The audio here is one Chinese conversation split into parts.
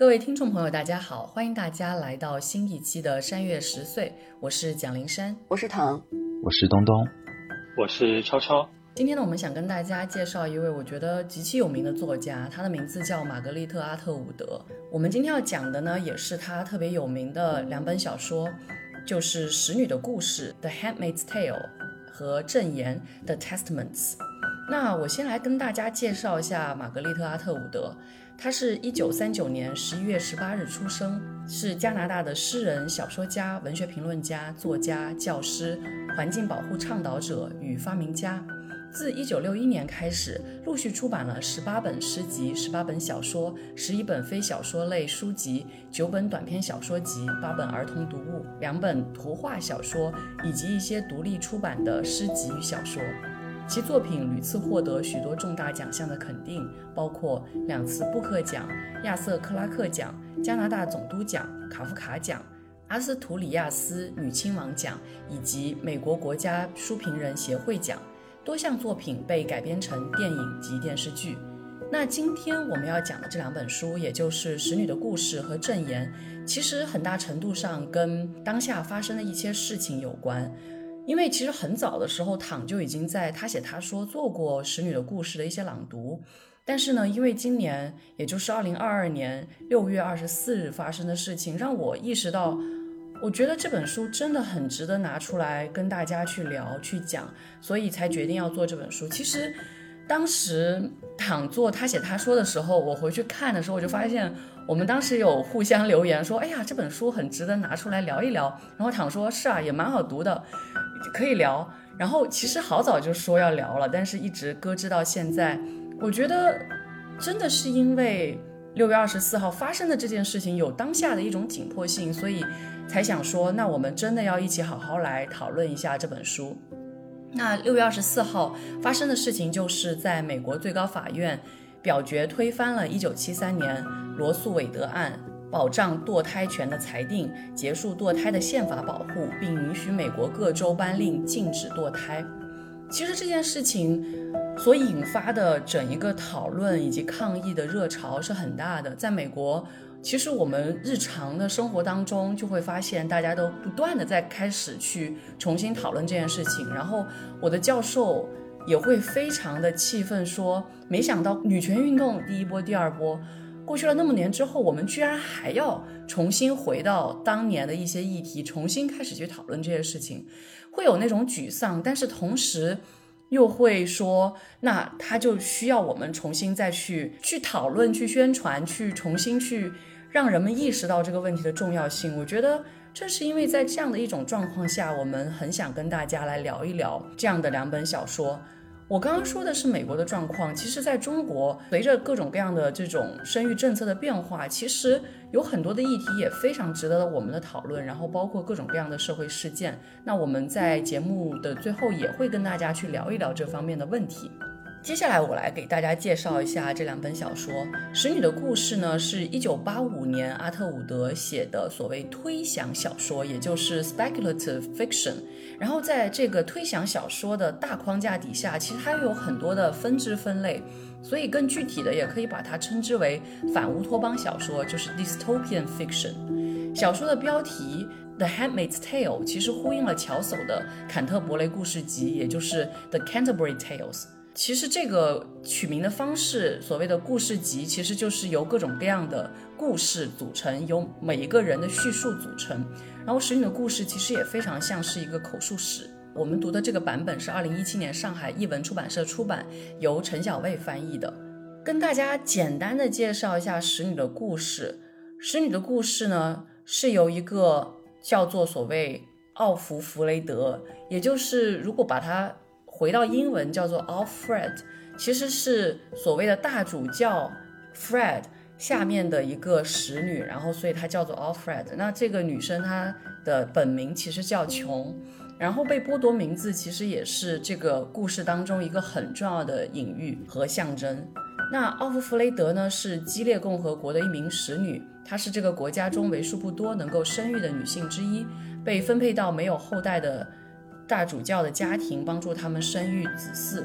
各位听众朋友，大家好，欢迎大家来到新一期的山月十岁，我是蒋林山，我是唐，我是东东，我是超超。今天呢，我们想跟大家介绍一位我觉得极其有名的作家，他的名字叫玛格丽特·阿特伍德。我们今天要讲的呢，也是他特别有名的两本小说，就是《使女的故事》（The Handmaid's Tale） 和《证言》（The Testaments）。那我先来跟大家介绍一下玛格丽特·阿特伍德。他是一九三九年十一月十八日出生，是加拿大的诗人、小说家、文学评论家、作家、教师、环境保护倡导者与发明家。自一九六一年开始，陆续出版了十八本诗集、十八本小说、十一本非小说类书籍、九本短篇小说集、八本儿童读物、两本图画小说，以及一些独立出版的诗集与小说。其作品屡次获得许多重大奖项的肯定，包括两次布克奖、亚瑟克拉克奖、加拿大总督奖、卡夫卡奖、阿斯图里亚斯女亲王奖以及美国国家书评人协会奖。多项作品被改编成电影及电视剧。那今天我们要讲的这两本书，也就是《使女的故事》和《证言》，其实很大程度上跟当下发生的一些事情有关。因为其实很早的时候，躺就已经在他写他说做过《使女的故事》的一些朗读，但是呢，因为今年也就是二零二二年六月二十四日发生的事情，让我意识到，我觉得这本书真的很值得拿出来跟大家去聊去讲，所以才决定要做这本书。其实当时躺做他写他说的时候，我回去看的时候，我就发现我们当时有互相留言说，哎呀，这本书很值得拿出来聊一聊。然后躺说，是啊，也蛮好读的。可以聊，然后其实好早就说要聊了，但是一直搁置到现在。我觉得真的是因为六月二十四号发生的这件事情有当下的一种紧迫性，所以才想说，那我们真的要一起好好来讨论一下这本书。那六月二十四号发生的事情，就是在美国最高法院表决推翻了一九七三年罗素韦德案。保障堕胎权的裁定，结束堕胎的宪法保护，并允许美国各州颁令禁止堕胎。其实这件事情所引发的整一个讨论以及抗议的热潮是很大的。在美国，其实我们日常的生活当中就会发现，大家都不断的在开始去重新讨论这件事情。然后我的教授也会非常的气愤，说没想到女权运动第一波、第二波。过去了那么年之后，我们居然还要重新回到当年的一些议题，重新开始去讨论这些事情，会有那种沮丧，但是同时又会说，那他就需要我们重新再去去讨论、去宣传、去重新去让人们意识到这个问题的重要性。我觉得正是因为在这样的一种状况下，我们很想跟大家来聊一聊这样的两本小说。我刚刚说的是美国的状况，其实在中国，随着各种各样的这种生育政策的变化，其实有很多的议题也非常值得我们的讨论，然后包括各种各样的社会事件。那我们在节目的最后也会跟大家去聊一聊这方面的问题。接下来我来给大家介绍一下这两本小说。《使女的故事》呢，是一九八五年阿特伍德写的所谓推想小说，也就是 speculative fiction。然后在这个推想小说的大框架底下，其实它有很多的分支分类，所以更具体的也可以把它称之为反乌托邦小说，就是 dystopian fiction。小说的标题《The Handmaid's Tale》其实呼应了乔叟的《坎特伯雷故事集》，也就是《The Canterbury Tales》。其实这个取名的方式，所谓的故事集，其实就是由各种各样的故事组成，由每一个人的叙述组成。然后《使女的故事》其实也非常像是一个口述史。我们读的这个版本是二零一七年上海译文出版社出版，由陈小卫翻译的。跟大家简单的介绍一下《使女的故事》。《使女的故事》呢，是由一个叫做所谓奥弗·弗雷德，也就是如果把它回到英文叫做 Alfred，其实是所谓的大主教 Fred 下面的一个使女，然后所以她叫做 Alfred。那这个女生她的本名其实叫琼，然后被剥夺名字其实也是这个故事当中一个很重要的隐喻和象征。那奥夫弗雷德呢是激烈共和国的一名使女，她是这个国家中为数不多能够生育的女性之一，被分配到没有后代的大主教的家庭，帮助他们生育子嗣。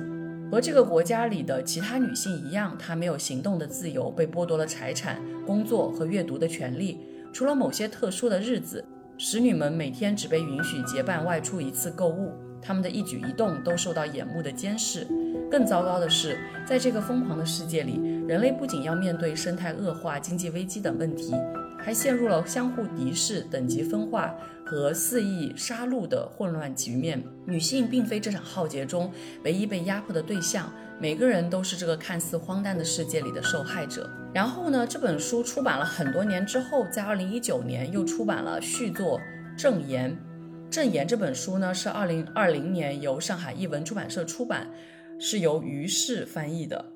和这个国家里的其他女性一样，她没有行动的自由，被剥夺了财产、工作和阅读的权利。除了某些特殊的日子，使女们每天只被允许结伴外出一次购物，她们的一举一动都受到眼目的监视。更糟糕的是，在这个疯狂的世界里，人类不仅要面对生态恶化、经济危机等问题，还陷入了相互敌视、等级分化和肆意杀戮的混乱局面。女性并非这场浩劫中唯一被压迫的对象，每个人都是这个看似荒诞的世界里的受害者。然后呢，这本书出版了很多年之后，在二零一九年又出版了续作《正言》。《正言》这本书呢，是二零二零年由上海译文出版社出版。是由于适翻译的。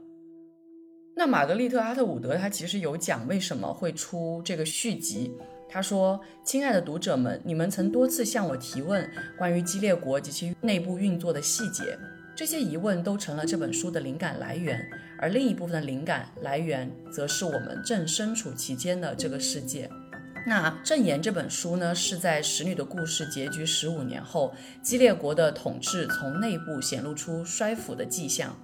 那玛格丽特·阿特伍德他其实有讲为什么会出这个续集。他说：“亲爱的读者们，你们曾多次向我提问关于激烈国及其内部运作的细节，这些疑问都成了这本书的灵感来源。而另一部分的灵感来源，则是我们正身处其间的这个世界。”那《正言》这本书呢，是在使女的故事结局十五年后，激烈国的统治从内部显露出衰腐的迹象。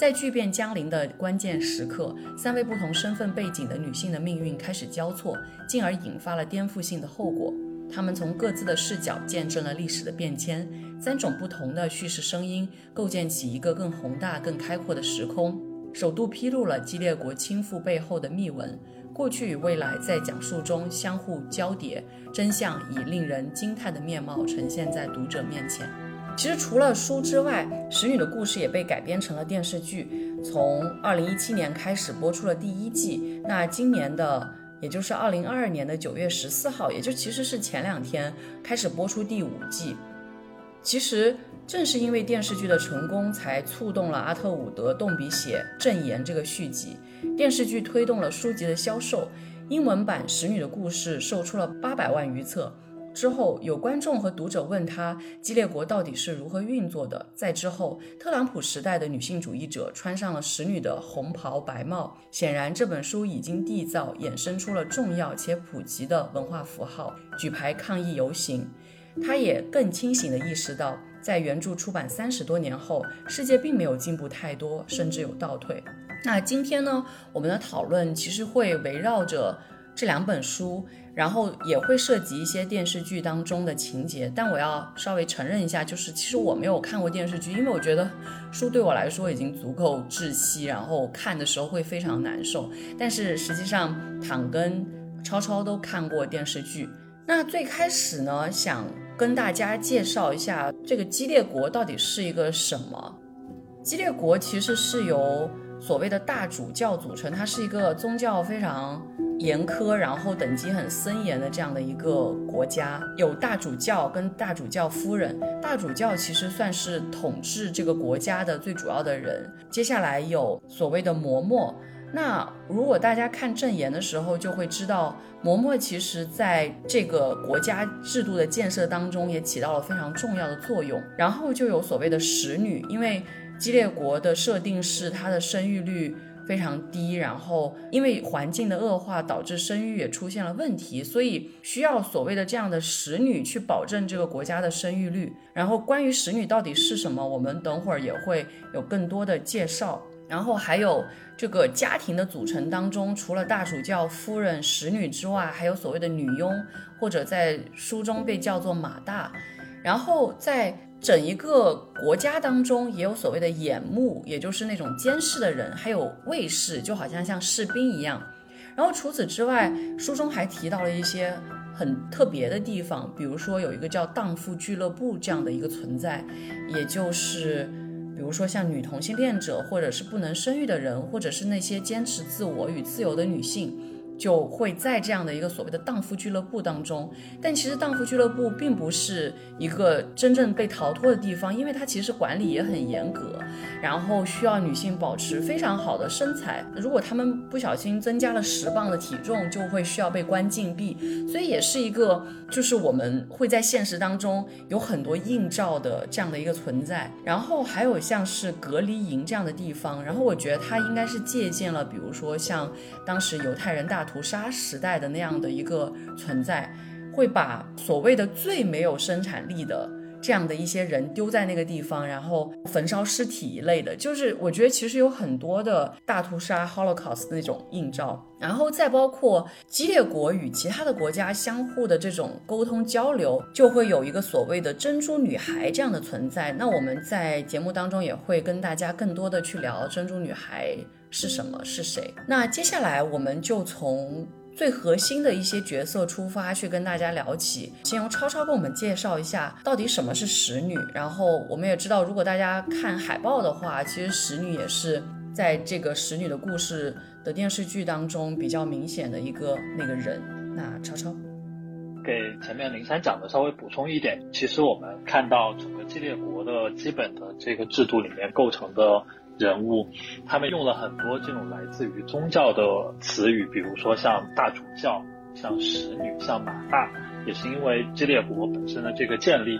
在巨变降临的关键时刻，三位不同身份背景的女性的命运开始交错，进而引发了颠覆性的后果。她们从各自的视角见证了历史的变迁。三种不同的叙事声音构建起一个更宏大、更开阔的时空，首度披露了激烈国倾覆背后的秘闻。过去与未来在讲述中相互交叠，真相以令人惊叹的面貌呈现在读者面前。其实除了书之外，《使女的故事》也被改编成了电视剧，从二零一七年开始播出了第一季。那今年的，也就是二零二二年的九月十四号，也就其实是前两天开始播出第五季。其实正是因为电视剧的成功，才触动了阿特伍德动笔写《证言》这个续集。电视剧推动了书籍的销售，英文版《使女的故事》售出了八百万余册。之后，有观众和读者问他，激烈国到底是如何运作的？在之后，特朗普时代的女性主义者穿上了使女的红袍白帽。显然，这本书已经缔造、衍生出了重要且普及的文化符号，举牌抗议游行。他也更清醒地意识到，在原著出版三十多年后，世界并没有进步太多，甚至有倒退。那今天呢，我们的讨论其实会围绕着这两本书，然后也会涉及一些电视剧当中的情节。但我要稍微承认一下，就是其实我没有看过电视剧，因为我觉得书对我来说已经足够窒息，然后看的时候会非常难受。但是实际上，躺跟超超都看过电视剧。那最开始呢，想跟大家介绍一下这个激烈国到底是一个什么。激烈国其实是由所谓的大主教组成，它是一个宗教非常严苛，然后等级很森严的这样的一个国家。有大主教跟大主教夫人，大主教其实算是统治这个国家的最主要的人。接下来有所谓的嬷嬷。那如果大家看正言的时候，就会知道嬷嬷其实在这个国家制度的建设当中也起到了非常重要的作用。然后就有所谓的使女，因为。激烈国的设定是它的生育率非常低，然后因为环境的恶化导致生育也出现了问题，所以需要所谓的这样的使女去保证这个国家的生育率。然后关于使女到底是什么，我们等会儿也会有更多的介绍。然后还有这个家庭的组成当中，除了大主教夫人、使女之外，还有所谓的女佣，或者在书中被叫做马大。然后在整一个国家当中，也有所谓的眼目，也就是那种监视的人，还有卫士，就好像像士兵一样。然后除此之外，书中还提到了一些很特别的地方，比如说有一个叫荡妇俱乐部这样的一个存在，也就是比如说像女同性恋者，或者是不能生育的人，或者是那些坚持自我与自由的女性。就会在这样的一个所谓的荡妇俱乐部当中，但其实荡妇俱乐部并不是一个真正被逃脱的地方，因为它其实管理也很严格，然后需要女性保持非常好的身材，如果她们不小心增加了十磅的体重，就会需要被关禁闭，所以也是一个就是我们会在现实当中有很多映照的这样的一个存在，然后还有像是隔离营这样的地方，然后我觉得它应该是借鉴了，比如说像当时犹太人大。屠杀时代的那样的一个存在，会把所谓的最没有生产力的这样的一些人丢在那个地方，然后焚烧尸体一类的。就是我觉得其实有很多的大屠杀 Holocaust 那种映照，然后再包括激烈国与其他的国家相互的这种沟通交流，就会有一个所谓的珍珠女孩这样的存在。那我们在节目当中也会跟大家更多的去聊珍珠女孩。是什么？是谁？那接下来我们就从最核心的一些角色出发，去跟大家聊起。先由超超跟我们介绍一下，到底什么是使女。然后我们也知道，如果大家看海报的话，其实使女也是在这个使女的故事的电视剧当中比较明显的一个那个人。那超超，给前面林珊讲的稍微补充一点，其实我们看到整个激烈国的基本的这个制度里面构成的。人物，他们用了很多这种来自于宗教的词语，比如说像大主教、像使女、像马大，也是因为基列国本身的这个建立，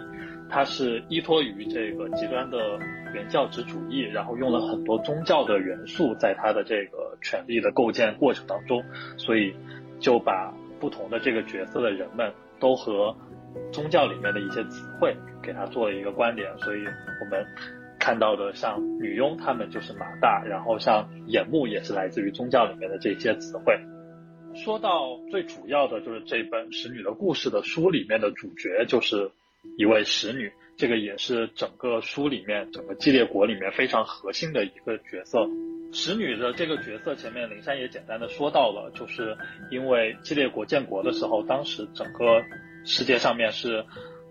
它是依托于这个极端的原教旨主义，然后用了很多宗教的元素在它的这个权力的构建过程当中，所以就把不同的这个角色的人们都和宗教里面的一些词汇给它做了一个关联，所以我们。看到的像女佣，他们就是马大，然后像眼目也是来自于宗教里面的这些词汇。说到最主要的就是这本使女的故事的书里面的主角就是一位使女，这个也是整个书里面整个激烈国里面非常核心的一个角色。使女的这个角色，前面灵山也简单的说到了，就是因为激烈国建国的时候，当时整个世界上面是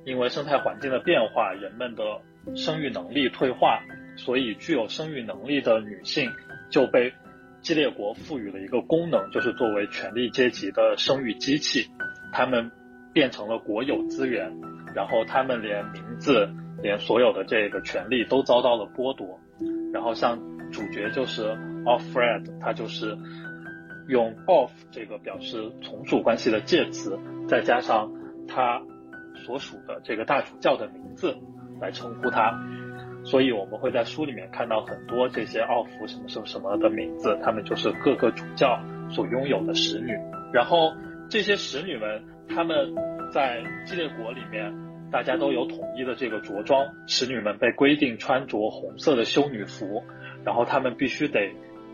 因为生态环境的变化，人们的生育能力退化，所以具有生育能力的女性就被激烈国赋予了一个功能，就是作为权力阶级的生育机器。她们变成了国有资源，然后她们连名字、连所有的这个权利都遭到了剥夺。然后像主角就是 Offred，他就是用 Off 这个表示从属关系的介词，再加上他所属的这个大主教的名字。来称呼她，所以我们会在书里面看到很多这些奥弗什么什么什么的名字，他们就是各个主教所拥有的使女。然后这些使女们，他们在激烈国里面，大家都有统一的这个着装，使女们被规定穿着红色的修女服，然后她们必须得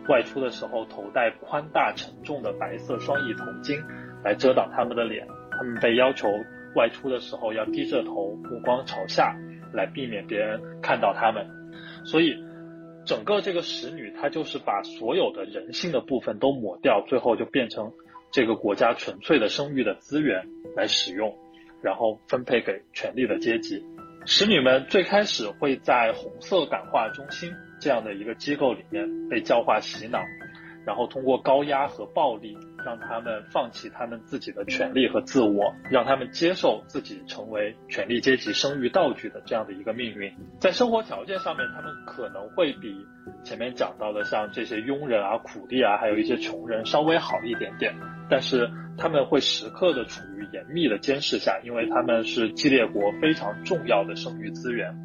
外出的时候头戴宽大沉重的白色双翼头巾来遮挡她们的脸，她们被要求外出的时候要低着头，目光朝下。来避免别人看到他们，所以整个这个使女，她就是把所有的人性的部分都抹掉，最后就变成这个国家纯粹的生育的资源来使用，然后分配给权力的阶级。使女们最开始会在红色感化中心这样的一个机构里面被教化洗脑，然后通过高压和暴力。让他们放弃他们自己的权利和自我，让他们接受自己成为权力阶级生育道具的这样的一个命运。在生活条件上面，他们可能会比前面讲到的像这些佣人啊、苦力啊，还有一些穷人稍微好一点点。但是他们会时刻的处于严密的监视下，因为他们是激烈国非常重要的生育资源，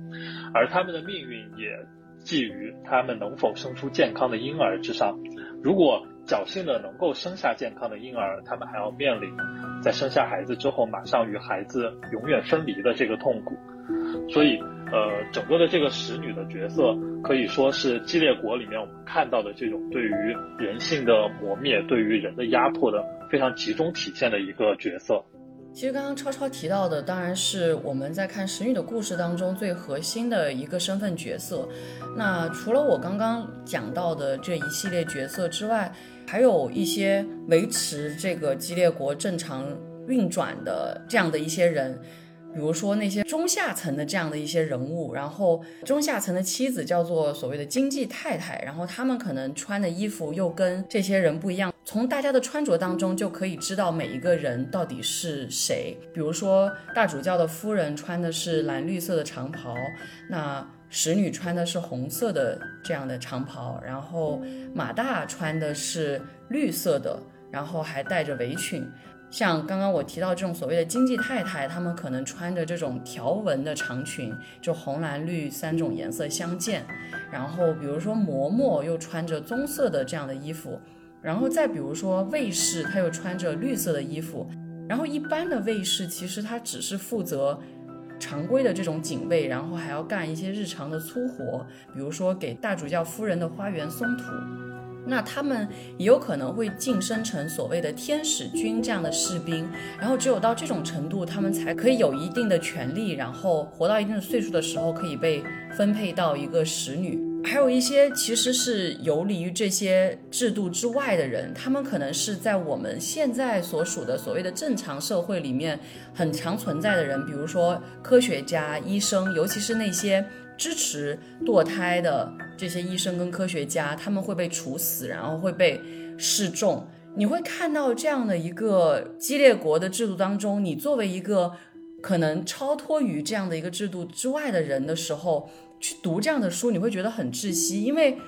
而他们的命运也寄于他们能否生出健康的婴儿之上。如果侥幸的能够生下健康的婴儿，他们还要面临在生下孩子之后马上与孩子永远分离的这个痛苦。所以，呃，整个的这个使女的角色可以说是激烈国里面我们看到的这种对于人性的磨灭、对于人的压迫的非常集中体现的一个角色。其实刚刚超超提到的，当然是我们在看神女的故事当中最核心的一个身份角色。那除了我刚刚讲到的这一系列角色之外，还有一些维持这个激烈国正常运转的这样的一些人，比如说那些中下层的这样的一些人物，然后中下层的妻子叫做所谓的经济太太，然后他们可能穿的衣服又跟这些人不一样。从大家的穿着当中就可以知道每一个人到底是谁。比如说大主教的夫人穿的是蓝绿色的长袍，那使女穿的是红色的这样的长袍，然后马大穿的是绿色的，然后还带着围裙。像刚刚我提到这种所谓的经济太太，她们可能穿着这种条纹的长裙，就红蓝绿三种颜色相间。然后比如说嬷嬷又穿着棕色的这样的衣服，然后再比如说卫士，他又穿着绿色的衣服。然后一般的卫士其实他只是负责常规的这种警卫，然后还要干一些日常的粗活，比如说给大主教夫人的花园松土。那他们也有可能会晋升成所谓的天使军这样的士兵，然后只有到这种程度，他们才可以有一定的权利，然后活到一定的岁数的时候，可以被分配到一个使女。还有一些其实是游离于这些制度之外的人，他们可能是在我们现在所属的所谓的正常社会里面很常存在的人，比如说科学家、医生，尤其是那些。支持堕胎的这些医生跟科学家，他们会被处死，然后会被示众。你会看到这样的一个激烈国的制度当中，你作为一个可能超脱于这样的一个制度之外的人的时候，去读这样的书，你会觉得很窒息，因为。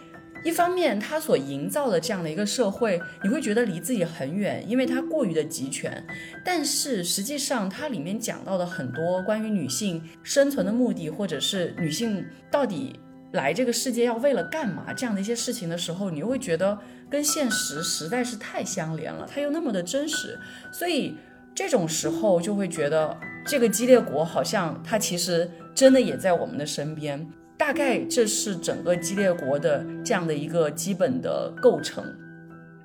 一方面，他所营造的这样的一个社会，你会觉得离自己很远，因为它过于的集权。但是实际上，它里面讲到的很多关于女性生存的目的，或者是女性到底来这个世界要为了干嘛这样的一些事情的时候，你又会觉得跟现实实在是太相连了，它又那么的真实。所以这种时候就会觉得，这个激烈国好像它其实真的也在我们的身边。大概这是整个激烈国的这样的一个基本的构成。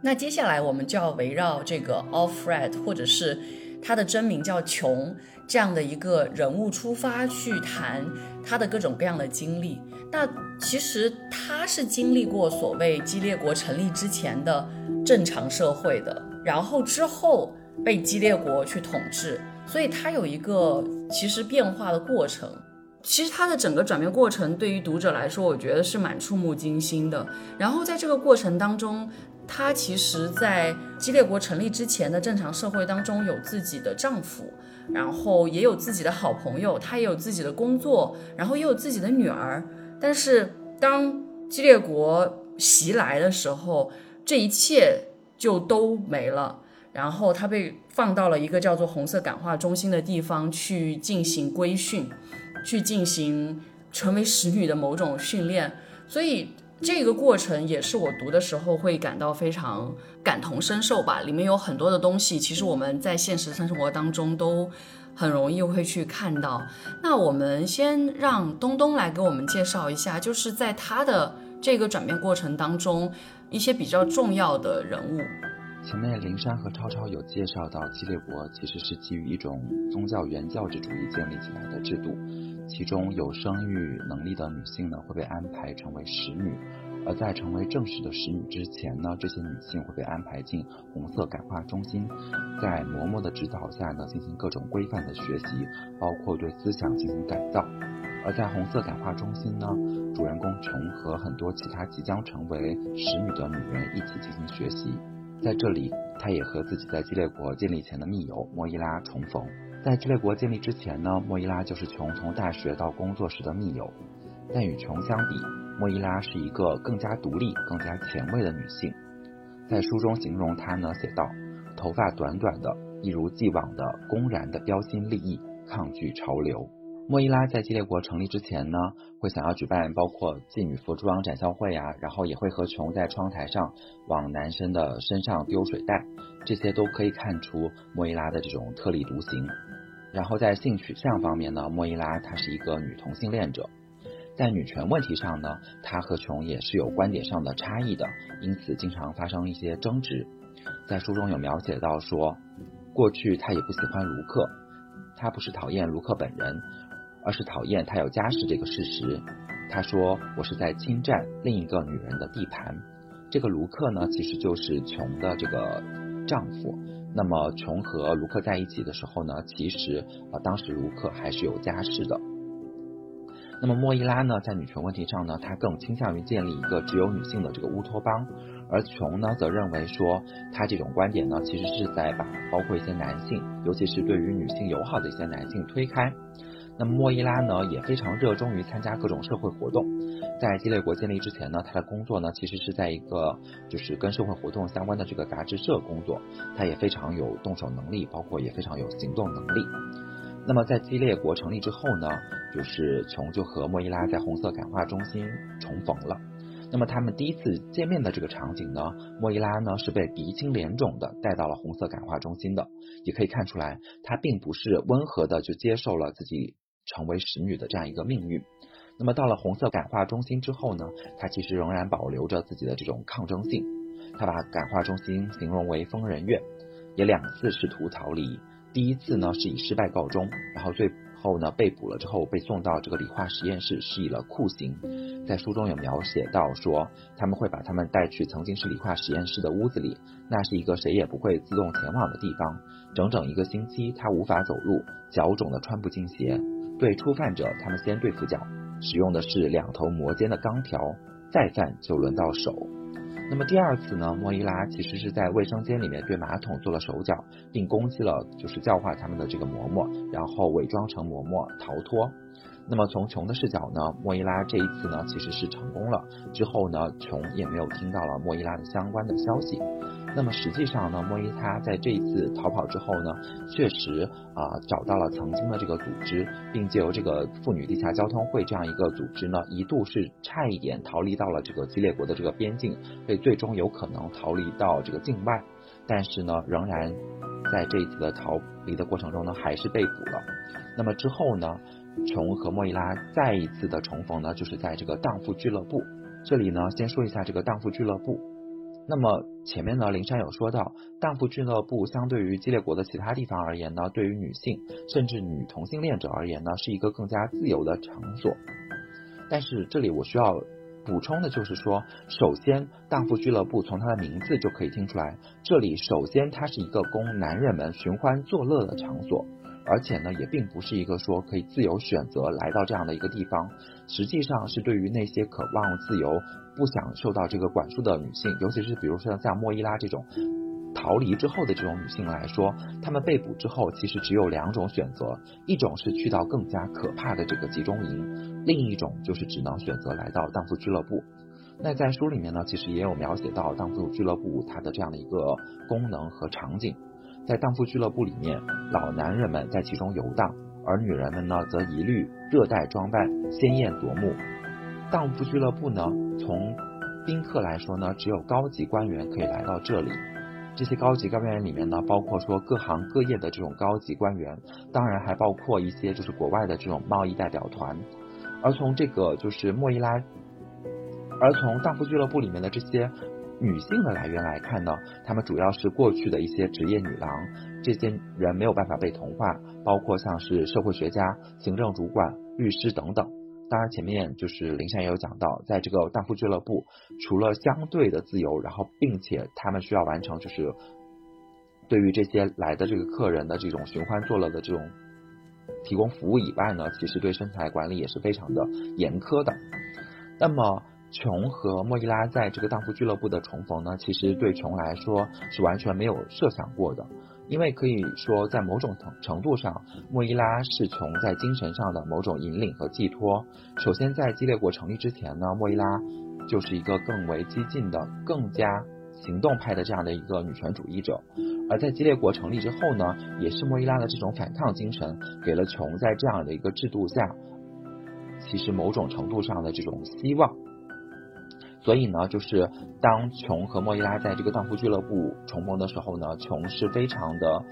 那接下来我们就要围绕这个 Alfred，或者是他的真名叫琼这样的一个人物出发去谈他的各种各样的经历。那其实他是经历过所谓激烈国成立之前的正常社会的，然后之后被激烈国去统治，所以他有一个其实变化的过程。其实它的整个转变过程对于读者来说，我觉得是蛮触目惊心的。然后在这个过程当中，她其实，在激烈国成立之前的正常社会当中，有自己的丈夫，然后也有自己的好朋友，她也有自己的工作，然后也有自己的女儿。但是当激烈国袭来的时候，这一切就都没了。然后他被放到了一个叫做红色感化中心的地方去进行规训。去进行成为使女的某种训练，所以这个过程也是我读的时候会感到非常感同身受吧。里面有很多的东西，其实我们在现实生活当中都很容易会去看到。那我们先让东东来给我们介绍一下，就是在他的这个转变过程当中一些比较重要的人物。前面灵山和超超有介绍到，基列国其实是基于一种宗教原教旨主义建立起来的制度。其中有生育能力的女性呢，会被安排成为使女；而在成为正式的使女之前呢，这些女性会被安排进红色感化中心，在嬷嬷的指导下呢，进行各种规范的学习，包括对思想进行改造。而在红色感化中心呢，主人公琼和很多其他即将成为使女的女人一起进行学习，在这里，她也和自己在激烈国建立前的密友莫伊拉重逢。在激烈国建立之前呢，莫伊拉就是琼从大学到工作时的密友。但与琼相比，莫伊拉是一个更加独立、更加前卫的女性。在书中形容她呢，写道：头发短短的，一如既往的公然的标新立异，抗拒潮流。莫伊拉在激烈国成立之前呢，会想要举办包括妓女服装展销会啊，然后也会和琼在窗台上往男生的身上丢水袋，这些都可以看出莫伊拉的这种特立独行。然后在性取向方面呢，莫伊拉她是一个女同性恋者，在女权问题上呢，她和琼也是有观点上的差异的，因此经常发生一些争执。在书中有描写到说，过去她也不喜欢卢克，她不是讨厌卢克本人，而是讨厌他有家室这个事实。她说我是在侵占另一个女人的地盘。这个卢克呢，其实就是琼的这个丈夫。那么琼和卢克在一起的时候呢，其实啊，当时卢克还是有家室的。那么莫伊拉呢，在女权问题上呢，她更倾向于建立一个只有女性的这个乌托邦，而琼呢，则认为说，她这种观点呢，其实是在把包括一些男性，尤其是对于女性友好的一些男性推开。那么莫伊拉呢，也非常热衷于参加各种社会活动。在激烈国建立之前呢，他的工作呢，其实是在一个就是跟社会活动相关的这个杂志社工作。他也非常有动手能力，包括也非常有行动能力。那么在激烈国成立之后呢，就是琼就和莫伊拉在红色感化中心重逢了。那么他们第一次见面的这个场景呢，莫伊拉呢是被鼻青脸肿的带到了红色感化中心的。也可以看出来，她并不是温和的就接受了自己。成为使女的这样一个命运。那么到了红色感化中心之后呢，她其实仍然保留着自己的这种抗争性。她把感化中心形容为疯人院，也两次试图逃离。第一次呢是以失败告终，然后最后呢被捕了之后被送到这个理化实验室施以了酷刑。在书中有描写到说，他们会把他们带去曾经是理化实验室的屋子里，那是一个谁也不会自动前往的地方。整整一个星期，他无法走路，脚肿的穿不进鞋。对初犯者，他们先对付脚，使用的是两头磨尖的钢条；再犯就轮到手。那么第二次呢？莫伊拉其实是在卫生间里面对马桶做了手脚，并攻击了就是教化他们的这个嬷嬷，然后伪装成嬷嬷逃脱。那么从琼的视角呢，莫伊拉这一次呢其实是成功了。之后呢，琼也没有听到了莫伊拉的相关的消息。那么实际上呢，莫伊拉在这一次逃跑之后呢，确实啊找到了曾经的这个组织，并借由这个妇女地下交通会这样一个组织呢，一度是差一点逃离到了这个激烈国的这个边境，被最终有可能逃离到这个境外，但是呢，仍然在这一次的逃离的过程中呢，还是被捕了。那么之后呢，琼和莫伊拉再一次的重逢呢，就是在这个荡妇俱乐部。这里呢，先说一下这个荡妇俱乐部。那么前面呢，灵山有说到，荡妇俱乐部相对于激烈国的其他地方而言呢，对于女性甚至女同性恋者而言呢，是一个更加自由的场所。但是这里我需要补充的就是说，首先，荡妇俱乐部从它的名字就可以听出来，这里首先它是一个供男人们寻欢作乐的场所。而且呢，也并不是一个说可以自由选择来到这样的一个地方，实际上是对于那些渴望自由、不想受到这个管束的女性，尤其是比如说像莫伊拉这种逃离之后的这种女性来说，她们被捕之后，其实只有两种选择：一种是去到更加可怕的这个集中营，另一种就是只能选择来到荡妇俱乐部。那在书里面呢，其实也有描写到荡妇俱乐部它的这样的一个功能和场景。在荡妇俱乐部里面，老男人们在其中游荡，而女人们呢，则一律热带装扮，鲜艳夺目。荡妇俱乐部呢，从宾客来说呢，只有高级官员可以来到这里。这些高级官员里面呢，包括说各行各业的这种高级官员，当然还包括一些就是国外的这种贸易代表团。而从这个就是莫伊拉，而从荡妇俱乐部里面的这些。女性的来源来看呢，她们主要是过去的一些职业女郎，这些人没有办法被同化，包括像是社会学家、行政主管、律师等等。当然，前面就是林珊也有讲到，在这个荡妇俱乐部，除了相对的自由，然后并且他们需要完成就是对于这些来的这个客人的这种寻欢作乐的这种提供服务以外呢，其实对身材管理也是非常的严苛的。那么。琼和莫伊拉在这个荡妇俱乐部的重逢呢，其实对琼来说是完全没有设想过的，因为可以说在某种程程度上，莫伊拉是琼在精神上的某种引领和寄托。首先，在激烈国成立之前呢，莫伊拉就是一个更为激进的、更加行动派的这样的一个女权主义者，而在激烈国成立之后呢，也是莫伊拉的这种反抗精神，给了琼在这样的一个制度下，其实某种程度上的这种希望。所以呢，就是当琼和莫伊拉在这个荡妇俱乐部重逢的时候呢，琼是非常的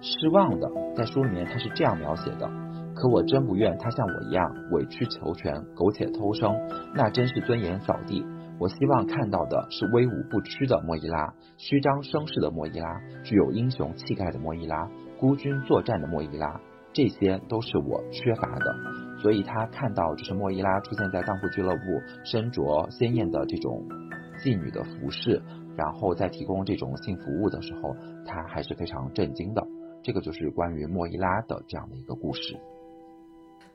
失望的。在书里面他是这样描写的：可我真不愿他像我一样委曲求全、苟且偷生，那真是尊严扫地。我希望看到的是威武不屈的莫伊拉，虚张声势的莫伊拉，具有英雄气概的莫伊拉，孤军作战的莫伊拉，这些都是我缺乏的。所以他看到，就是莫伊拉出现在当铺俱乐部，身着鲜艳的这种妓女的服饰，然后在提供这种性服务的时候，他还是非常震惊的。这个就是关于莫伊拉的这样的一个故事。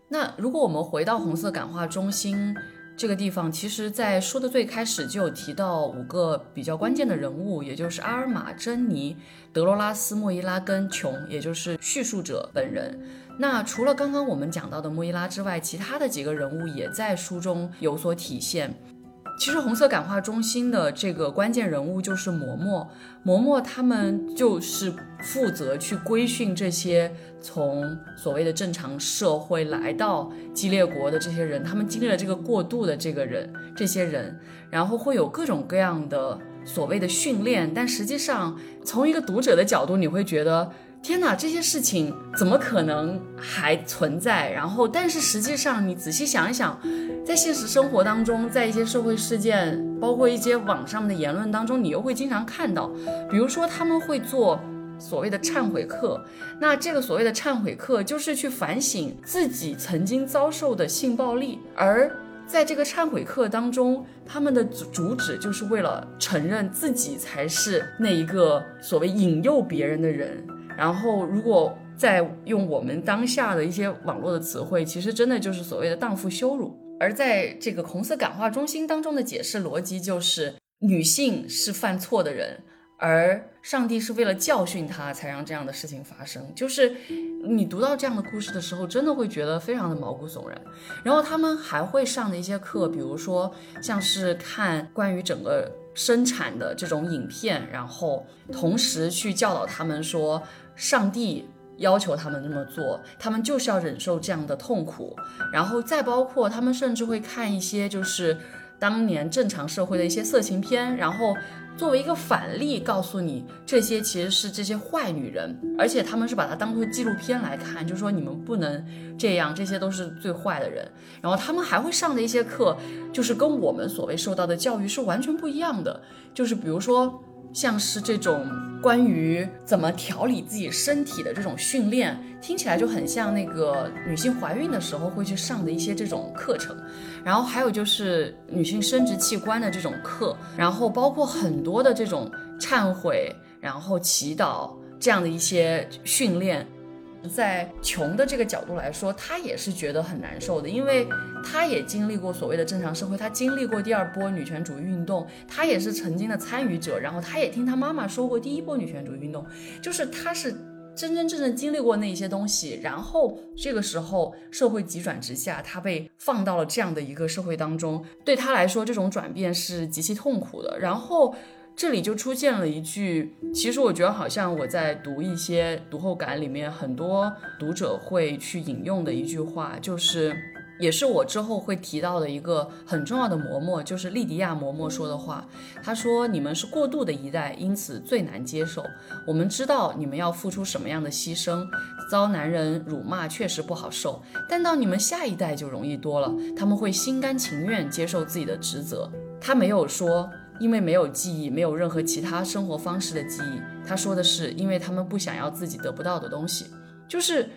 那如果我们回到红色感化中心这个地方，其实，在书的最开始就有提到五个比较关键的人物，也就是阿尔玛、珍妮、德罗拉斯、莫伊拉跟琼，也就是叙述者本人。那除了刚刚我们讲到的莫伊拉之外，其他的几个人物也在书中有所体现。其实红色感化中心的这个关键人物就是嬷嬷，嬷嬷他们就是负责去规训这些从所谓的正常社会来到激烈国的这些人，他们经历了这个过渡的这个人，这些人，然后会有各种各样的所谓的训练，但实际上从一个读者的角度，你会觉得。天哪，这些事情怎么可能还存在？然后，但是实际上，你仔细想一想，在现实生活当中，在一些社会事件，包括一些网上的言论当中，你又会经常看到，比如说他们会做所谓的忏悔课。那这个所谓的忏悔课，就是去反省自己曾经遭受的性暴力。而在这个忏悔课当中，他们的主旨就是为了承认自己才是那一个所谓引诱别人的人。然后，如果再用我们当下的一些网络的词汇，其实真的就是所谓的荡妇羞辱。而在这个红色感化中心当中的解释逻辑就是，女性是犯错的人，而上帝是为了教训她才让这样的事情发生。就是你读到这样的故事的时候，真的会觉得非常的毛骨悚然。然后他们还会上的一些课，比如说像是看关于整个生产的这种影片，然后同时去教导他们说。上帝要求他们这么做，他们就是要忍受这样的痛苦，然后再包括他们甚至会看一些就是当年正常社会的一些色情片，然后作为一个反例告诉你这些其实是这些坏女人，而且他们是把它当做纪录片来看，就说你们不能这样，这些都是最坏的人。然后他们还会上的一些课，就是跟我们所谓受到的教育是完全不一样的，就是比如说。像是这种关于怎么调理自己身体的这种训练，听起来就很像那个女性怀孕的时候会去上的一些这种课程。然后还有就是女性生殖器官的这种课，然后包括很多的这种忏悔，然后祈祷这样的一些训练。在穷的这个角度来说，他也是觉得很难受的，因为他也经历过所谓的正常社会，他经历过第二波女权主义运动，他也是曾经的参与者，然后他也听他妈妈说过第一波女权主义运动，就是他是真真正正经历过那些东西，然后这个时候社会急转直下，他被放到了这样的一个社会当中，对他来说这种转变是极其痛苦的，然后。这里就出现了一句，其实我觉得好像我在读一些读后感里面，很多读者会去引用的一句话，就是也是我之后会提到的一个很重要的嬷嬷，就是莉迪亚嬷嬷说的话。她说：“你们是过渡的一代，因此最难接受。我们知道你们要付出什么样的牺牲，遭男人辱骂确实不好受，但到你们下一代就容易多了，他们会心甘情愿接受自己的职责。”他没有说。因为没有记忆，没有任何其他生活方式的记忆。他说的是，因为他们不想要自己得不到的东西。就是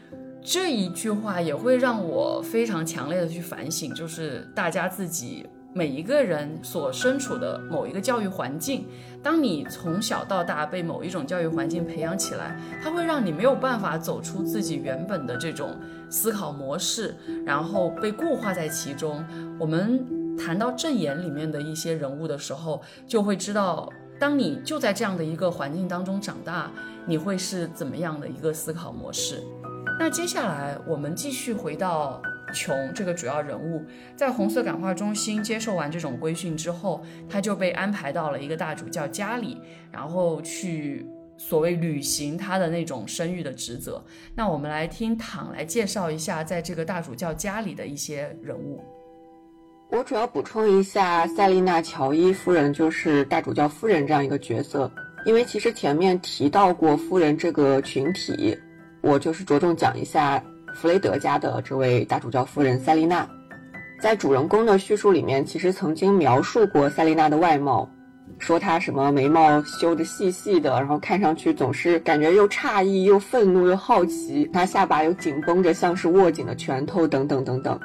这一句话也会让我非常强烈的去反省，就是大家自己每一个人所身处的某一个教育环境。当你从小到大被某一种教育环境培养起来，它会让你没有办法走出自己原本的这种思考模式，然后被固化在其中。我们。谈到正言里面的一些人物的时候，就会知道，当你就在这样的一个环境当中长大，你会是怎么样的一个思考模式。那接下来我们继续回到琼这个主要人物，在红色感化中心接受完这种规训之后，他就被安排到了一个大主教家里，然后去所谓履行他的那种生育的职责。那我们来听躺来介绍一下，在这个大主教家里的一些人物。我主要补充一下，塞丽娜·乔伊夫人就是大主教夫人这样一个角色，因为其实前面提到过夫人这个群体，我就是着重讲一下弗雷德家的这位大主教夫人塞丽娜。在主人公的叙述里面，其实曾经描述过塞丽娜的外貌，说她什么眉毛修得细细的，然后看上去总是感觉又诧异又愤怒又好奇，她下巴又紧绷着，像是握紧的拳头等等等等。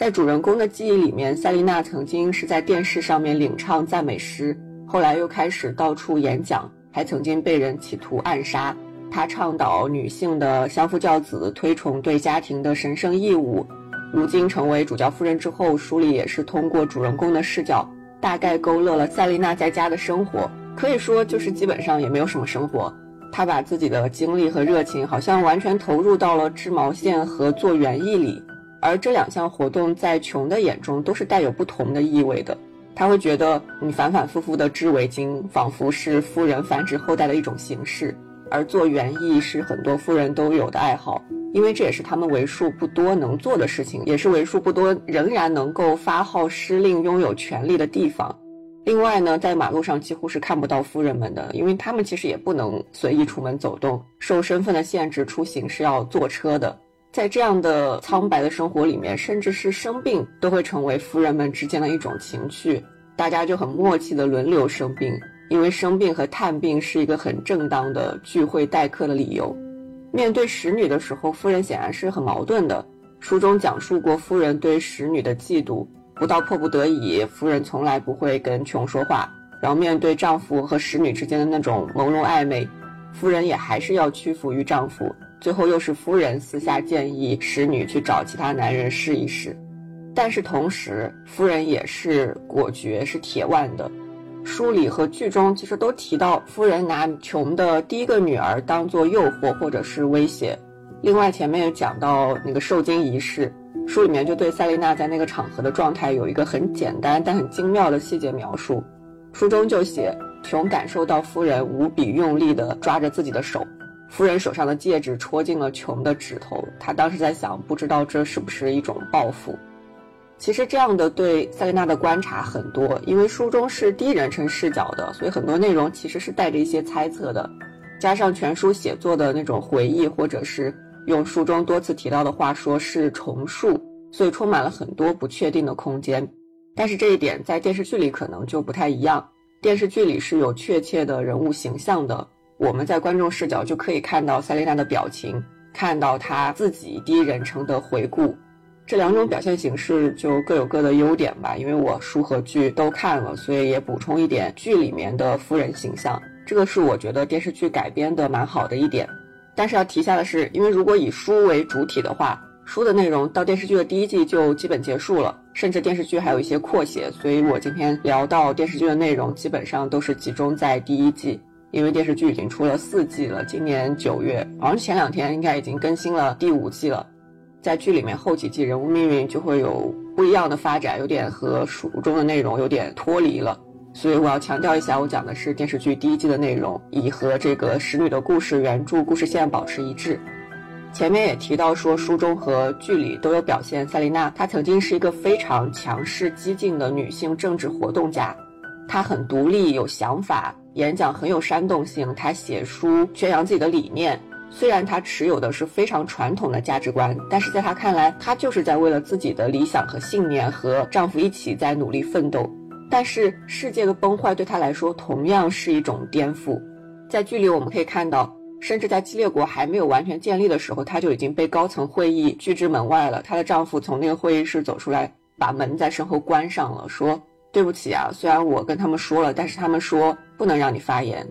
在主人公的记忆里面，塞琳娜曾经是在电视上面领唱赞美诗，后来又开始到处演讲，还曾经被人企图暗杀。她倡导女性的相夫教子，推崇对家庭的神圣义务。如今成为主教夫人之后，书里也是通过主人公的视角，大概勾勒了塞琳娜在家的生活。可以说，就是基本上也没有什么生活。她把自己的精力和热情，好像完全投入到了织毛线和做园艺里。而这两项活动在穷的眼中都是带有不同的意味的。他会觉得，你反反复复的织围巾，仿佛是富人繁殖后代的一种形式；而做园艺是很多夫人都有的爱好。因为这也是他们为数不多能做的事情，也是为数不多仍然能够发号施令、拥有权力的地方。另外呢，在马路上几乎是看不到夫人们的，因为他们其实也不能随意出门走动，受身份的限制，出行是要坐车的。在这样的苍白的生活里面，甚至是生病都会成为夫人们之间的一种情趣，大家就很默契的轮流生病，因为生病和探病是一个很正当的聚会待客的理由。面对使女的时候，夫人显然是很矛盾的。书中讲述过夫人对使女的嫉妒，不到迫不得已，夫人从来不会跟琼说话。然后面对丈夫和使女之间的那种朦胧暧昧，夫人也还是要屈服于丈夫。最后又是夫人私下建议使女去找其他男人试一试，但是同时夫人也是果决，是铁腕的。书里和剧中其实都提到，夫人拿琼的第一个女儿当做诱惑或者是威胁。另外，前面也讲到那个受精仪式，书里面就对塞琳娜在那个场合的状态有一个很简单但很精妙的细节描述。书中就写，琼感受到夫人无比用力地抓着自己的手，夫人手上的戒指戳进了琼的指头。她当时在想，不知道这是不是一种报复。其实这样的对塞琳娜的观察很多，因为书中是第一人称视角的，所以很多内容其实是带着一些猜测的，加上全书写作的那种回忆，或者是用书中多次提到的话说是重述，所以充满了很多不确定的空间。但是这一点在电视剧里可能就不太一样，电视剧里是有确切的人物形象的，我们在观众视角就可以看到塞琳娜的表情，看到她自己第一人称的回顾。这两种表现形式就各有各的优点吧。因为我书和剧都看了，所以也补充一点剧里面的夫人形象。这个是我觉得电视剧改编的蛮好的一点。但是要提下的是，因为如果以书为主体的话，书的内容到电视剧的第一季就基本结束了，甚至电视剧还有一些扩写。所以我今天聊到电视剧的内容，基本上都是集中在第一季，因为电视剧已经出了四季了。今年九月，好像前两天应该已经更新了第五季了。在剧里面后几季人物命运就会有不一样的发展，有点和书中的内容有点脱离了，所以我要强调一下，我讲的是电视剧第一季的内容，以和这个使女的故事原著故事线保持一致。前面也提到说，书中和剧里都有表现塞琳娜，她曾经是一个非常强势激进的女性政治活动家，她很独立有想法，演讲很有煽动性，她写书宣扬自己的理念。虽然她持有的是非常传统的价值观，但是在她看来，她就是在为了自己的理想和信念和丈夫一起在努力奋斗。但是世界的崩坏对她来说同样是一种颠覆。在剧里我们可以看到，甚至在激烈国还没有完全建立的时候，她就已经被高层会议拒之门外了。她的丈夫从那个会议室走出来，把门在身后关上了，说：“对不起啊，虽然我跟他们说了，但是他们说不能让你发言。”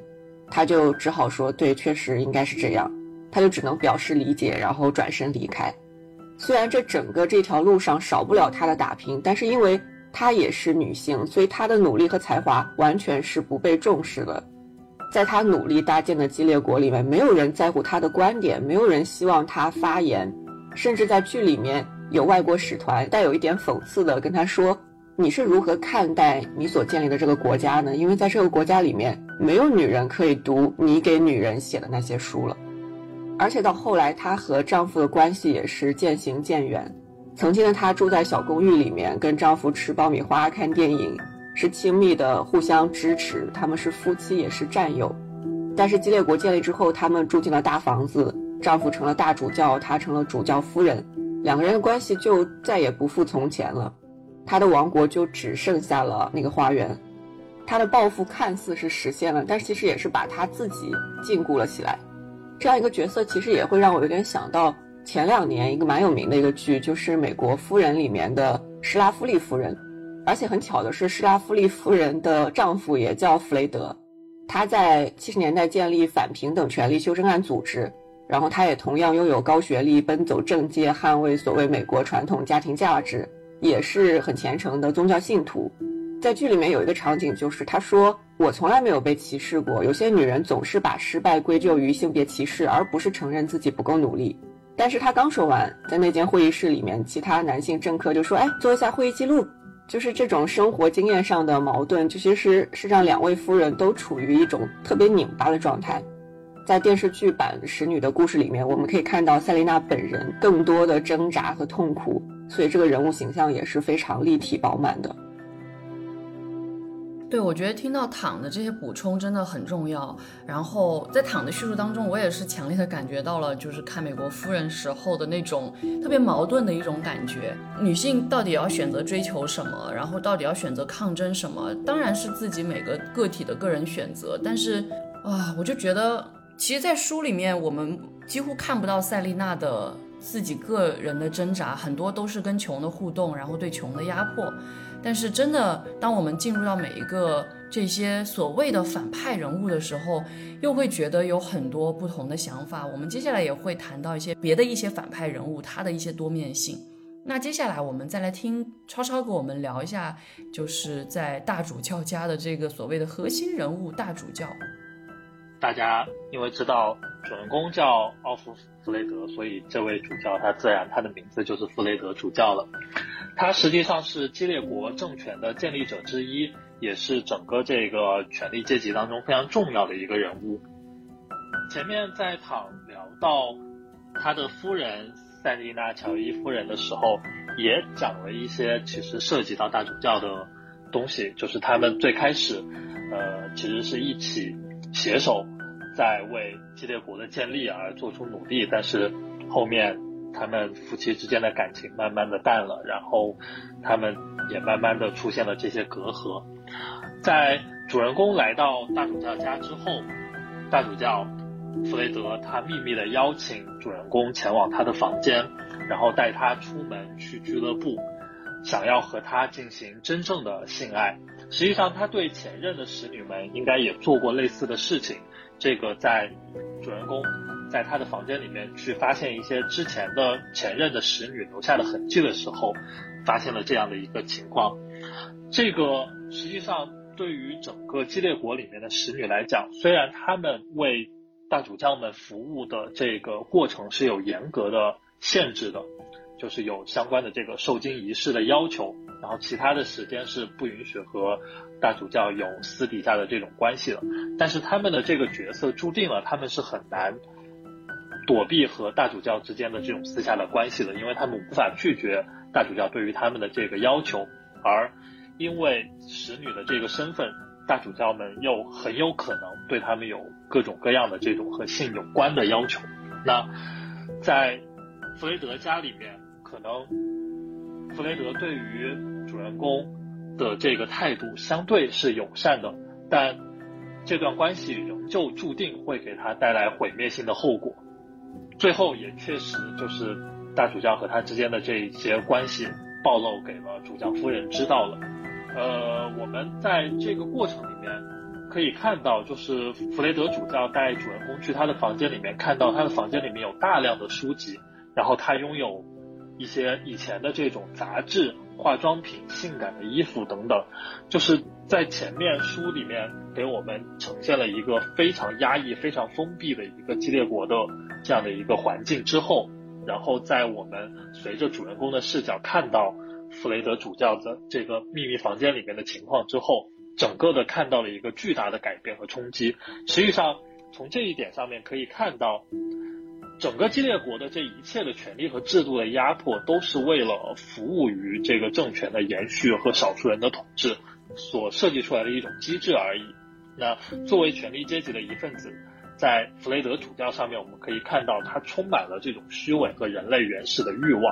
他就只好说：“对，确实应该是这样。”他就只能表示理解，然后转身离开。虽然这整个这条路上少不了她的打拼，但是因为她也是女性，所以她的努力和才华完全是不被重视的。在她努力搭建的激烈国里面，没有人在乎她的观点，没有人希望她发言，甚至在剧里面有外国使团带有一点讽刺的跟她说：“你是如何看待你所建立的这个国家呢？因为在这个国家里面，没有女人可以读你给女人写的那些书了。”而且到后来，她和丈夫的关系也是渐行渐远。曾经的她住在小公寓里面，跟丈夫吃爆米花、看电影，是亲密的，互相支持。他们是夫妻，也是战友。但是激烈国建立之后，他们住进了大房子，丈夫成了大主教，她成了主教夫人，两个人的关系就再也不复从前了。他的王国就只剩下了那个花园。他的抱负看似是实现了，但其实也是把他自己禁锢了起来。这样一个角色，其实也会让我有点想到前两年一个蛮有名的一个剧，就是《美国夫人》里面的施拉夫利夫人。而且很巧的是，施拉夫利夫人的丈夫也叫弗雷德，他在七十年代建立反平等权利修正案组织，然后他也同样拥有高学历，奔走政界，捍卫所谓美国传统家庭价值，也是很虔诚的宗教信徒。在剧里面有一个场景，就是他说：“我从来没有被歧视过。有些女人总是把失败归咎于性别歧视，而不是承认自己不够努力。”但是他刚说完，在那间会议室里面，其他男性政客就说：“哎，做一下会议记录。”就是这种生活经验上的矛盾，就其实是是让两位夫人都处于一种特别拧巴的状态。在电视剧版《使女的故事》里面，我们可以看到塞琳娜本人更多的挣扎和痛苦，所以这个人物形象也是非常立体饱满的。对，我觉得听到躺的这些补充真的很重要。然后在躺的叙述当中，我也是强烈的感觉到了，就是看美国夫人时候的那种特别矛盾的一种感觉。女性到底要选择追求什么，然后到底要选择抗争什么，当然是自己每个个体的个人选择。但是啊，我就觉得，其实，在书里面我们几乎看不到塞丽娜的自己个人的挣扎，很多都是跟穷的互动，然后对穷的压迫。但是真的，当我们进入到每一个这些所谓的反派人物的时候，又会觉得有很多不同的想法。我们接下来也会谈到一些别的一些反派人物，他的一些多面性。那接下来我们再来听超超跟我们聊一下，就是在大主教家的这个所谓的核心人物大主教。大家因为知道主人公叫奥夫弗雷德，所以这位主教他自然他的名字就是弗雷德主教了。他实际上是激烈国政权的建立者之一，也是整个这个权力阶级当中非常重要的一个人物。前面在躺聊到他的夫人塞丽娜乔伊夫人的时候，也讲了一些其实涉及到大主教的东西，就是他们最开始，呃，其实是一起。携手在为激烈国的建立而做出努力，但是后面他们夫妻之间的感情慢慢的淡了，然后他们也慢慢的出现了这些隔阂。在主人公来到大主教家之后，大主教弗雷德他秘密的邀请主人公前往他的房间，然后带他出门去俱乐部，想要和他进行真正的性爱。实际上，他对前任的使女们应该也做过类似的事情。这个在主人公在他的房间里面去发现一些之前的前任的使女留下的痕迹的时候，发现了这样的一个情况。这个实际上对于整个激烈国里面的使女来讲，虽然他们为大主教们服务的这个过程是有严格的限制的，就是有相关的这个受精仪式的要求。然后其他的时间是不允许和大主教有私底下的这种关系了，但是他们的这个角色注定了他们是很难躲避和大主教之间的这种私下的关系的，因为他们无法拒绝大主教对于他们的这个要求，而因为使女的这个身份，大主教们又很有可能对他们有各种各样的这种和性有关的要求。那在弗雷德家里面，可能。弗雷德对于主人公的这个态度相对是友善的，但这段关系仍旧注定会给他带来毁灭性的后果。最后也确实就是大主教和他之间的这一些关系暴露给了主教夫人知道了。呃，我们在这个过程里面可以看到，就是弗雷德主教带主人公去他的房间里面，看到他的房间里面有大量的书籍，然后他拥有。一些以前的这种杂志、化妆品、性感的衣服等等，就是在前面书里面给我们呈现了一个非常压抑、非常封闭的一个激烈国的这样的一个环境之后，然后在我们随着主人公的视角看到弗雷德主教的这个秘密房间里面的情况之后，整个的看到了一个巨大的改变和冲击。实际上，从这一点上面可以看到。整个激烈国的这一切的权利和制度的压迫，都是为了服务于这个政权的延续和少数人的统治所设计出来的一种机制而已。那作为权力阶级的一份子，在弗雷德主教上面，我们可以看到他充满了这种虚伪和人类原始的欲望。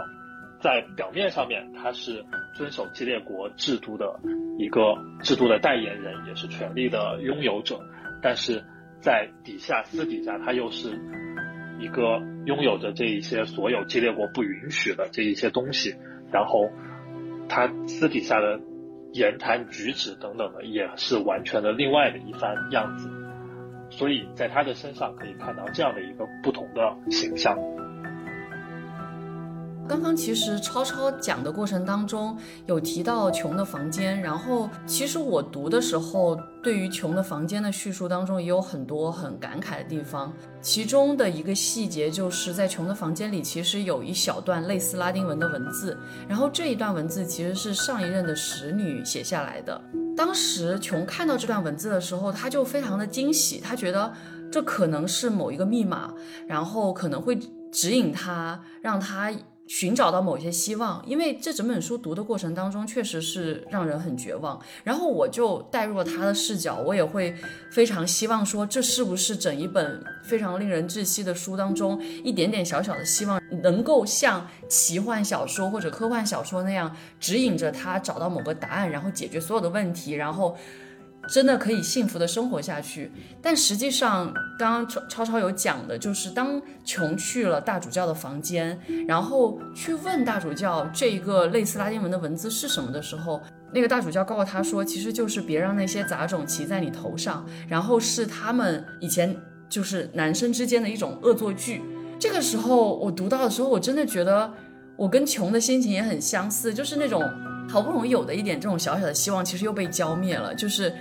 在表面上面，他是遵守激烈国制度的一个制度的代言人，也是权力的拥有者，但是在底下私底下，他又是。一个拥有着这一些所有激烈国不允许的这一些东西，然后他私底下的言谈举止等等的，也是完全的另外的一番样子。所以在他的身上可以看到这样的一个不同的形象。刚刚其实超超讲的过程当中有提到穷的房间，然后其实我读的时候，对于穷的房间的叙述当中也有很多很感慨的地方。其中的一个细节就是在穷的房间里，其实有一小段类似拉丁文的文字，然后这一段文字其实是上一任的使女写下来的。当时琼看到这段文字的时候，他就非常的惊喜，他觉得这可能是某一个密码，然后可能会指引他，让他。寻找到某些希望，因为这整本书读的过程当中确实是让人很绝望。然后我就带入了他的视角，我也会非常希望说，这是不是整一本非常令人窒息的书当中一点点小小的希望，能够像奇幻小说或者科幻小说那样指引着他找到某个答案，然后解决所有的问题，然后。真的可以幸福的生活下去，但实际上，刚刚超超超有讲的，就是当琼去了大主教的房间，然后去问大主教这一个类似拉丁文的文字是什么的时候，那个大主教告诉他说，其实就是别让那些杂种骑在你头上，然后是他们以前就是男生之间的一种恶作剧。这个时候我读到的时候，我真的觉得我跟琼的心情也很相似，就是那种好不容易有的一点这种小小的希望，其实又被浇灭了，就是。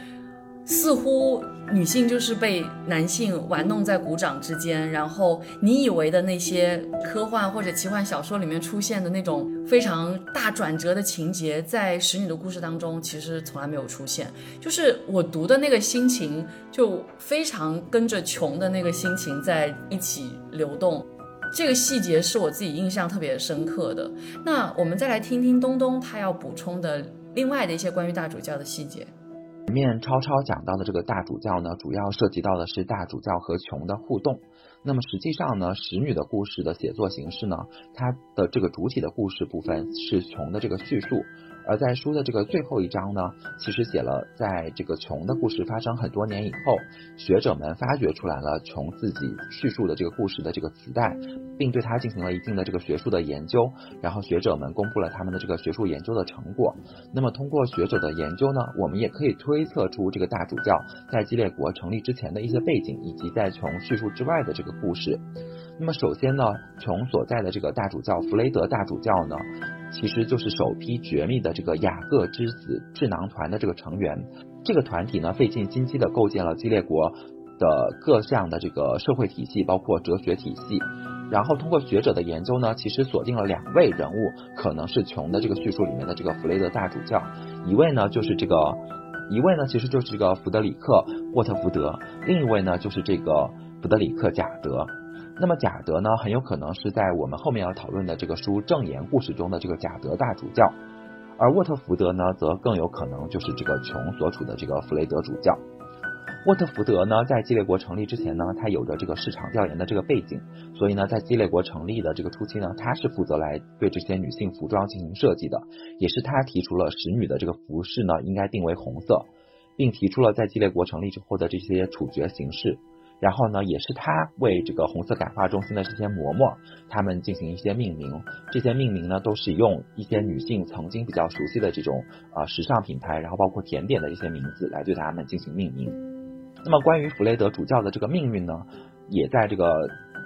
似乎女性就是被男性玩弄在鼓掌之间，然后你以为的那些科幻或者奇幻小说里面出现的那种非常大转折的情节，在使女的故事当中其实从来没有出现。就是我读的那个心情，就非常跟着穷的那个心情在一起流动。这个细节是我自己印象特别深刻的。那我们再来听听东东他要补充的另外的一些关于大主教的细节。前面超超讲到的这个大主教呢，主要涉及到的是大主教和琼的互动。那么实际上呢，使女的故事的写作形式呢，它的这个主体的故事部分是琼的这个叙述。而在书的这个最后一章呢，其实写了在这个琼的故事发生很多年以后，学者们发掘出来了琼自己叙述的这个故事的这个磁带，并对它进行了一定的这个学术的研究，然后学者们公布了他们的这个学术研究的成果。那么通过学者的研究呢，我们也可以推测出这个大主教在基列国成立之前的一些背景，以及在琼叙述之外的这个故事。那么首先呢，琼所在的这个大主教弗雷德大主教呢。其实就是首批绝密的这个雅各之子智囊团的这个成员。这个团体呢，费尽心机的构建了基列国的各项的这个社会体系，包括哲学体系。然后通过学者的研究呢，其实锁定了两位人物，可能是琼的这个叙述里面的这个弗雷德大主教。一位呢就是这个，一位呢其实就是这个弗德里克沃特福德，另一位呢就是这个弗德里克贾德。那么贾德呢，很有可能是在我们后面要讨论的这个书正言故事中的这个贾德大主教，而沃特福德呢，则更有可能就是这个琼所处的这个弗雷德主教。沃特福德呢，在基列国成立之前呢，他有着这个市场调研的这个背景，所以呢，在基列国成立的这个初期呢，他是负责来对这些女性服装进行设计的，也是他提出了使女的这个服饰呢应该定为红色，并提出了在基列国成立之后的这些处决形式。然后呢，也是他为这个红色感化中心的这些嬷嬷，他们进行一些命名。这些命名呢，都是用一些女性曾经比较熟悉的这种啊时尚品牌，然后包括甜点的一些名字来对他们进行命名。那么关于弗雷德主教的这个命运呢，也在这个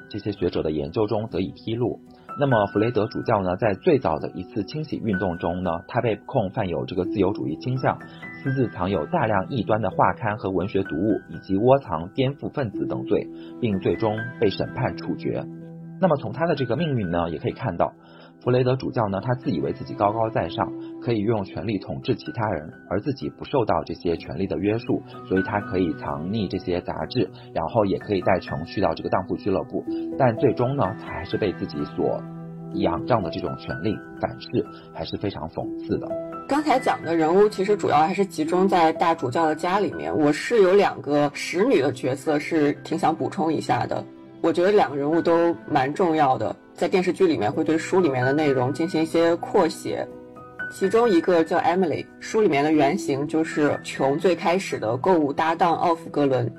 这些学者的研究中得以披露。那么弗雷德主教呢，在最早的一次清洗运动中呢，他被控犯有这个自由主义倾向。私自藏有大量异端的画刊和文学读物，以及窝藏颠覆分子等罪，并最终被审判处决。那么从他的这个命运呢，也可以看到，弗雷德主教呢，他自以为自己高高在上，可以用权力统治其他人，而自己不受到这些权力的约束，所以他可以藏匿这些杂志，然后也可以带琼去到这个当铺俱乐部。但最终呢，他还是被自己所仰仗的这种权力反噬，还是非常讽刺的。刚才讲的人物其实主要还是集中在大主教的家里面。我是有两个使女的角色是挺想补充一下的。我觉得两个人物都蛮重要的，在电视剧里面会对书里面的内容进行一些扩写。其中一个叫 Emily，书里面的原型就是琼最开始的购物搭档奥弗格伦。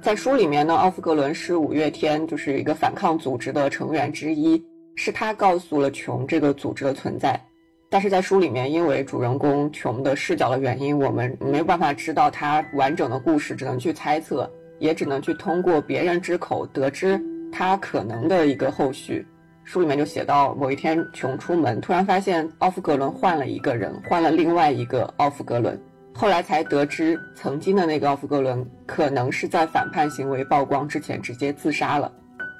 在书里面呢，奥弗格伦是五月天就是一个反抗组织的成员之一，是他告诉了琼这个组织的存在。但是在书里面，因为主人公琼的视角的原因，我们没有办法知道他完整的故事，只能去猜测，也只能去通过别人之口得知他可能的一个后续。书里面就写到，某一天琼出门，突然发现奥夫格伦换了一个人，换了另外一个奥夫格伦。后来才得知，曾经的那个奥夫格伦可能是在反叛行为曝光之前直接自杀了，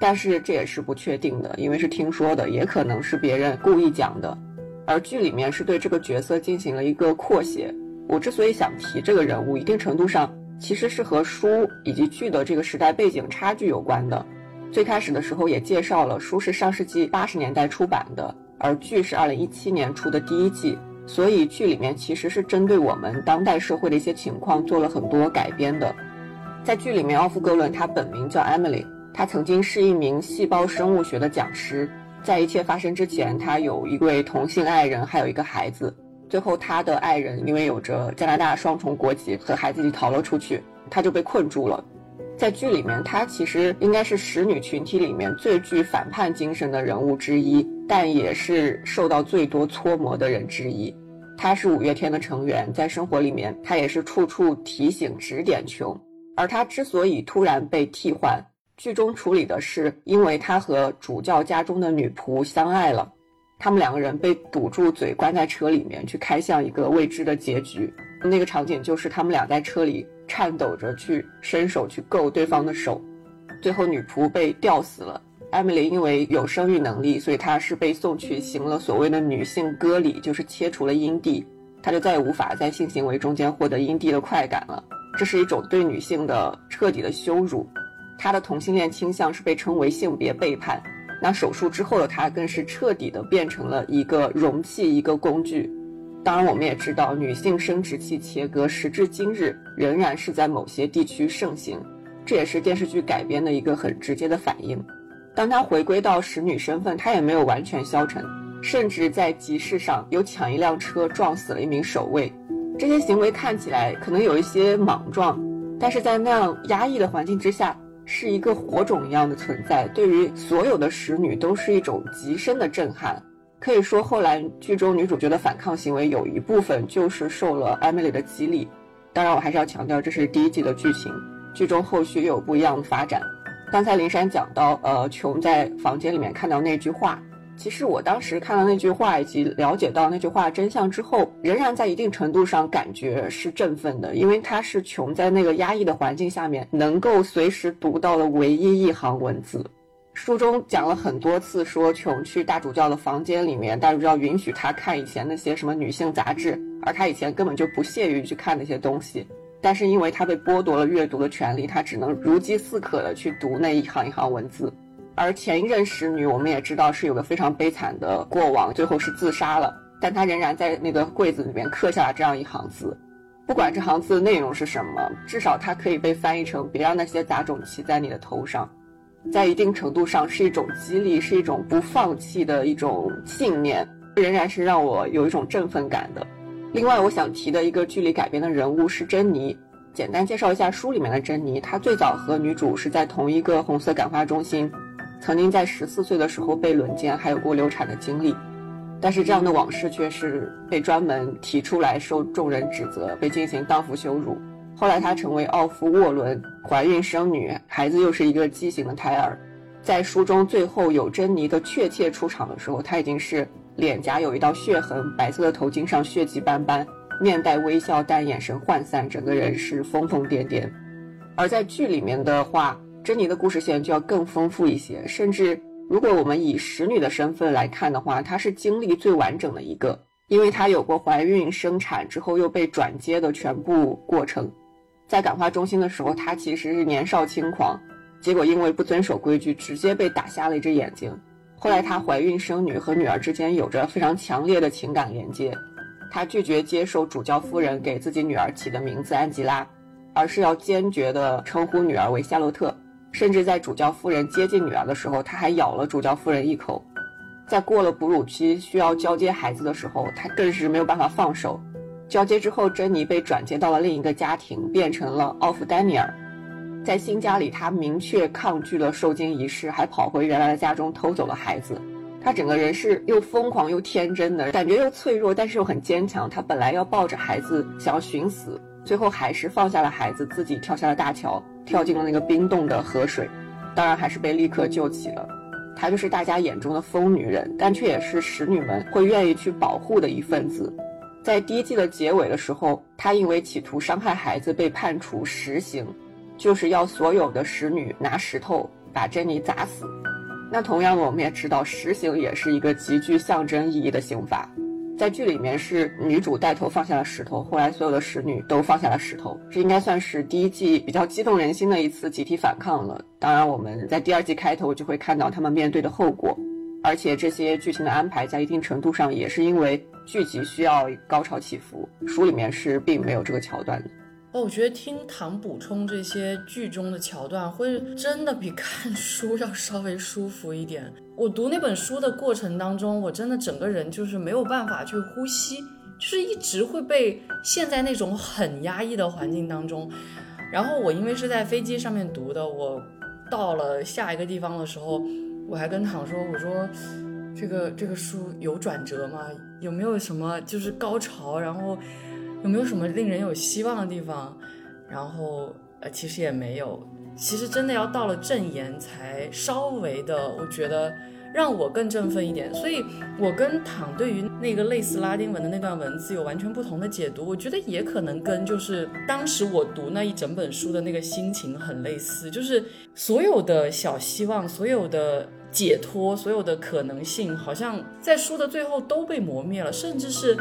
但是这也是不确定的，因为是听说的，也可能是别人故意讲的。而剧里面是对这个角色进行了一个扩写。我之所以想提这个人物，一定程度上其实是和书以及剧的这个时代背景差距有关的。最开始的时候也介绍了，书是上世纪八十年代出版的，而剧是二零一七年出的第一季。所以剧里面其实是针对我们当代社会的一些情况做了很多改编的。在剧里面，奥夫格伦他本名叫 Emily，他曾经是一名细胞生物学的讲师。在一切发生之前，他有一位同性爱人，还有一个孩子。最后，他的爱人因为有着加拿大双重国籍，和孩子一起逃了出去，他就被困住了。在剧里面，他其实应该是使女群体里面最具反叛精神的人物之一。但也是受到最多搓磨的人之一。他是五月天的成员，在生活里面，他也是处处提醒、指点琼。而他之所以突然被替换，剧中处理的是，因为他和主教家中的女仆相爱了，他们两个人被堵住嘴，关在车里面，去开向一个未知的结局。那个场景就是他们俩在车里颤抖着去伸手去够对方的手，最后女仆被吊死了。艾米丽因为有生育能力，所以她是被送去行了所谓的女性割礼，就是切除了阴蒂，她就再也无法在性行为中间获得阴蒂的快感了。这是一种对女性的彻底的羞辱。她的同性恋倾向是被称为性别背叛。那手术之后的她更是彻底的变成了一个容器，一个工具。当然，我们也知道，女性生殖器切割时至今日仍然是在某些地区盛行，这也是电视剧改编的一个很直接的反应。当她回归到使女身份，她也没有完全消沉，甚至在集市上有抢一辆车撞死了一名守卫。这些行为看起来可能有一些莽撞，但是在那样压抑的环境之下，是一个火种一样的存在，对于所有的使女都是一种极深的震撼。可以说，后来剧中女主角的反抗行为有一部分就是受了艾米丽的激励。当然，我还是要强调，这是第一季的剧情，剧中后续又有不一样的发展。刚才林珊讲到，呃，琼在房间里面看到那句话，其实我当时看到那句话以及了解到那句话真相之后，仍然在一定程度上感觉是振奋的，因为它是穷在那个压抑的环境下面能够随时读到的唯一一行文字。书中讲了很多次，说琼去大主教的房间里面，大主教允许他看以前那些什么女性杂志，而他以前根本就不屑于去看那些东西。但是因为他被剥夺了阅读的权利，他只能如饥似渴的去读那一行一行文字。而前一任使女，我们也知道是有个非常悲惨的过往，最后是自杀了。但他仍然在那个柜子里面刻下了这样一行字，不管这行字的内容是什么，至少它可以被翻译成“别让那些杂种骑在你的头上”。在一定程度上是一种激励，是一种不放弃的一种信念，仍然是让我有一种振奋感的。另外，我想提的一个剧里改编的人物是珍妮。简单介绍一下书里面的珍妮，她最早和女主是在同一个红色感化中心，曾经在十四岁的时候被轮奸，还有过流产的经历。但是这样的往事却是被专门提出来受众人指责，被进行荡妇羞辱。后来她成为奥夫沃伦，怀孕生女，孩子又是一个畸形的胎儿。在书中最后有珍妮的确切出场的时候，她已经是。脸颊有一道血痕，白色的头巾上血迹斑斑，面带微笑，但眼神涣散，整个人是疯疯癫癫。而在剧里面的话，珍妮的故事线就要更丰富一些，甚至如果我们以使女的身份来看的话，她是经历最完整的一个，因为她有过怀孕、生产之后又被转接的全部过程。在感化中心的时候，她其实是年少轻狂，结果因为不遵守规矩，直接被打瞎了一只眼睛。后来，她怀孕生女，和女儿之间有着非常强烈的情感连接。她拒绝接受主教夫人给自己女儿起的名字安吉拉，而是要坚决地称呼女儿为夏洛特。甚至在主教夫人接近女儿的时候，她还咬了主教夫人一口。在过了哺乳期需要交接孩子的时候，她更是没有办法放手。交接之后，珍妮被转接到了另一个家庭，变成了奥夫丹尼尔。在新家里，他明确抗拒了受精仪式，还跑回原来的家中偷走了孩子。他整个人是又疯狂又天真的感觉，又脆弱，但是又很坚强。他本来要抱着孩子想要寻死，最后还是放下了孩子，自己跳下了大桥，跳进了那个冰冻的河水，当然还是被立刻救起了。她就是大家眼中的疯女人，但却也是使女们会愿意去保护的一份子。在第一季的结尾的时候，她因为企图伤害孩子被判处实刑，就是要所有的使女拿石头把珍妮砸死。那同样的，我们也知道，实刑也是一个极具象征意义的刑罚。在剧里面是女主带头放下了石头，后来所有的使女都放下了石头，这应该算是第一季比较激动人心的一次集体反抗了。当然，我们在第二季开头就会看到他们面对的后果，而且这些剧情的安排在一定程度上也是因为剧集需要高潮起伏，书里面是并没有这个桥段的。哦，我觉得听唐补充这些剧中的桥段，会真的比看书要稍微舒服一点。我读那本书的过程当中，我真的整个人就是没有办法去呼吸，就是一直会被陷在那种很压抑的环境当中。然后我因为是在飞机上面读的，我到了下一个地方的时候，我还跟唐说：“我说这个这个书有转折吗？有没有什么就是高潮？然后。”有没有什么令人有希望的地方？然后呃，其实也没有。其实真的要到了正言才稍微的，我觉得让我更振奋一点。所以，我跟躺对于那个类似拉丁文的那段文字有完全不同的解读。我觉得也可能跟就是当时我读那一整本书的那个心情很类似，就是所有的小希望，所有的解脱，所有的可能性，好像在书的最后都被磨灭了，甚至是。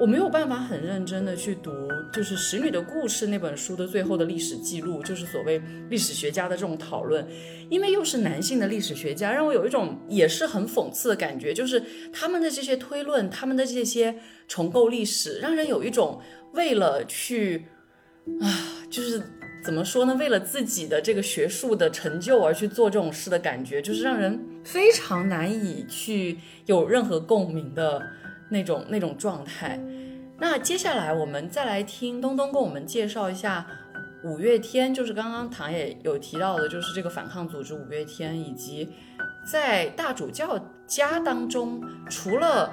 我没有办法很认真的去读，就是《使女的故事》那本书的最后的历史记录，就是所谓历史学家的这种讨论，因为又是男性的历史学家，让我有一种也是很讽刺的感觉，就是他们的这些推论，他们的这些重构历史，让人有一种为了去啊，就是怎么说呢，为了自己的这个学术的成就而去做这种事的感觉，就是让人非常难以去有任何共鸣的。那种那种状态，那接下来我们再来听东东跟我们介绍一下五月天，就是刚刚唐也有提到的，就是这个反抗组织五月天，以及在大主教家当中，除了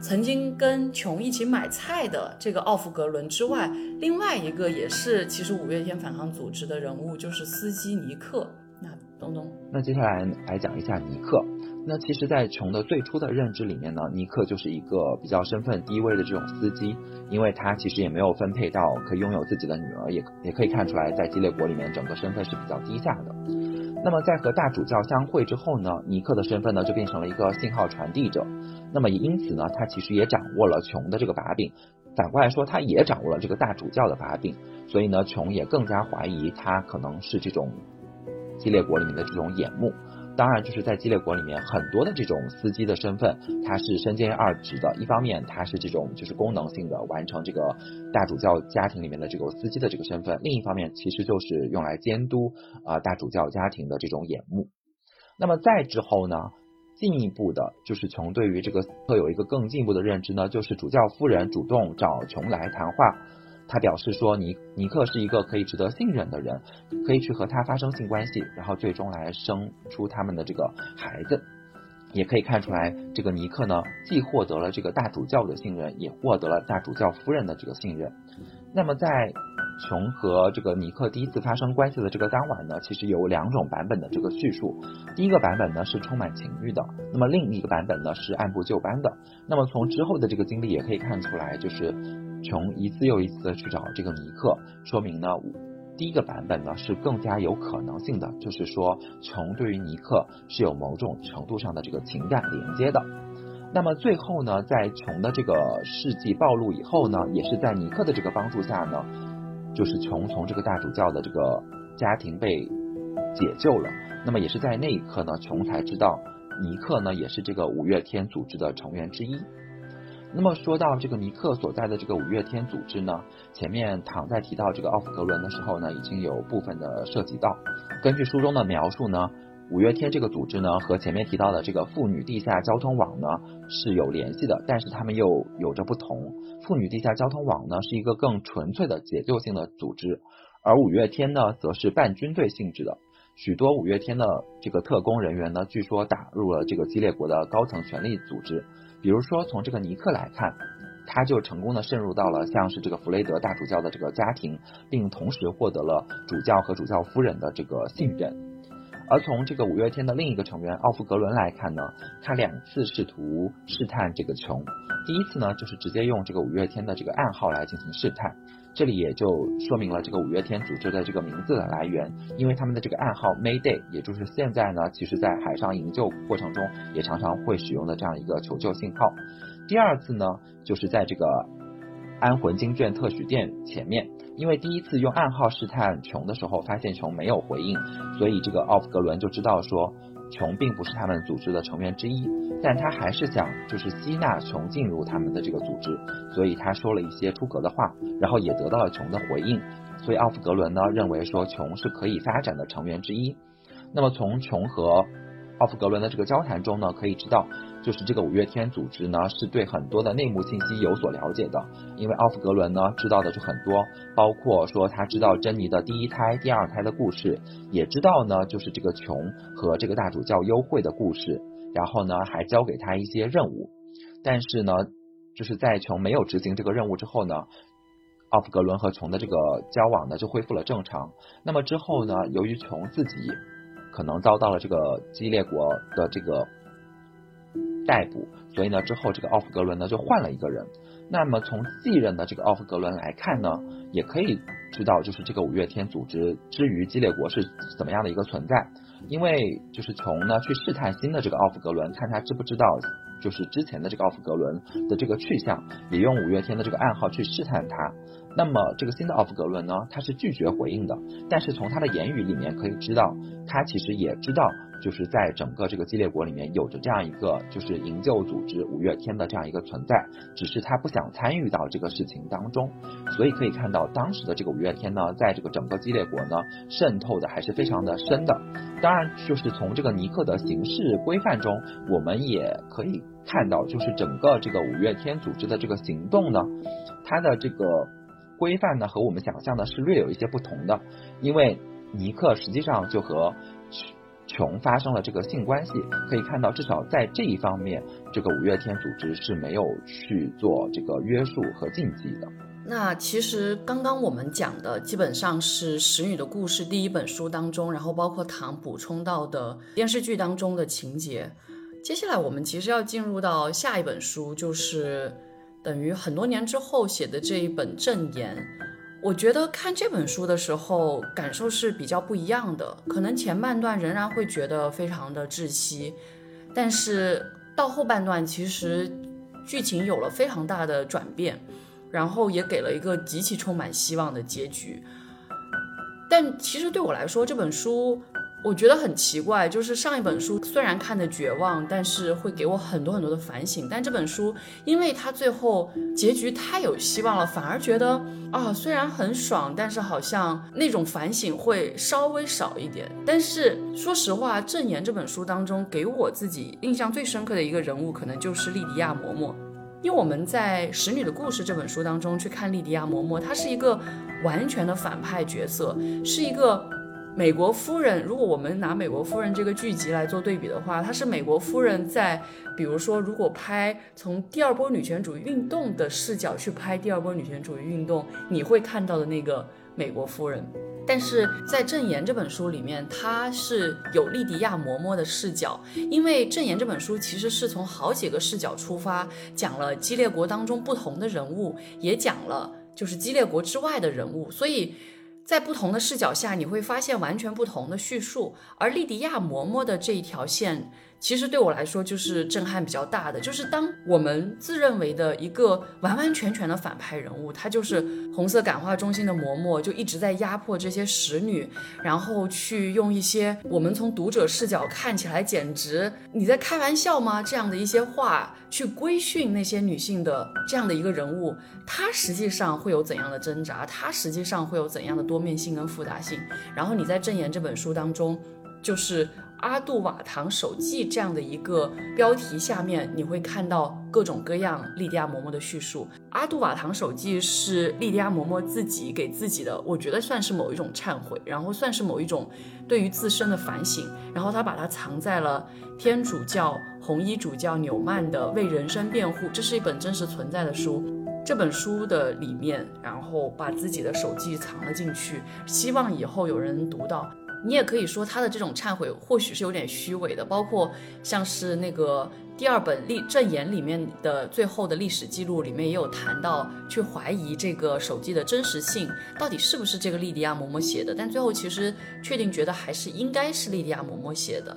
曾经跟琼一起买菜的这个奥弗格伦之外，另外一个也是其实五月天反抗组织的人物，就是司机尼克。那东东，那接下来来讲一下尼克。那其实，在琼的最初的认知里面呢，尼克就是一个比较身份低微的这种司机，因为他其实也没有分配到可以拥有自己的女儿，也也可以看出来，在激烈国里面整个身份是比较低下的。那么在和大主教相会之后呢，尼克的身份呢就变成了一个信号传递者，那么也因此呢，他其实也掌握了琼的这个把柄，反过来说，他也掌握了这个大主教的把柄，所以呢，琼也更加怀疑他可能是这种激烈国里面的这种眼目。当然，就是在激烈国里面，很多的这种司机的身份，他是身兼二职的。一方面，他是这种就是功能性的完成这个大主教家庭里面的这个司机的这个身份；另一方面，其实就是用来监督啊大主教家庭的这种眼目。那么再之后呢，进一步的就是从对于这个会有一个更进一步的认知呢，就是主教夫人主动找琼来谈话。他表示说，尼尼克是一个可以值得信任的人，可以去和他发生性关系，然后最终来生出他们的这个孩子。也可以看出来，这个尼克呢，既获得了这个大主教的信任，也获得了大主教夫人的这个信任。那么，在琼和这个尼克第一次发生关系的这个当晚呢，其实有两种版本的这个叙述。第一个版本呢是充满情欲的，那么另一个版本呢是按部就班的。那么从之后的这个经历也可以看出来，就是。琼一次又一次的去找这个尼克，说明呢，第一个版本呢是更加有可能性的，就是说琼对于尼克是有某种程度上的这个情感连接的。那么最后呢，在琼的这个事迹暴露以后呢，也是在尼克的这个帮助下呢，就是琼从这个大主教的这个家庭被解救了。那么也是在那一刻呢，琼才知道尼克呢也是这个五月天组织的成员之一。那么说到这个尼克所在的这个五月天组织呢，前面躺在提到这个奥弗格伦的时候呢，已经有部分的涉及到。根据书中的描述呢，五月天这个组织呢和前面提到的这个妇女地下交通网呢是有联系的，但是他们又有着不同。妇女地下交通网呢是一个更纯粹的解救性的组织，而五月天呢则是半军队性质的。许多五月天的这个特工人员呢，据说打入了这个激烈国的高层权力组织。比如说，从这个尼克来看，他就成功的渗入到了像是这个弗雷德大主教的这个家庭，并同时获得了主教和主教夫人的这个信任。而从这个五月天的另一个成员奥夫格伦来看呢，他两次试图试探这个琼，第一次呢就是直接用这个五月天的这个暗号来进行试探，这里也就说明了这个五月天组织的这个名字的来源，因为他们的这个暗号 Mayday，也就是现在呢，其实在海上营救过程中也常常会使用的这样一个求救信号。第二次呢，就是在这个安魂经卷特许店前面。因为第一次用暗号试探琼的时候，发现琼没有回应，所以这个奥弗格伦就知道说琼并不是他们组织的成员之一，但他还是想就是吸纳琼进入他们的这个组织，所以他说了一些出格的话，然后也得到了琼的回应，所以奥夫格伦呢认为说琼是可以发展的成员之一。那么从琼和奥夫格伦的这个交谈中呢，可以知道，就是这个五月天组织呢，是对很多的内幕信息有所了解的。因为奥弗格伦呢，知道的就很多，包括说他知道珍妮的第一胎、第二胎的故事，也知道呢，就是这个琼和这个大主教幽会的故事。然后呢，还交给他一些任务。但是呢，就是在琼没有执行这个任务之后呢，奥弗格伦和琼的这个交往呢，就恢复了正常。那么之后呢，由于琼自己。可能遭到了这个激烈国的这个逮捕，所以呢，之后这个奥弗格伦呢就换了一个人。那么从继任的这个奥弗格伦来看呢，也可以知道，就是这个五月天组织之于激烈国是怎么样的一个存在。因为就是从呢去试探新的这个奥弗格伦，看他知不知道，就是之前的这个奥弗格伦的这个去向，也用五月天的这个暗号去试探他。那么这个新的奥弗格伦呢，他是拒绝回应的，但是从他的言语里面可以知道，他其实也知道，就是在整个这个激烈国里面有着这样一个就是营救组织五月天的这样一个存在，只是他不想参与到这个事情当中，所以可以看到当时的这个五月天呢，在这个整个激烈国呢渗透的还是非常的深的。当然，就是从这个尼克的形式规范中，我们也可以看到，就是整个这个五月天组织的这个行动呢，它的这个。规范呢和我们想象的是略有一些不同的，因为尼克实际上就和琼发生了这个性关系，可以看到至少在这一方面，这个五月天组织是没有去做这个约束和禁忌的。那其实刚刚我们讲的基本上是《使女的故事》第一本书当中，然后包括唐补充到的电视剧当中的情节。接下来我们其实要进入到下一本书，就是。等于很多年之后写的这一本《证言》，我觉得看这本书的时候感受是比较不一样的。可能前半段仍然会觉得非常的窒息，但是到后半段其实剧情有了非常大的转变，然后也给了一个极其充满希望的结局。但其实对我来说，这本书。我觉得很奇怪，就是上一本书虽然看的绝望，但是会给我很多很多的反省。但这本书，因为它最后结局太有希望了，反而觉得啊，虽然很爽，但是好像那种反省会稍微少一点。但是说实话，《正言》这本书当中给我自己印象最深刻的一个人物，可能就是莉迪亚嬷嬷。因为我们在《使女的故事》这本书当中去看莉迪亚嬷嬷，她是一个完全的反派角色，是一个。美国夫人，如果我们拿美国夫人这个剧集来做对比的话，她是美国夫人在，比如说，如果拍从第二波女权主义运动的视角去拍第二波女权主义运动，你会看到的那个美国夫人。但是在《证言》这本书里面，她是有莉迪亚嬷嬷的视角，因为《证言》这本书其实是从好几个视角出发，讲了激烈国当中不同的人物，也讲了就是激烈国之外的人物，所以。在不同的视角下，你会发现完全不同的叙述。而莉迪亚嬷嬷的这一条线。其实对我来说就是震撼比较大的，就是当我们自认为的一个完完全全的反派人物，他就是红色感化中心的嬷嬷，就一直在压迫这些使女，然后去用一些我们从读者视角看起来简直你在开玩笑吗这样的一些话去规训那些女性的这样的一个人物，他实际上会有怎样的挣扎？他实际上会有怎样的多面性跟复杂性？然后你在《证言》这本书当中，就是。阿杜瓦唐手记这样的一个标题下面，你会看到各种各样莉迪亚嬷嬷的叙述。阿杜瓦唐手记是莉迪亚嬷嬷自己给自己的，我觉得算是某一种忏悔，然后算是某一种对于自身的反省。然后他把它藏在了天主教红衣主教纽曼的《为人生辩护》，这是一本真实存在的书。这本书的里面，然后把自己的手记藏了进去，希望以后有人读到。你也可以说他的这种忏悔或许是有点虚伪的，包括像是那个第二本历证言里面的最后的历史记录里面也有谈到，去怀疑这个手记的真实性，到底是不是这个莉迪亚嬷嬷写的？但最后其实确定觉得还是应该是莉迪亚嬷嬷写的。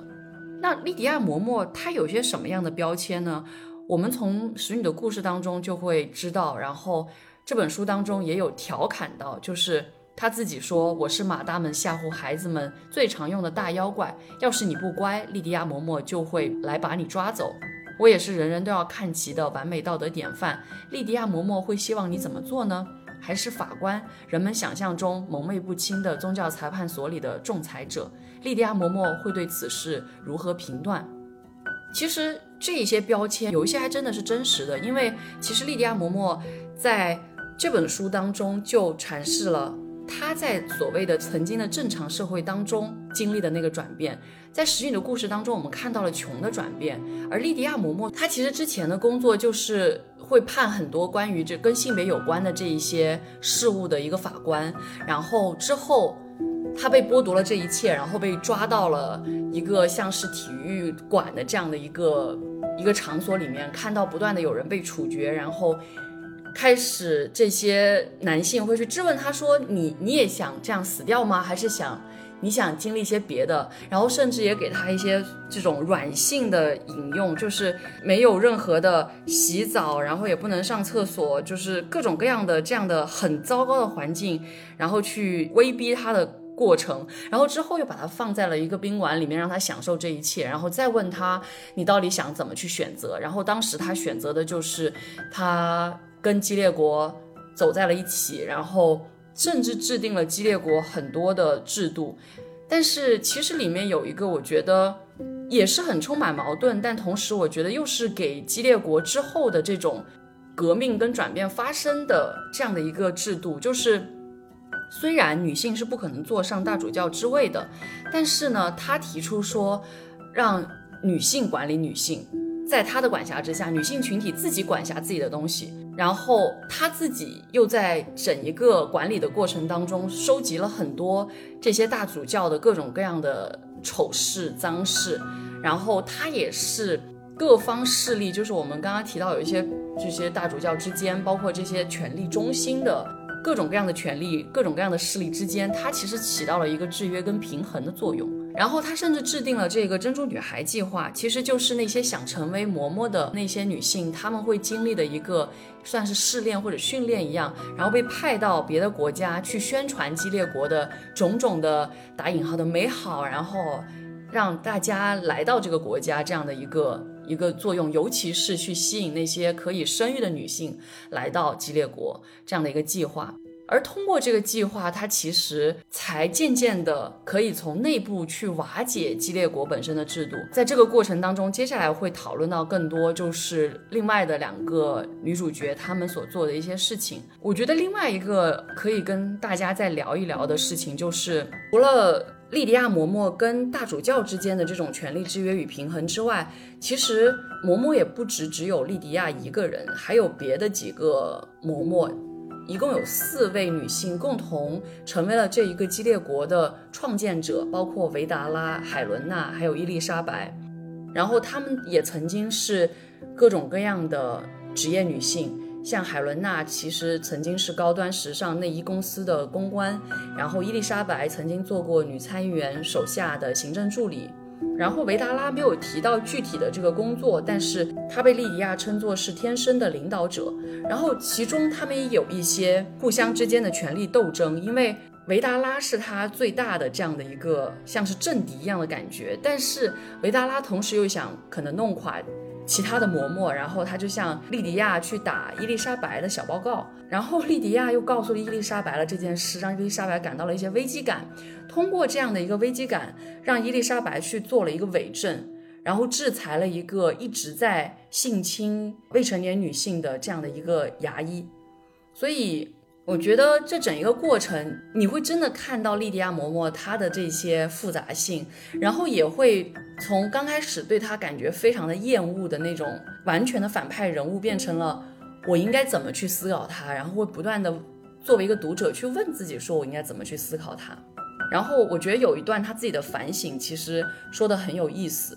那莉迪亚嬷嬷她有些什么样的标签呢？我们从使女的故事当中就会知道，然后这本书当中也有调侃到，就是。他自己说：“我是马大们吓唬孩子们最常用的大妖怪。要是你不乖，莉迪亚嬷嬷就会来把你抓走。我也是人人都要看齐的完美道德典范。莉迪亚嬷嬷会希望你怎么做呢？还是法官？人们想象中蒙昧不清的宗教裁判所里的仲裁者？莉迪亚嬷嬷会对此事如何评断？其实这些标签有一些还真的是真实的，因为其实莉迪亚嬷嬷在这本书当中就阐释了。”他在所谓的曾经的正常社会当中经历的那个转变，在石女的故事当中，我们看到了穷的转变。而莉迪亚嬷嬷，她其实之前的工作就是会判很多关于这跟性别有关的这一些事物的一个法官。然后之后，她被剥夺了这一切，然后被抓到了一个像是体育馆的这样的一个一个场所里面，看到不断的有人被处决，然后。开始，这些男性会去质问他说：“你你也想这样死掉吗？还是想你想经历一些别的？”然后甚至也给他一些这种软性的引用，就是没有任何的洗澡，然后也不能上厕所，就是各种各样的这样的很糟糕的环境，然后去威逼他的过程。然后之后又把他放在了一个宾馆里面，让他享受这一切，然后再问他：“你到底想怎么去选择？”然后当时他选择的就是他。跟激烈国走在了一起，然后甚至制定了激烈国很多的制度，但是其实里面有一个我觉得也是很充满矛盾，但同时我觉得又是给激烈国之后的这种革命跟转变发生的这样的一个制度，就是虽然女性是不可能坐上大主教之位的，但是呢，他提出说让女性管理女性，在他的管辖之下，女性群体自己管辖自己的东西。然后他自己又在整一个管理的过程当中，收集了很多这些大主教的各种各样的丑事、脏事。然后他也是各方势力，就是我们刚刚提到有一些这些大主教之间，包括这些权力中心的各种各样的权力、各种各样的势力之间，它其实起到了一个制约跟平衡的作用。然后他甚至制定了这个珍珠女孩计划，其实就是那些想成为嬷嬷的那些女性，她们会经历的一个算是试炼或者训练一样，然后被派到别的国家去宣传激烈国的种种的打引号的美好，然后让大家来到这个国家这样的一个一个作用，尤其是去吸引那些可以生育的女性来到激烈国这样的一个计划。而通过这个计划，它其实才渐渐的可以从内部去瓦解激烈国本身的制度。在这个过程当中，接下来会讨论到更多，就是另外的两个女主角她们所做的一些事情。我觉得另外一个可以跟大家再聊一聊的事情，就是除了莉迪亚嬷嬷跟大主教之间的这种权力制约与平衡之外，其实嬷嬷也不止只有莉迪亚一个人，还有别的几个嬷嬷。一共有四位女性共同成为了这一个激烈国的创建者，包括维达拉、海伦娜，还有伊丽莎白。然后她们也曾经是各种各样的职业女性，像海伦娜其实曾经是高端时尚内衣公司的公关，然后伊丽莎白曾经做过女参议员手下的行政助理。然后维达拉没有提到具体的这个工作，但是他被莉迪亚称作是天生的领导者。然后其中他们也有一些互相之间的权力斗争，因为维达拉是他最大的这样的一个像是政敌一样的感觉，但是维达拉同时又想可能弄垮。其他的嬷嬷，然后他就向莉迪亚去打伊丽莎白的小报告，然后莉迪亚又告诉了伊丽莎白了这件事，让伊丽莎白感到了一些危机感。通过这样的一个危机感，让伊丽莎白去做了一个伪证，然后制裁了一个一直在性侵未成年女性的这样的一个牙医，所以我觉得这整一个过程，你会真的看到莉迪亚嬷嬷她的这些复杂性，然后也会从刚开始对她感觉非常的厌恶的那种完全的反派人物，变成了我应该怎么去思考她，然后会不断的作为一个读者去问自己，说我应该怎么去思考她。然后我觉得有一段他自己的反省，其实说的很有意思。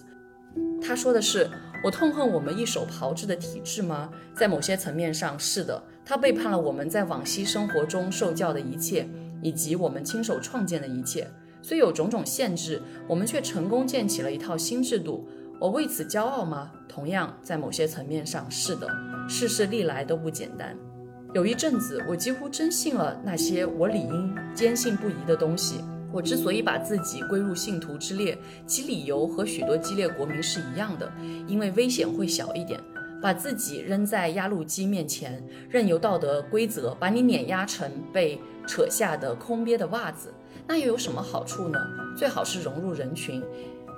他说的是：“我痛恨我们一手炮制的体制吗？在某些层面上，是的。他背叛了我们在往昔生活中受教的一切，以及我们亲手创建的一切。虽有种种限制，我们却成功建起了一套新制度。我为此骄傲吗？同样，在某些层面上，是的。世事历来都不简单。有一阵子，我几乎真信了那些我理应坚信不疑的东西。”我之所以把自己归入信徒之列，其理由和许多激烈国民是一样的，因为危险会小一点。把自己扔在压路机面前，任由道德规则把你碾压成被扯下的空憋的袜子，那又有什么好处呢？最好是融入人群，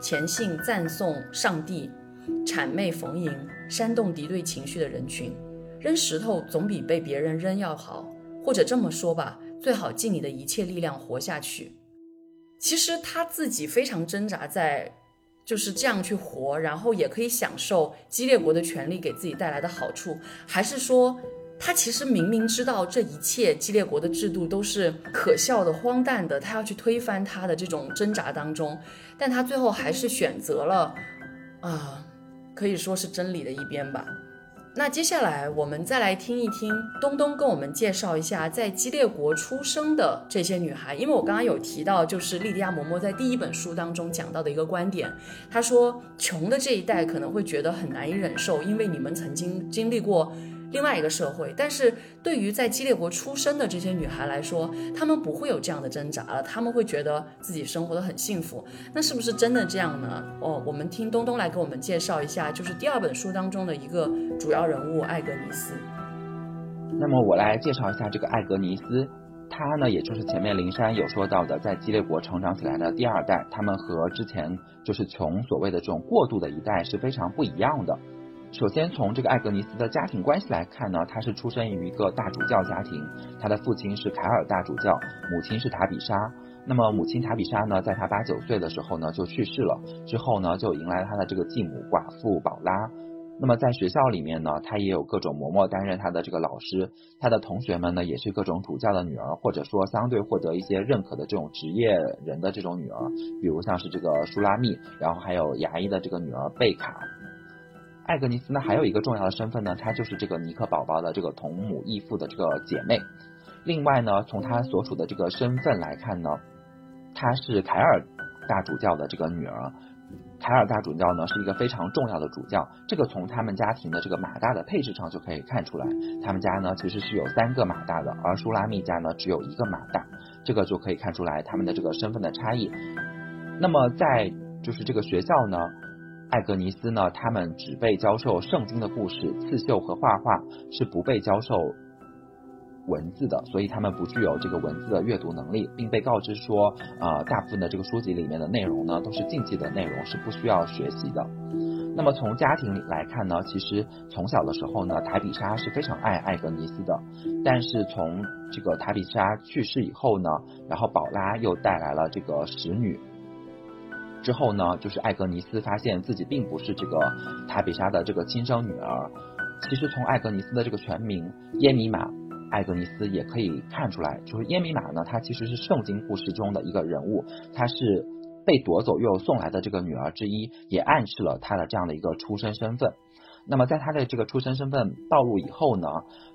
虔信赞颂上帝，谄媚逢迎，煽动敌对情绪的人群。扔石头总比被别人扔要好，或者这么说吧，最好尽你的一切力量活下去。其实他自己非常挣扎在就是这样去活，然后也可以享受激烈国的权利给自己带来的好处，还是说他其实明明知道这一切激烈国的制度都是可笑的、荒诞的，他要去推翻他的这种挣扎当中，但他最后还是选择了啊，可以说是真理的一边吧。那接下来我们再来听一听东东跟我们介绍一下在激烈国出生的这些女孩，因为我刚刚有提到，就是莉迪亚嬷嬷在第一本书当中讲到的一个观点，她说穷的这一代可能会觉得很难以忍受，因为你们曾经经历过。另外一个社会，但是对于在激烈国出生的这些女孩来说，她们不会有这样的挣扎了，她们会觉得自己生活的很幸福。那是不是真的这样呢？哦，我们听东东来给我们介绍一下，就是第二本书当中的一个主要人物艾格尼斯。那么我来介绍一下这个艾格尼斯，她呢，也就是前面灵山有说到的，在激烈国成长起来的第二代，他们和之前就是穷所谓的这种过渡的一代是非常不一样的。首先从这个艾格尼斯的家庭关系来看呢，他是出生于一个大主教家庭，他的父亲是凯尔大主教，母亲是塔比莎。那么母亲塔比莎呢，在他八九岁的时候呢就去世了，之后呢就迎来了他的这个继母寡妇宝拉。那么在学校里面呢，他也有各种嬷嬷担任他的这个老师，他的同学们呢也是各种主教的女儿，或者说相对获得一些认可的这种职业人的这种女儿，比如像是这个舒拉密，然后还有牙医的这个女儿贝卡。艾格尼斯呢，还有一个重要的身份呢，她就是这个尼克宝宝的这个同母异父的这个姐妹。另外呢，从她所处的这个身份来看呢，她是凯尔大主教的这个女儿。凯尔大主教呢是一个非常重要的主教，这个从他们家庭的这个马大的配置上就可以看出来。他们家呢其实是有三个马大的，而舒拉密家呢只有一个马大，这个就可以看出来他们的这个身份的差异。那么在就是这个学校呢。艾格尼斯呢？他们只被教授圣经的故事、刺绣和画画，是不被教授文字的，所以他们不具有这个文字的阅读能力，并被告知说，呃，大部分的这个书籍里面的内容呢，都是禁忌的内容，是不需要学习的。那么从家庭里来看呢，其实从小的时候呢，塔比莎是非常爱艾格尼斯的，但是从这个塔比莎去世以后呢，然后宝拉又带来了这个使女。之后呢，就是艾格尼斯发现自己并不是这个塔比莎的这个亲生女儿。其实从艾格尼斯的这个全名耶米玛艾格尼斯也可以看出来，就是耶米玛呢，她其实是圣经故事中的一个人物，她是被夺走又送来的这个女儿之一，也暗示了她的这样的一个出生身份。那么在她的这个出生身份暴露以后呢，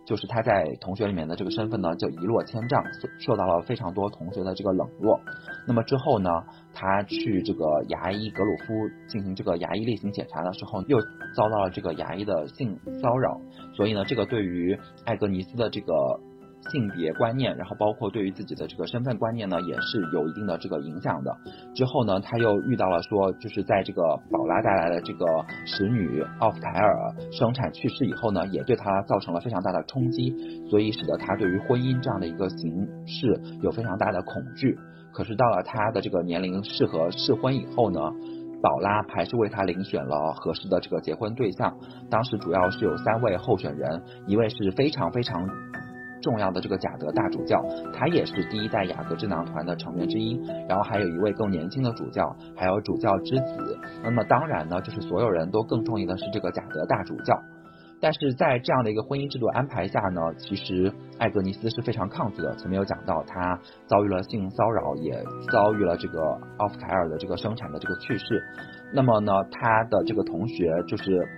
就是她在同学里面的这个身份呢就一落千丈，受到了非常多同学的这个冷落。那么之后呢，他去这个牙医格鲁夫进行这个牙医例行检查的时候，又遭到了这个牙医的性骚扰。所以呢，这个对于艾格尼斯的这个。性别观念，然后包括对于自己的这个身份观念呢，也是有一定的这个影响的。之后呢，他又遇到了说，就是在这个宝拉带来的这个使女奥夫凯尔生产去世以后呢，也对他造成了非常大的冲击，所以使得他对于婚姻这样的一个形式有非常大的恐惧。可是到了他的这个年龄适合适婚以后呢，宝拉还是为他遴选了合适的这个结婚对象。当时主要是有三位候选人，一位是非常非常。重要的这个贾德大主教，他也是第一代雅各智囊团的成员之一。然后还有一位更年轻的主教，还有主教之子。那么当然呢，就是所有人都更中意的是这个贾德大主教。但是在这样的一个婚姻制度安排下呢，其实艾格尼斯是非常抗拒的。前面有讲到，他遭遇了性骚扰，也遭遇了这个奥夫凯尔的这个生产的这个去世。那么呢，他的这个同学就是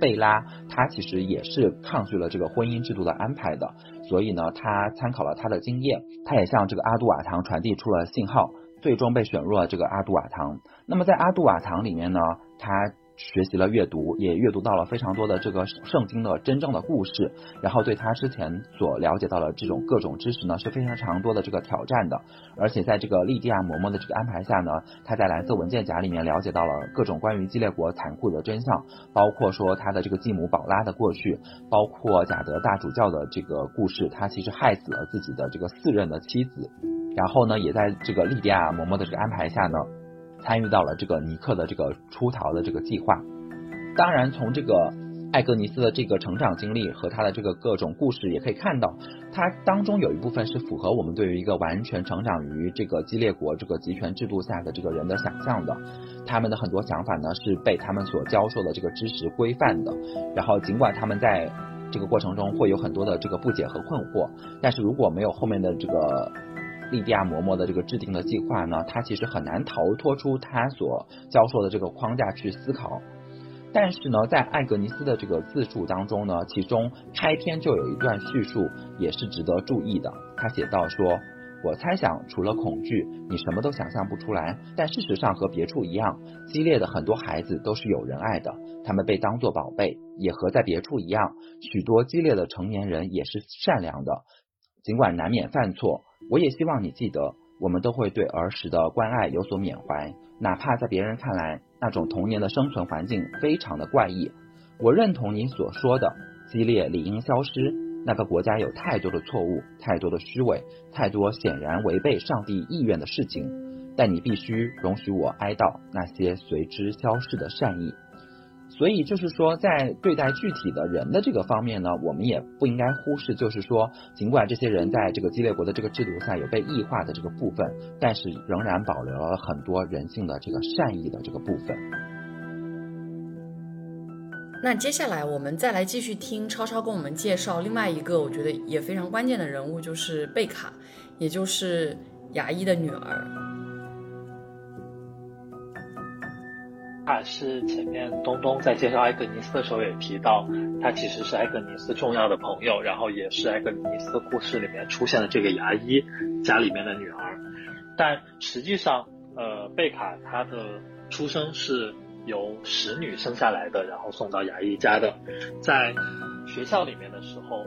贝拉，他其实也是抗拒了这个婚姻制度的安排的。所以呢，他参考了他的经验，他也向这个阿杜瓦唐传递出了信号，最终被选入了这个阿杜瓦唐。那么在阿杜瓦唐里面呢，他。学习了阅读，也阅读到了非常多的这个圣经的真正的故事，然后对他之前所了解到的这种各种知识呢是非常常多的这个挑战的，而且在这个利蒂亚嬷嬷的这个安排下呢，他在蓝色文件夹里面了解到了各种关于基列国残酷的真相，包括说他的这个继母宝拉的过去，包括贾德大主教的这个故事，他其实害死了自己的这个四任的妻子，然后呢，也在这个利蒂亚嬷嬷的这个安排下呢。参与到了这个尼克的这个出逃的这个计划。当然，从这个艾格尼斯的这个成长经历和他的这个各种故事，也可以看到，他当中有一部分是符合我们对于一个完全成长于这个激烈国这个集权制度下的这个人的想象的。他们的很多想法呢，是被他们所教授的这个知识规范的。然后，尽管他们在这个过程中会有很多的这个不解和困惑，但是如果没有后面的这个。利迪亚嬷嬷的这个制定的计划呢，他其实很难逃脱出他所教授的这个框架去思考。但是呢，在艾格尼斯的这个自述当中呢，其中开篇就有一段叙述也是值得注意的。他写道说：“我猜想，除了恐惧，你什么都想象不出来。但事实上和别处一样，激烈的很多孩子都是有人爱的，他们被当作宝贝，也和在别处一样，许多激烈的成年人也是善良的，尽管难免犯错。”我也希望你记得，我们都会对儿时的关爱有所缅怀，哪怕在别人看来，那种童年的生存环境非常的怪异。我认同你所说的，激烈理应消失。那个国家有太多的错误，太多的虚伪，太多显然违背上帝意愿的事情。但你必须容许我哀悼那些随之消逝的善意。所以就是说，在对待具体的人的这个方面呢，我们也不应该忽视，就是说，尽管这些人在这个激烈国的这个制度下有被异化的这个部分，但是仍然保留了很多人性的这个善意的这个部分。那接下来我们再来继续听超超跟我们介绍另外一个我觉得也非常关键的人物，就是贝卡，也就是牙医的女儿。他是前面东东在介绍艾格尼斯的时候也提到，他其实是艾格尼斯重要的朋友，然后也是艾格尼斯故事里面出现的这个牙医家里面的女儿。但实际上，呃，贝卡她的出生是由使女生下来的，然后送到牙医家的。在学校里面的时候，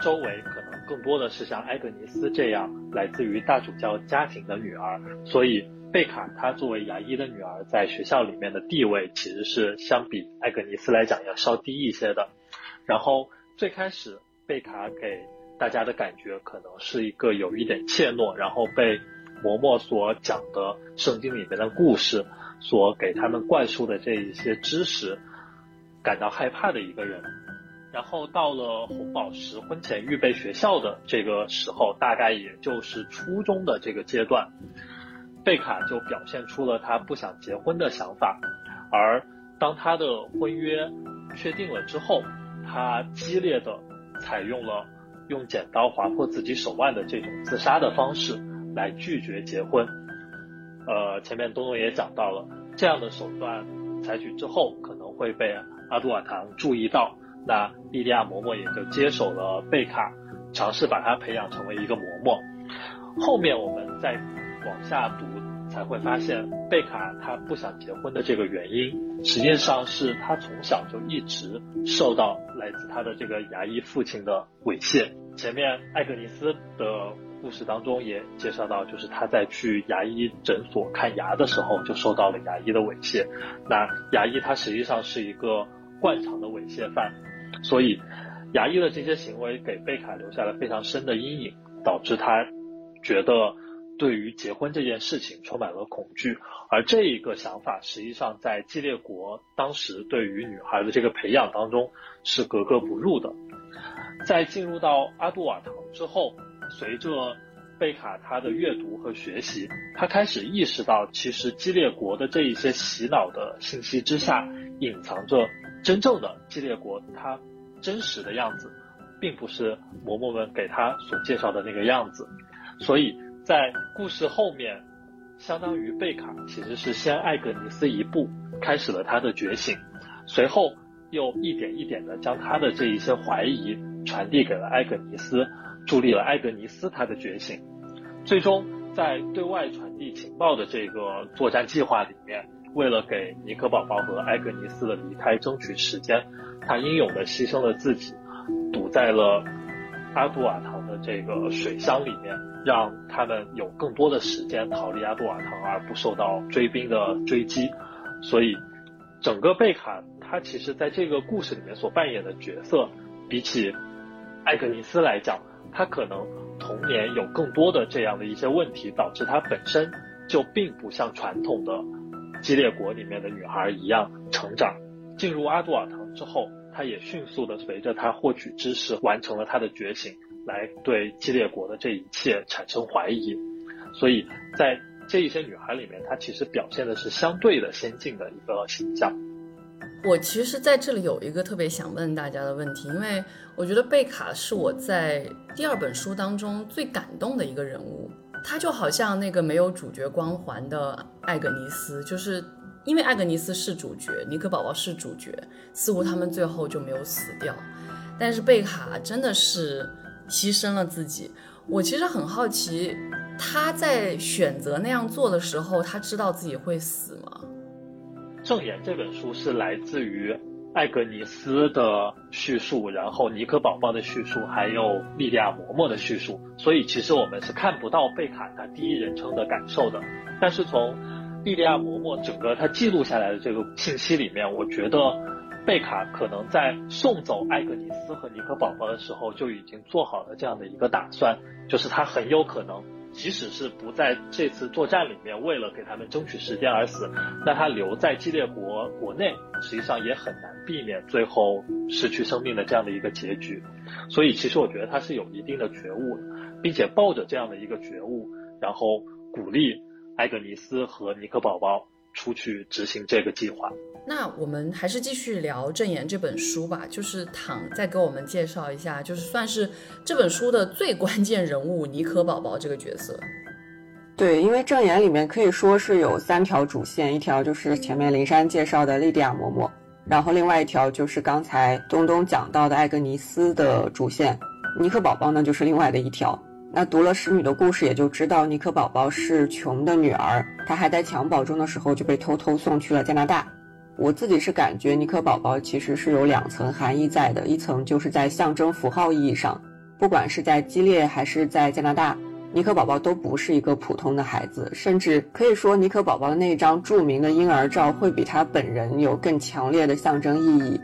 周围可能更多的是像艾格尼斯这样来自于大主教家庭的女儿，所以。贝卡她作为牙医的女儿，在学校里面的地位其实是相比艾格尼斯来讲要稍低一些的。然后最开始贝卡给大家的感觉可能是一个有一点怯懦，然后被嬷嬷所讲的圣经里面的故事所给他们灌输的这一些知识感到害怕的一个人。然后到了红宝石婚前预备学校的这个时候，大概也就是初中的这个阶段。贝卡就表现出了他不想结婚的想法，而当他的婚约确定了之后，他激烈的采用了用剪刀划破自己手腕的这种自杀的方式来拒绝结婚。呃，前面东东也讲到了，这样的手段采取之后可能会被阿杜瓦堂注意到，那莉迪亚嬷嬷也就接手了贝卡，尝试把他培养成为一个嬷嬷。后面我们再。往下读才会发现，贝卡他不想结婚的这个原因，实际上是他从小就一直受到来自他的这个牙医父亲的猥亵。前面艾格尼斯的故事当中也介绍到，就是他在去牙医诊所看牙的时候就受到了牙医的猥亵。那牙医他实际上是一个惯常的猥亵犯，所以牙医的这些行为给贝卡留下了非常深的阴影，导致他觉得。对于结婚这件事情充满了恐惧，而这一个想法实际上在基列国当时对于女孩的这个培养当中是格格不入的。在进入到阿杜瓦堂之后，随着贝卡他的阅读和学习，他开始意识到，其实基列国的这一些洗脑的信息之下，隐藏着真正的基列国它真实的样子，并不是嬷嬷们给他所介绍的那个样子。所以在故事后面，相当于贝卡其实是先艾格尼斯一步开始了他的觉醒，随后又一点一点的将他的这一些怀疑传递给了艾格尼斯。助力了艾格尼斯他的觉醒，最终在对外传递情报的这个作战计划里面，为了给尼克宝宝和艾格尼斯的离开争取时间，他英勇的牺牲了自己，堵在了阿杜瓦堂的这个水箱里面，让他们有更多的时间逃离阿杜瓦堂，而不受到追兵的追击。所以，整个贝卡他其实在这个故事里面所扮演的角色，比起艾格尼斯来讲。他可能童年有更多的这样的一些问题，导致他本身就并不像传统的激烈国里面的女孩一样成长。进入阿杜尔堂之后，他也迅速的随着他获取知识，完成了他的觉醒，来对激烈国的这一切产生怀疑。所以在这一些女孩里面，她其实表现的是相对的先进的一个形象。我其实在这里有一个特别想问大家的问题，因为我觉得贝卡是我在第二本书当中最感动的一个人物，她就好像那个没有主角光环的艾格尼斯，就是因为艾格尼斯是主角，尼克宝宝是主角，似乎他们最后就没有死掉，但是贝卡真的是牺牲了自己。我其实很好奇，他在选择那样做的时候，他知道自己会死吗？《正言》这本书是来自于艾格尼斯的叙述，然后尼克宝宝的叙述，还有莉莉亚嬷嬷的叙述，所以其实我们是看不到贝卡他第一人称的感受的。但是从莉莉亚嬷嬷整个他记录下来的这个信息里面，我觉得贝卡可能在送走艾格尼斯和尼克宝宝的时候就已经做好了这样的一个打算，就是他很有可能。即使是不在这次作战里面，为了给他们争取时间而死，那他留在基列国国内，实际上也很难避免最后失去生命的这样的一个结局。所以，其实我觉得他是有一定的觉悟，并且抱着这样的一个觉悟，然后鼓励艾格尼斯和尼克宝宝出去执行这个计划。那我们还是继续聊《正言》这本书吧。就是躺再给我们介绍一下，就是算是这本书的最关键人物尼可宝宝这个角色。对，因为《正言》里面可以说是有三条主线，一条就是前面林珊介绍的莉迪亚嬷嬷，然后另外一条就是刚才东东讲到的艾格尼斯的主线，尼克宝宝呢就是另外的一条。那读了使女的故事，也就知道尼克宝宝是琼的女儿，她还在襁褓中的时候就被偷偷送去了加拿大。我自己是感觉尼克宝宝其实是有两层含义在的，一层就是在象征符号意义上，不管是在激烈还是在加拿大，尼克宝宝都不是一个普通的孩子，甚至可以说尼克宝宝的那张著名的婴儿照会比他本人有更强烈的象征意义。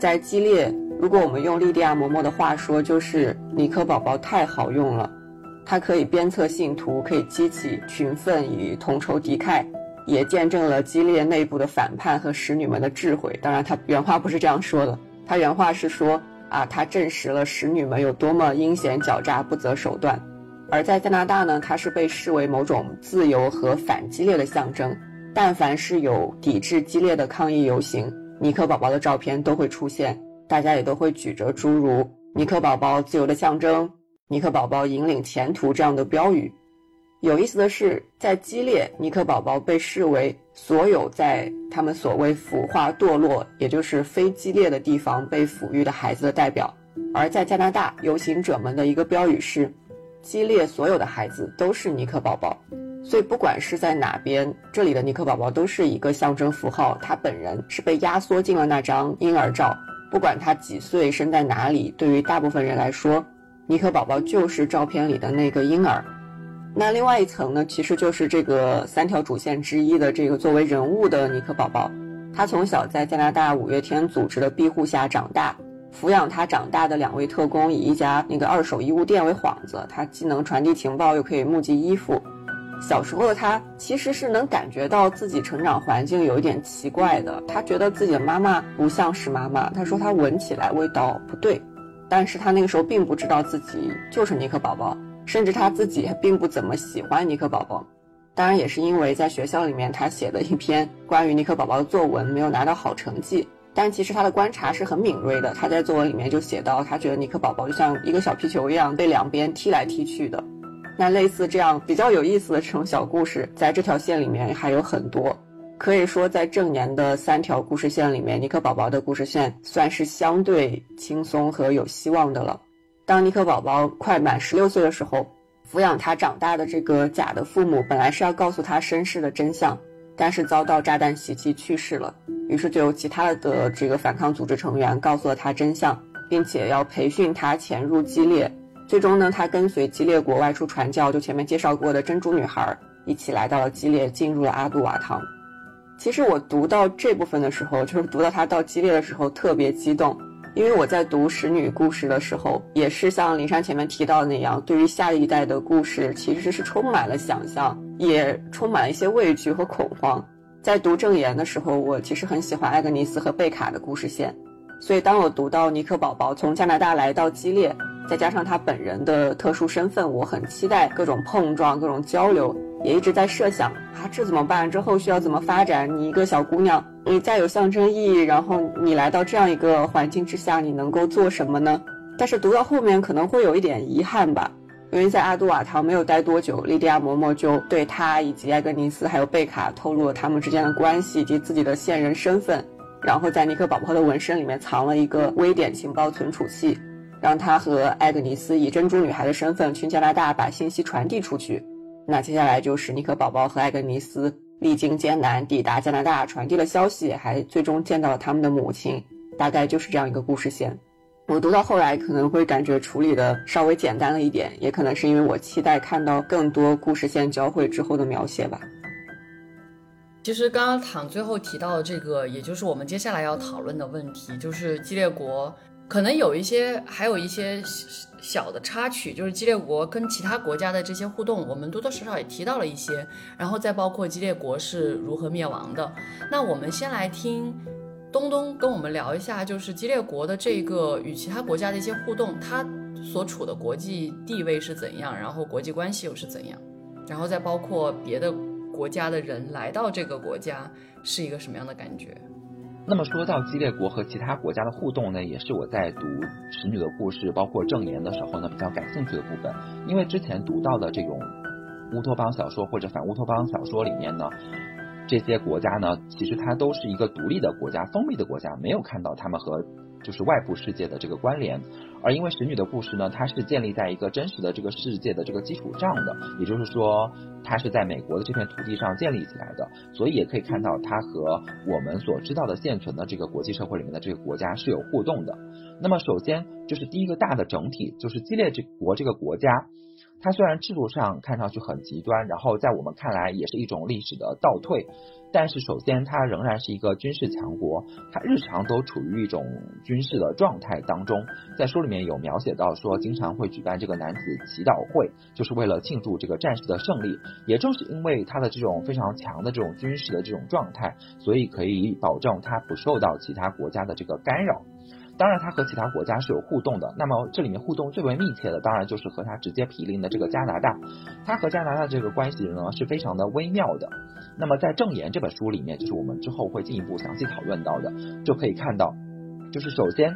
在激烈，如果我们用莉迪亚嬷嬷的话说，就是尼克宝宝太好用了，它可以鞭策信徒，可以激起群愤与同仇敌忾。也见证了激烈内部的反叛和使女们的智慧。当然，他原话不是这样说的，他原话是说：“啊，他证实了使女们有多么阴险狡诈、不择手段。”而在加拿大呢，它是被视为某种自由和反激烈的象征。但凡是有抵制激烈的抗议游行，尼克宝宝的照片都会出现，大家也都会举着诸如“尼克宝宝自由的象征”“尼克宝宝引领前途”这样的标语。有意思的是，在激烈，尼克宝宝被视为所有在他们所谓腐化堕落，也就是非激烈的地方被抚育的孩子的代表；而在加拿大，游行者们的一个标语是：激烈所有的孩子都是尼克宝宝。所以，不管是在哪边，这里的尼克宝宝都是一个象征符号。他本人是被压缩进了那张婴儿照，不管他几岁，生在哪里，对于大部分人来说，尼克宝宝就是照片里的那个婴儿。那另外一层呢，其实就是这个三条主线之一的这个作为人物的尼克宝宝，他从小在加拿大五月天组织的庇护下长大，抚养他长大的两位特工以一家那个二手衣物店为幌子，他既能传递情报，又可以募集衣服，小时候的他其实是能感觉到自己成长环境有一点奇怪的，他觉得自己的妈妈不像是妈妈，他说他闻起来味道不对，但是他那个时候并不知道自己就是尼克宝宝，甚至他自己并不怎么喜欢尼克宝宝。当然也是因为在学校里面他写的一篇关于尼克宝宝的作文没有拿到好成绩，但其实他的观察是很敏锐的，他在作文里面就写到，他觉得尼克宝宝就像一个小皮球一样被两边踢来踢去的。那类似这样比较有意思的这种小故事，在这条线里面还有很多。可以说，在正言的三条故事线里面，尼克宝宝的故事线算是相对轻松和有希望的了。当尼克宝宝快满十六岁的时候，抚养他长大的这个假的父母本来是要告诉他身世的真相，但是遭到炸弹袭击去世了。于是就有其他的这个反抗组织成员告诉了他真相，并且要培训他潜入激烈。最终呢，他跟随激烈国外出传教，就前面介绍过的珍珠女孩一起来到了激烈，进入了阿杜瓦堂。其实我读到这部分的时候，就是读到他到激烈的时候特别激动，因为我在读使女故事的时候，也是像林珊前面提到的那样，对于下一代的故事其实是充满了想象，也充满了一些畏惧和恐慌。在读正言的时候，我其实很喜欢艾格尼斯和贝卡的故事线，所以当我读到尼克宝宝从加拿大来到激烈。再加上他本人的特殊身份，我很期待各种碰撞、各种交流，也一直在设想啊，这怎么办？之后需要怎么发展？你一个小姑娘，你再有象征意义，然后你来到这样一个环境之下，你能够做什么呢？但是读到后面可能会有一点遗憾吧，因为在阿杜瓦堂没有待多久，莉迪亚嬷嬷就对他以及艾格尼斯还有贝卡透露了他们之间的关系以及自己的现任身份，然后在尼克宝宝的纹身里面藏了一个微点情报存储器。让他和艾格尼斯以珍珠女孩的身份去加拿大把信息传递出去。那接下来就是尼克宝宝和艾格尼斯历经艰难抵达加拿大，传递了消息，还最终见到了他们的母亲。大概就是这样一个故事线。我读到后来可能会感觉处理的稍微简单了一点，也可能是因为我期待看到更多故事线交汇之后的描写吧。其实刚刚躺最后提到的这个，也就是我们接下来要讨论的问题，就是激烈国。可能有一些，还有一些小的插曲，就是激烈国跟其他国家的这些互动，我们多多少少也提到了一些，然后再包括激烈国是如何灭亡的。那我们先来听东东跟我们聊一下，就是激烈国的这个与其他国家的一些互动，它所处的国际地位是怎样，然后国际关系又是怎样，然后再包括别的国家的人来到这个国家是一个什么样的感觉。那么说到激烈国和其他国家的互动呢，也是我在读使女的故事，包括正言的时候呢比较感兴趣的部分。因为之前读到的这种乌托邦小说或者反乌托邦小说里面呢，这些国家呢其实它都是一个独立的国家、封闭的国家，没有看到他们和。就是外部世界的这个关联，而因为使女的故事呢，它是建立在一个真实的这个世界的这个基础上的，也就是说，它是在美国的这片土地上建立起来的，所以也可以看到它和我们所知道的现存的这个国际社会里面的这个国家是有互动的。那么，首先就是第一个大的整体，就是激烈这国这个国家，它虽然制度上看上去很极端，然后在我们看来也是一种历史的倒退。但是，首先，它仍然是一个军事强国，它日常都处于一种军事的状态当中。在书里面有描写到说，经常会举办这个男子祈祷会，就是为了庆祝这个战士的胜利。也正是因为它的这种非常强的这种军事的这种状态，所以可以保证它不受到其他国家的这个干扰。当然，它和其他国家是有互动的。那么，这里面互动最为密切的，当然就是和它直接毗邻的这个加拿大。它和加拿大这个关系呢，是非常的微妙的。那么，在《正言》这本书里面，就是我们之后会进一步详细讨论到的，就可以看到，就是首先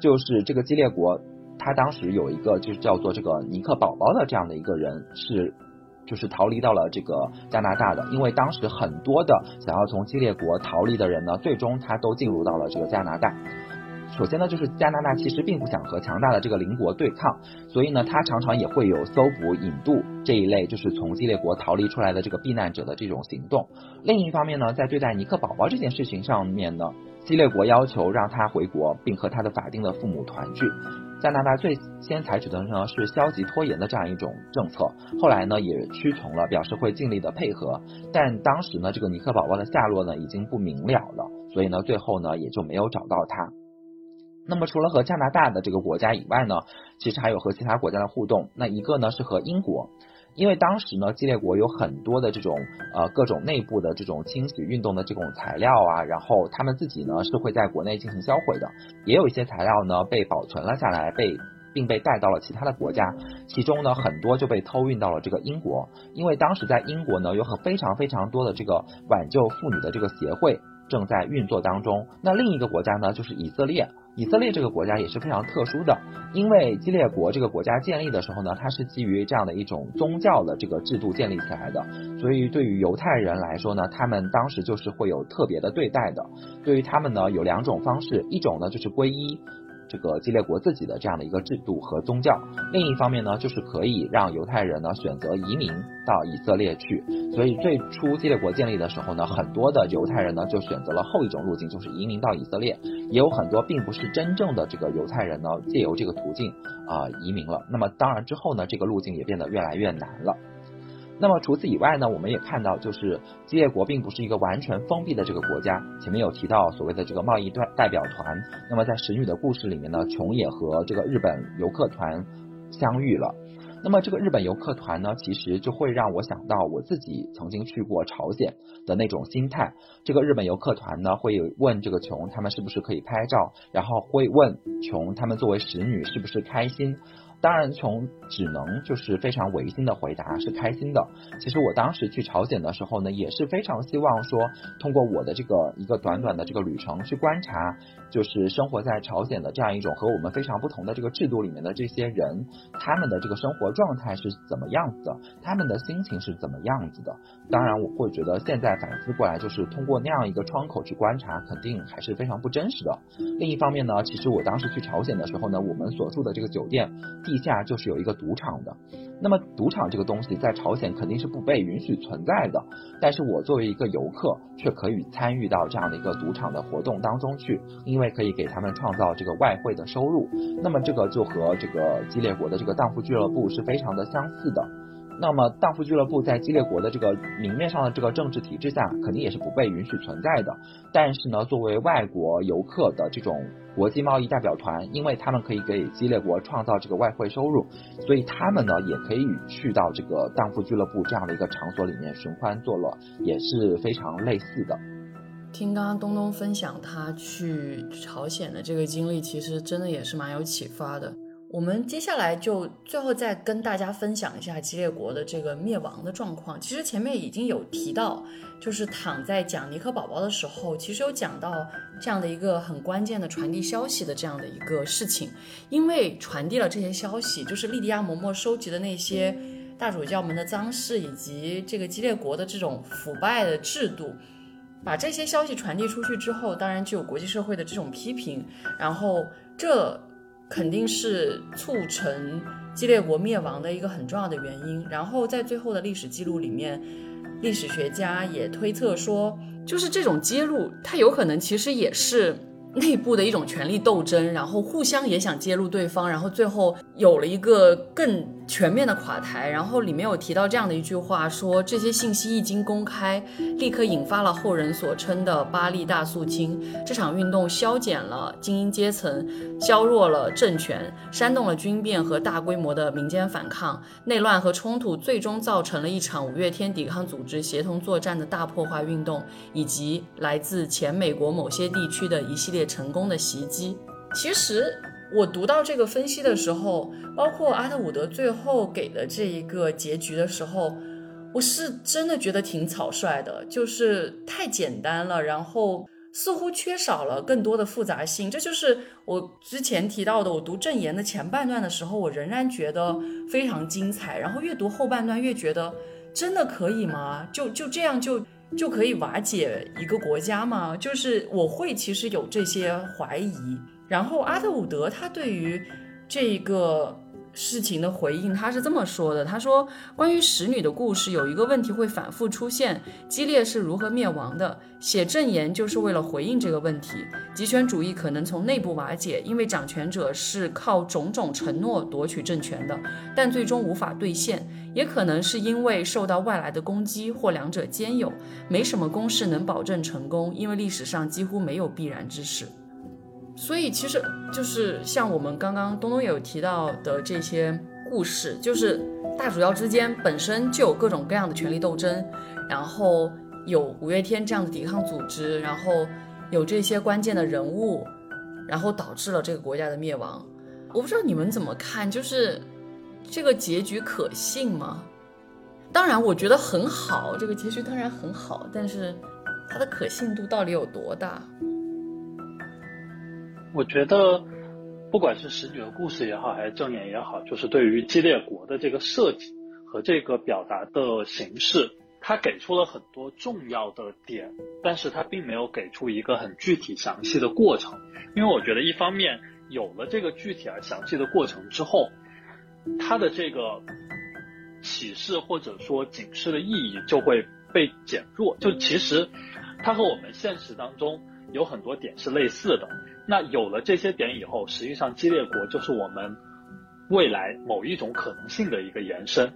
就是这个激烈国，他当时有一个就是叫做这个尼克宝宝的这样的一个人，是就是逃离到了这个加拿大的。因为当时很多的想要从激烈国逃离的人呢，最终他都进入到了这个加拿大。首先呢，就是加拿大其实并不想和强大的这个邻国对抗，所以呢，他常常也会有搜捕、引渡这一类就是从激烈国逃离出来的这个避难者的这种行动。另一方面呢，在对待尼克宝宝这件事情上面呢，激烈国要求让他回国，并和他的法定的父母团聚。加拿大最先采取的呢是消极拖延的这样一种政策，后来呢也屈从了，表示会尽力的配合。但当时呢，这个尼克宝宝的下落呢已经不明了了，所以呢，最后呢也就没有找到他。那么除了和加拿大的这个国家以外呢，其实还有和其他国家的互动。那一个呢是和英国，因为当时呢，激烈国有很多的这种呃各种内部的这种清洗运动的这种材料啊，然后他们自己呢是会在国内进行销毁的，也有一些材料呢被保存了下来，被并被带到了其他的国家，其中呢很多就被偷运到了这个英国，因为当时在英国呢有很非常非常多的这个挽救妇女的这个协会。正在运作当中。那另一个国家呢，就是以色列。以色列这个国家也是非常特殊的，因为基列国这个国家建立的时候呢，它是基于这样的一种宗教的这个制度建立起来的，所以对于犹太人来说呢，他们当时就是会有特别的对待的。对于他们呢，有两种方式，一种呢就是皈依。这个基列国自己的这样的一个制度和宗教，另一方面呢，就是可以让犹太人呢选择移民到以色列去。所以最初基列国建立的时候呢，很多的犹太人呢就选择了后一种路径，就是移民到以色列。也有很多并不是真正的这个犹太人呢，借由这个途径啊移民了。那么当然之后呢，这个路径也变得越来越难了。那么除此以外呢，我们也看到，就是基业国并不是一个完全封闭的这个国家。前面有提到所谓的这个贸易代代表团。那么在《使女的故事》里面呢，琼也和这个日本游客团相遇了。那么这个日本游客团呢，其实就会让我想到我自己曾经去过朝鲜的那种心态。这个日本游客团呢，会问这个琼他们是不是可以拍照，然后会问琼他们作为使女是不是开心。当然，从只能就是非常违心的回答是开心的。其实我当时去朝鲜的时候呢，也是非常希望说，通过我的这个一个短短的这个旅程去观察，就是生活在朝鲜的这样一种和我们非常不同的这个制度里面的这些人，他们的这个生活状态是怎么样子的，他们的心情是怎么样子的。当然，我会觉得现在反思过来，就是通过那样一个窗口去观察，肯定还是非常不真实的。另一方面呢，其实我当时去朝鲜的时候呢，我们所住的这个酒店。地下就是有一个赌场的，那么赌场这个东西在朝鲜肯定是不被允许存在的，但是我作为一个游客，却可以参与到这样的一个赌场的活动当中去，因为可以给他们创造这个外汇的收入，那么这个就和这个激烈国的这个荡妇俱乐部是非常的相似的。那么荡妇俱乐部在激烈国的这个明面上的这个政治体制下，肯定也是不被允许存在的，但是呢，作为外国游客的这种。国际贸易代表团，因为他们可以给激烈国创造这个外汇收入，所以他们呢也可以去到这个荡妇俱乐部这样的一个场所里面寻欢作乐，也是非常类似的。听刚刚东东分享他去朝鲜的这个经历，其实真的也是蛮有启发的。我们接下来就最后再跟大家分享一下激烈国的这个灭亡的状况。其实前面已经有提到，就是躺在讲尼克宝宝的时候，其实有讲到这样的一个很关键的传递消息的这样的一个事情。因为传递了这些消息，就是莉迪亚嬷嬷收集的那些大主教们的脏事，以及这个激烈国的这种腐败的制度，把这些消息传递出去之后，当然就有国际社会的这种批评，然后这。肯定是促成激烈国灭亡的一个很重要的原因。然后在最后的历史记录里面，历史学家也推测说，就是这种揭露，它有可能其实也是内部的一种权力斗争，然后互相也想揭露对方，然后最后有了一个更。全面的垮台，然后里面有提到这样的一句话，说这些信息一经公开，立刻引发了后人所称的巴黎大肃清。这场运动消减了精英阶层，削弱了政权，煽动了军变和大规模的民间反抗。内乱和冲突最终造成了一场五月天抵抗组织协同作战的大破坏运动，以及来自前美国某些地区的一系列成功的袭击。其实。我读到这个分析的时候，包括阿特伍德最后给的这一个结局的时候，我是真的觉得挺草率的，就是太简单了，然后似乎缺少了更多的复杂性。这就是我之前提到的，我读《正言》的前半段的时候，我仍然觉得非常精彩，然后越读后半段越觉得真的可以吗？就就这样就就可以瓦解一个国家吗？就是我会其实有这些怀疑。然后阿特伍德他对于这个事情的回应，他是这么说的：他说，关于使女的故事，有一个问题会反复出现：激烈是如何灭亡的？写证言就是为了回应这个问题。集权主义可能从内部瓦解，因为掌权者是靠种种承诺夺取政权的，但最终无法兑现；也可能是因为受到外来的攻击，或两者兼有。没什么公式能保证成功，因为历史上几乎没有必然之事。所以其实就是像我们刚刚东东有提到的这些故事，就是大主教之间本身就有各种各样的权力斗争，然后有五月天这样的抵抗组织，然后有这些关键的人物，然后导致了这个国家的灭亡。我不知道你们怎么看，就是这个结局可信吗？当然，我觉得很好，这个结局当然很好，但是它的可信度到底有多大？我觉得，不管是使女的故事也好，还是正言也好，就是对于基列国的这个设计和这个表达的形式，它给出了很多重要的点，但是它并没有给出一个很具体详细的过程。因为我觉得，一方面有了这个具体而详细的过程之后，它的这个启示或者说警示的意义就会被减弱。就其实，它和我们现实当中有很多点是类似的。那有了这些点以后，实际上激烈国就是我们未来某一种可能性的一个延伸。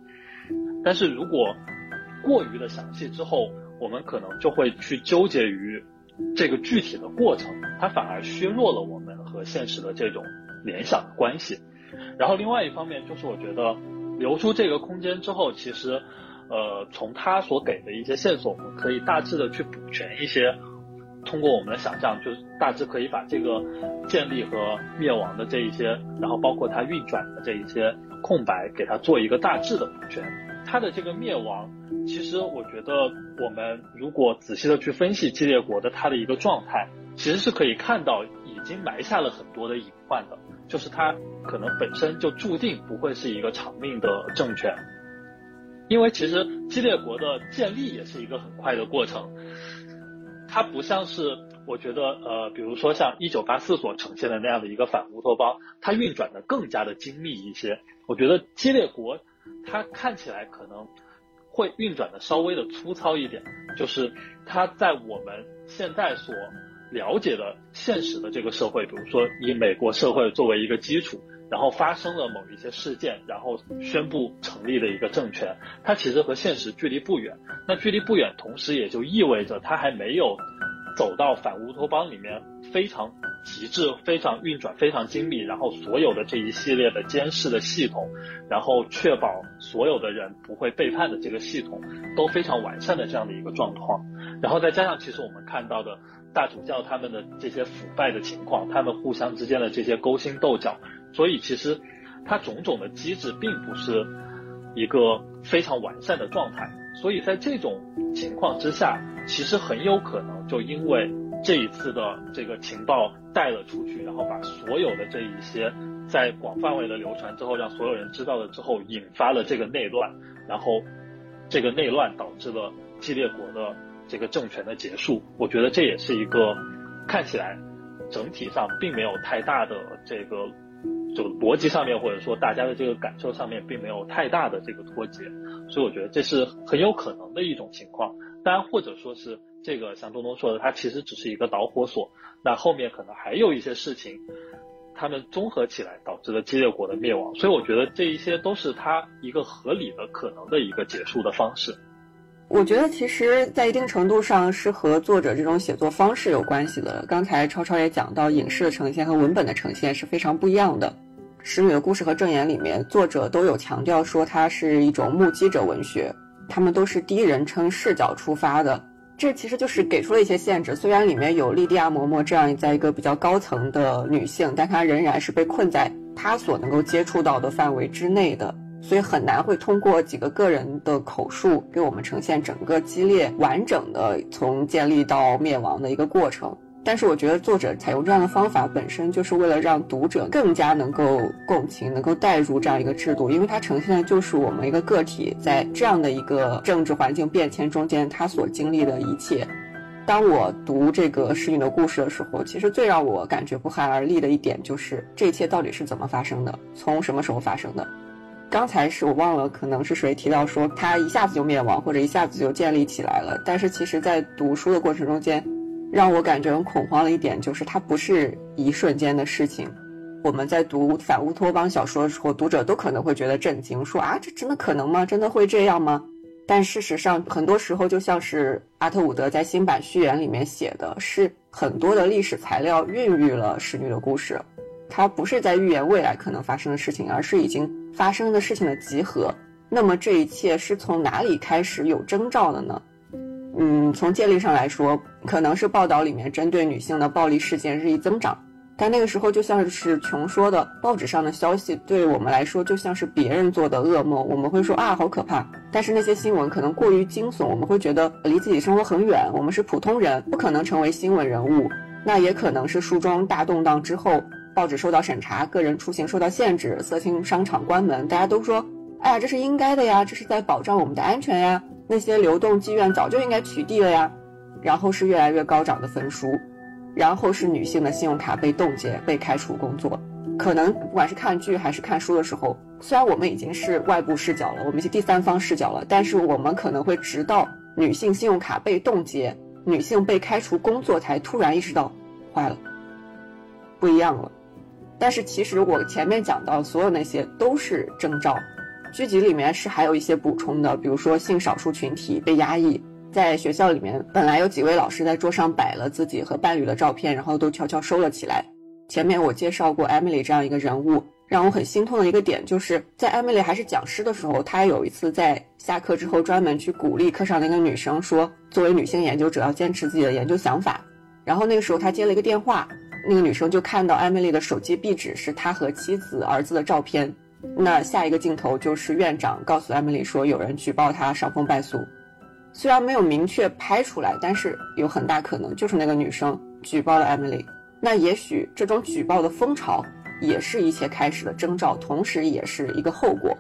但是如果过于的详细之后，我们可能就会去纠结于这个具体的过程，它反而削弱了我们和现实的这种联想的关系。然后另外一方面就是我觉得留出这个空间之后，其实呃从他所给的一些线索，我们可以大致的去补全一些。通过我们的想象，就是大致可以把这个建立和灭亡的这一些，然后包括它运转的这一些空白，给它做一个大致的补全。它的这个灭亡，其实我觉得我们如果仔细的去分析基列国的它的一个状态，其实是可以看到已经埋下了很多的隐患的，就是它可能本身就注定不会是一个长命的政权，因为其实基列国的建立也是一个很快的过程。它不像是我觉得呃，比如说像一九八四所呈现的那样的一个反乌托邦，它运转的更加的精密一些。我觉得基列国它看起来可能会运转的稍微的粗糙一点，就是它在我们现在所了解的现实的这个社会，比如说以美国社会作为一个基础，然后发生了某一些事件，然后宣布成立的一个政权，它其实和现实距离不远。那距离不远，同时也就意味着它还没有走到反乌托邦里面非常极致、非常运转、非常精密，然后所有的这一系列的监视的系统，然后确保所有的人不会背叛的这个系统都非常完善的这样的一个状况。然后再加上，其实我们看到的。大主教他们的这些腐败的情况，他们互相之间的这些勾心斗角，所以其实它种种的机制并不是一个非常完善的状态。所以在这种情况之下，其实很有可能就因为这一次的这个情报带了出去，然后把所有的这一些在广范围的流传之后，让所有人知道了之后，引发了这个内乱，然后这个内乱导致了激烈国的。这个政权的结束，我觉得这也是一个看起来整体上并没有太大的这个就逻辑上面或者说大家的这个感受上面并没有太大的这个脱节，所以我觉得这是很有可能的一种情况。当然，或者说是这个像东东说的，它其实只是一个导火索，那后面可能还有一些事情，他们综合起来导致了激烈国的灭亡。所以我觉得这一些都是它一个合理的可能的一个结束的方式。我觉得其实，在一定程度上是和作者这种写作方式有关系的。刚才超超也讲到，影视的呈现和文本的呈现是非常不一样的。《使女的故事》和《正言》里面，作者都有强调说它是一种目击者文学，他们都是第一人称视角出发的。这其实就是给出了一些限制。虽然里面有莉迪亚嬷嬷这样在一个比较高层的女性，但她仍然是被困在她所能够接触到的范围之内的。所以很难会通过几个个人的口述给我们呈现整个激烈完整的从建立到灭亡的一个过程。但是我觉得作者采用这样的方法本身就是为了让读者更加能够共情、能够带入这样一个制度，因为它呈现的就是我们一个个体在这样的一个政治环境变迁中间他所经历的一切。当我读这个侍女的故事的时候，其实最让我感觉不寒而栗的一点就是这一切到底是怎么发生的，从什么时候发生的。刚才是我忘了，可能是谁提到说他一下子就灭亡，或者一下子就建立起来了。但是其实，在读书的过程中间，让我感觉很恐慌的一点就是，它不是一瞬间的事情。我们在读反乌托邦小说的时候，读者都可能会觉得震惊，说啊，这真的可能吗？真的会这样吗？但事实上，很多时候就像是阿特伍德在新版序言里面写的，是很多的历史材料孕育了使女的故事。它不是在预言未来可能发生的事情，而是已经发生的事情的集合。那么这一切是从哪里开始有征兆的呢？嗯，从建立上来说，可能是报道里面针对女性的暴力事件日益增长。但那个时候就像是琼说的，报纸上的消息对我们来说就像是别人做的噩梦，我们会说啊好可怕。但是那些新闻可能过于惊悚，我们会觉得离自己生活很远，我们是普通人，不可能成为新闻人物。那也可能是书中大动荡之后，报纸受到审查，个人出行受到限制，色情商场关门，大家都说，哎呀这是应该的呀，这是在保障我们的安全呀。那些流动妓院早就应该取缔了呀。然后是越来越高涨的分数。然后是女性的信用卡被冻结、被开除工作，可能不管是看剧还是看书的时候，虽然我们已经是外部视角了，我们是第三方视角了，但是我们可能会直到女性信用卡被冻结、女性被开除工作，才突然意识到，坏了，不一样了。但是其实我前面讲到所有那些都是征兆，剧集里面是还有一些补充的，比如说性少数群体被压抑。在学校里面，本来有几位老师在桌上摆了自己和伴侣的照片，然后都悄悄收了起来。前面我介绍过 Emily 这样一个人物，让我很心痛的一个点，就是在 Emily 还是讲师的时候，她有一次在下课之后专门去鼓励课上那个女生说，作为女性研究者要坚持自己的研究想法。然后那个时候她接了一个电话，那个女生就看到 Emily 的手机壁纸是他和妻子、儿子的照片。那下一个镜头就是院长告诉 Emily 说，有人举报他伤风败俗。虽然没有明确拍出来，但是有很大可能就是那个女生举报了 Emily。那也许这种举报的风潮也是一切开始的征兆，同时也是一个后果。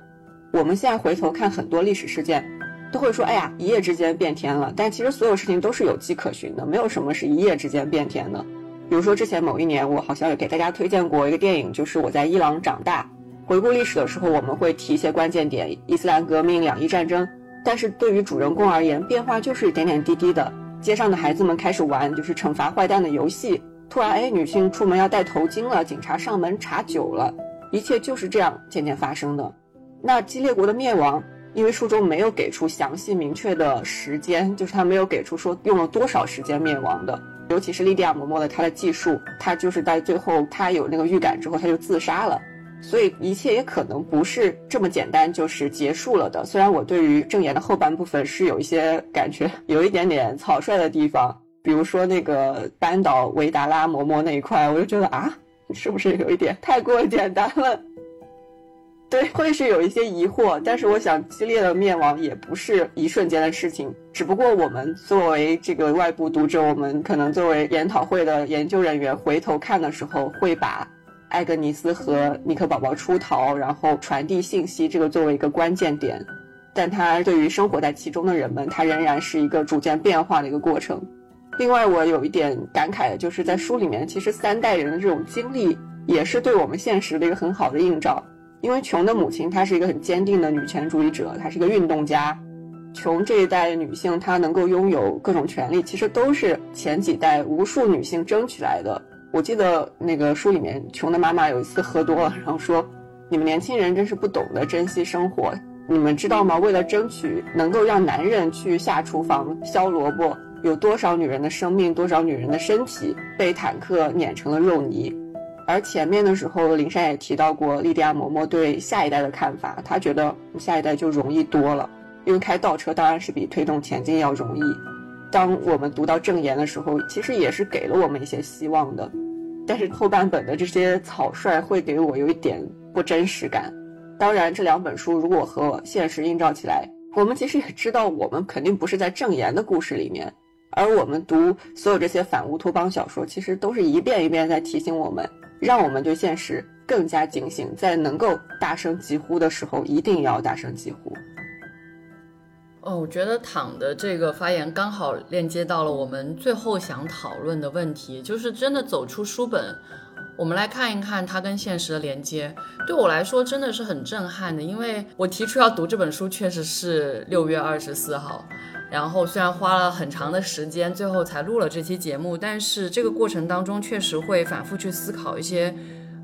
我们现在回头看很多历史事件，都会说：“哎呀，一夜之间变天了。”但其实所有事情都是有迹可循的，没有什么是一夜之间变天的。比如说之前某一年，我好像有给大家推荐过一个电影，就是我在伊朗长大。回顾历史的时候，我们会提一些关键点：伊斯兰革命、两伊战争。但是对于主人公而言，变化就是点点滴滴的。街上的孩子们开始玩就是惩罚坏蛋的游戏。突然，哎，女性出门要戴头巾了，警察上门查酒了，一切就是这样渐渐发生的。那激烈国的灭亡，因为书中没有给出详细明确的时间，就是他没有给出说用了多少时间灭亡的。尤其是莉迪亚·嬷嬷的她的技术，她就是在最后她有那个预感之后，她就自杀了。所以一切也可能不是这么简单，就是结束了的。虽然我对于正言的后半部分是有一些感觉，有一点点草率的地方，比如说那个扳倒维达拉嬷嬷那一块，我就觉得啊，是不是有一点太过简单了？对，会是有一些疑惑。但是我想，激烈的灭亡也不是一瞬间的事情，只不过我们作为这个外部读者，我们可能作为研讨会的研究人员，回头看的时候会把。艾格尼斯和尼克宝宝出逃，然后传递信息，这个作为一个关键点，但它对于生活在其中的人们，它仍然是一个逐渐变化的一个过程。另外，我有一点感慨的就是在书里面，其实三代人的这种经历也是对我们现实的一个很好的映照。因为琼的母亲她是一个很坚定的女权主义者，她是个运动家。琼这一代女性她能够拥有各种权利，其实都是前几代无数女性争取来的。我记得那个书里面，穷的妈妈有一次喝多了，然后说：“你们年轻人真是不懂得珍惜生活。你们知道吗？为了争取能够让男人去下厨房削萝卜，有多少女人的生命，多少女人的身体被坦克碾成了肉泥。”而前面的时候，林珊也提到过莉迪亚嬷嬷对下一代的看法，她觉得下一代就容易多了，因为开倒车当然是比推动前进要容易。当我们读到正言的时候，其实也是给了我们一些希望的。但是后半本的这些草率会给我有一点不真实感。当然，这两本书如果和现实映照起来，我们其实也知道，我们肯定不是在正言的故事里面。而我们读所有这些反乌托邦小说，其实都是一遍一遍在提醒我们，让我们对现实更加警醒，在能够大声疾呼的时候，一定要大声疾呼。哦，我觉得躺的这个发言刚好链接到了我们最后想讨论的问题，就是真的走出书本，我们来看一看它跟现实的连接。对我来说真的是很震撼的，因为我提出要读这本书确实是六月二十四号，然后虽然花了很长的时间，最后才录了这期节目，但是这个过程当中确实会反复去思考一些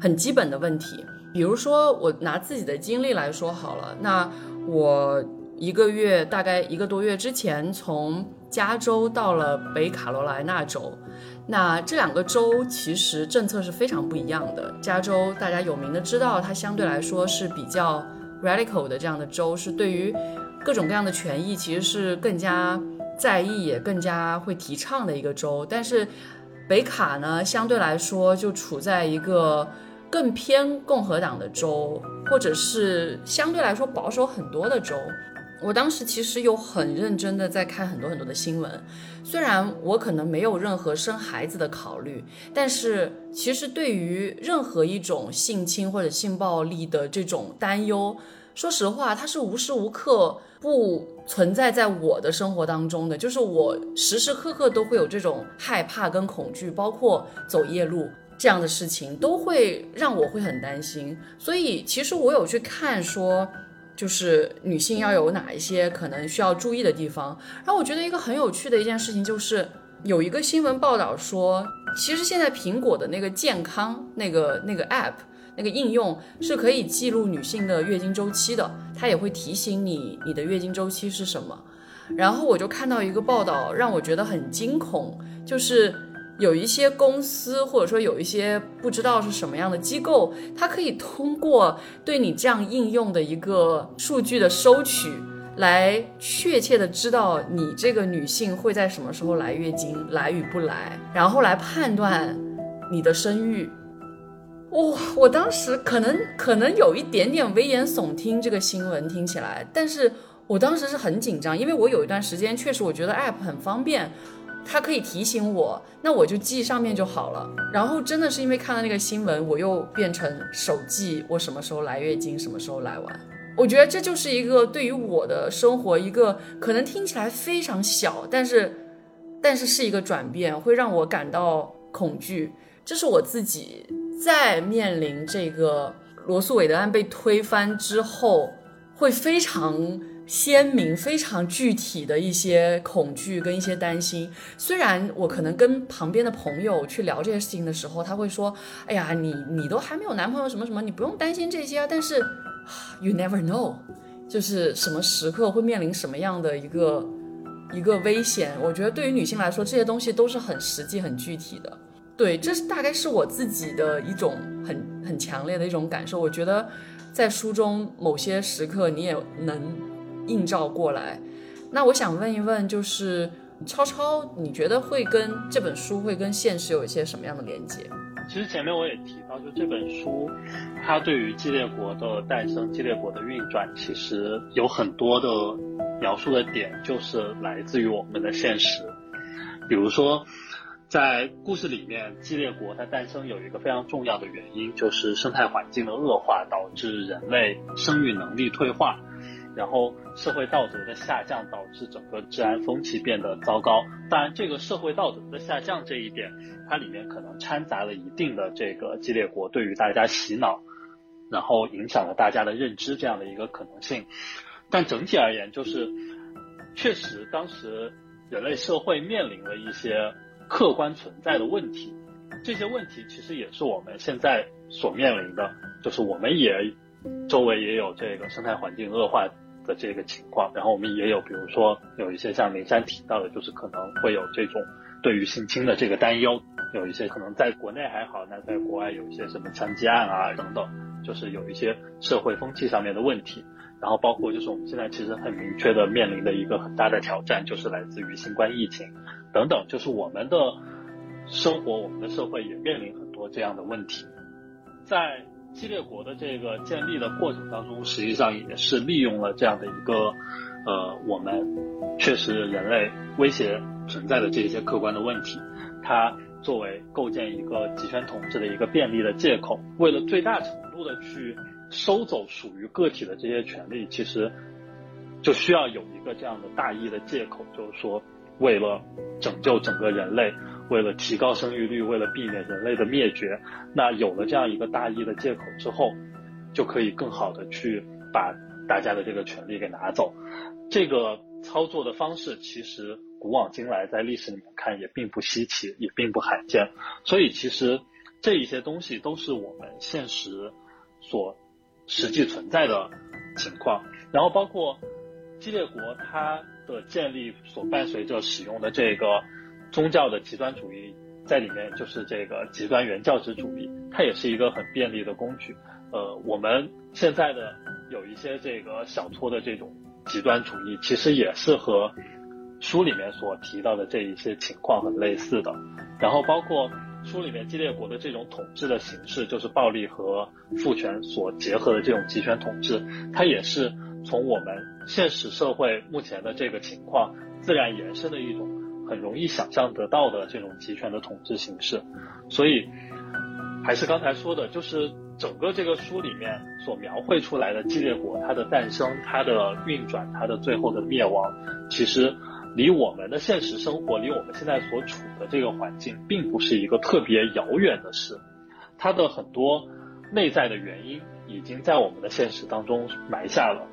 很基本的问题，比如说我拿自己的经历来说好了，那我。一个月，大概一个多月之前，从加州到了北卡罗来纳州。那这两个州其实政策是非常不一样的。加州大家有名的知道，它相对来说是比较 radical 的这样的州，是对于各种各样的权益其实是更加在意，也更加会提倡的一个州。但是北卡呢，相对来说就处在一个更偏共和党的州，或者是相对来说保守很多的州。我当时其实有很认真的在看很多很多的新闻，虽然我可能没有任何生孩子的考虑，但是其实对于任何一种性侵或者性暴力的这种担忧，说实话，它是无时无刻不存在在我的生活当中的，就是我时时刻刻都会有这种害怕跟恐惧，包括走夜路这样的事情，都会让我会很担心。所以其实我有去看说。就是女性要有哪一些可能需要注意的地方。然后我觉得一个很有趣的一件事情就是，有一个新闻报道说，其实现在苹果的那个健康那个那个 app 那个应用是可以记录女性的月经周期的，它也会提醒你你的月经周期是什么。然后我就看到一个报道，让我觉得很惊恐，就是。有一些公司，或者说有一些不知道是什么样的机构，它可以通过对你这样应用的一个数据的收取，来确切的知道你这个女性会在什么时候来月经，来与不来，然后来判断你的生育。哇，我当时可能可能有一点点危言耸听，这个新闻听起来，但是我当时是很紧张，因为我有一段时间确实我觉得 app 很方便。它可以提醒我，那我就记上面就好了。然后真的是因为看了那个新闻，我又变成手记，我什么时候来月经，什么时候来完。我觉得这就是一个对于我的生活一个可能听起来非常小，但是但是是一个转变，会让我感到恐惧。这是我自己在面临这个罗素韦德案被推翻之后，会非常。鲜明、非常具体的一些恐惧跟一些担心。虽然我可能跟旁边的朋友去聊这些事情的时候，他会说：“哎呀，你你都还没有男朋友，什么什么，你不用担心这些啊。”但是，you never know，就是什么时刻会面临什么样的一个一个危险。我觉得对于女性来说，这些东西都是很实际、很具体的。对，这是大概是我自己的一种很很强烈的一种感受。我觉得在书中某些时刻，你也能。映照过来，那我想问一问，就是超超，你觉得会跟这本书会跟现实有一些什么样的连接？其实前面我也提到，就这本书，它对于激烈国的诞生、激烈国的运转，其实有很多的描述的点，就是来自于我们的现实。比如说，在故事里面，激烈国它诞生有一个非常重要的原因，就是生态环境的恶化导致人类生育能力退化。然后社会道德的下降导致整个治安风气变得糟糕。当然，这个社会道德的下降这一点，它里面可能掺杂了一定的这个激烈国对于大家洗脑，然后影响了大家的认知这样的一个可能性。但整体而言，就是确实当时人类社会面临了一些客观存在的问题。这些问题其实也是我们现在所面临的，就是我们也周围也有这个生态环境恶化。的这个情况，然后我们也有，比如说有一些像林珊提到的，就是可能会有这种对于性侵的这个担忧，有一些可能在国内还好，那在国外有一些什么枪击案啊等等，就是有一些社会风气上面的问题，然后包括就是我们现在其实很明确的面临的一个很大的挑战，就是来自于新冠疫情等等，就是我们的生活，我们的社会也面临很多这样的问题，在。激烈国的这个建立的过程当中，实际上也是利用了这样的一个，呃，我们确实人类威胁存在的这些客观的问题，它作为构建一个集权统治的一个便利的借口，为了最大程度的去收走属于个体的这些权利，其实就需要有一个这样的大义的借口，就是说为了拯救整个人类。为了提高生育率，为了避免人类的灭绝，那有了这样一个大义的借口之后，就可以更好的去把大家的这个权利给拿走。这个操作的方式其实古往今来在历史里面看也并不稀奇，也并不罕见。所以其实这一些东西都是我们现实所实际存在的情况。然后包括激烈国它的建立所伴随着使用的这个。宗教的极端主义在里面，就是这个极端原教旨主义，它也是一个很便利的工具。呃，我们现在的有一些这个小撮的这种极端主义，其实也是和书里面所提到的这一些情况很类似的。然后包括书里面激烈国的这种统治的形式，就是暴力和父权所结合的这种集权统治，它也是从我们现实社会目前的这个情况自然延伸的一种很容易想象得到的这种集权的统治形式。所以，还是刚才说的，就是整个这个书里面所描绘出来的激烈国，它的诞生、它的运转、它的最后的灭亡，其实。离我们的现实生活，离我们现在所处的这个环境，并不是一个特别遥远的事。它的很多内在的原因，已经在我们的现实当中埋下了。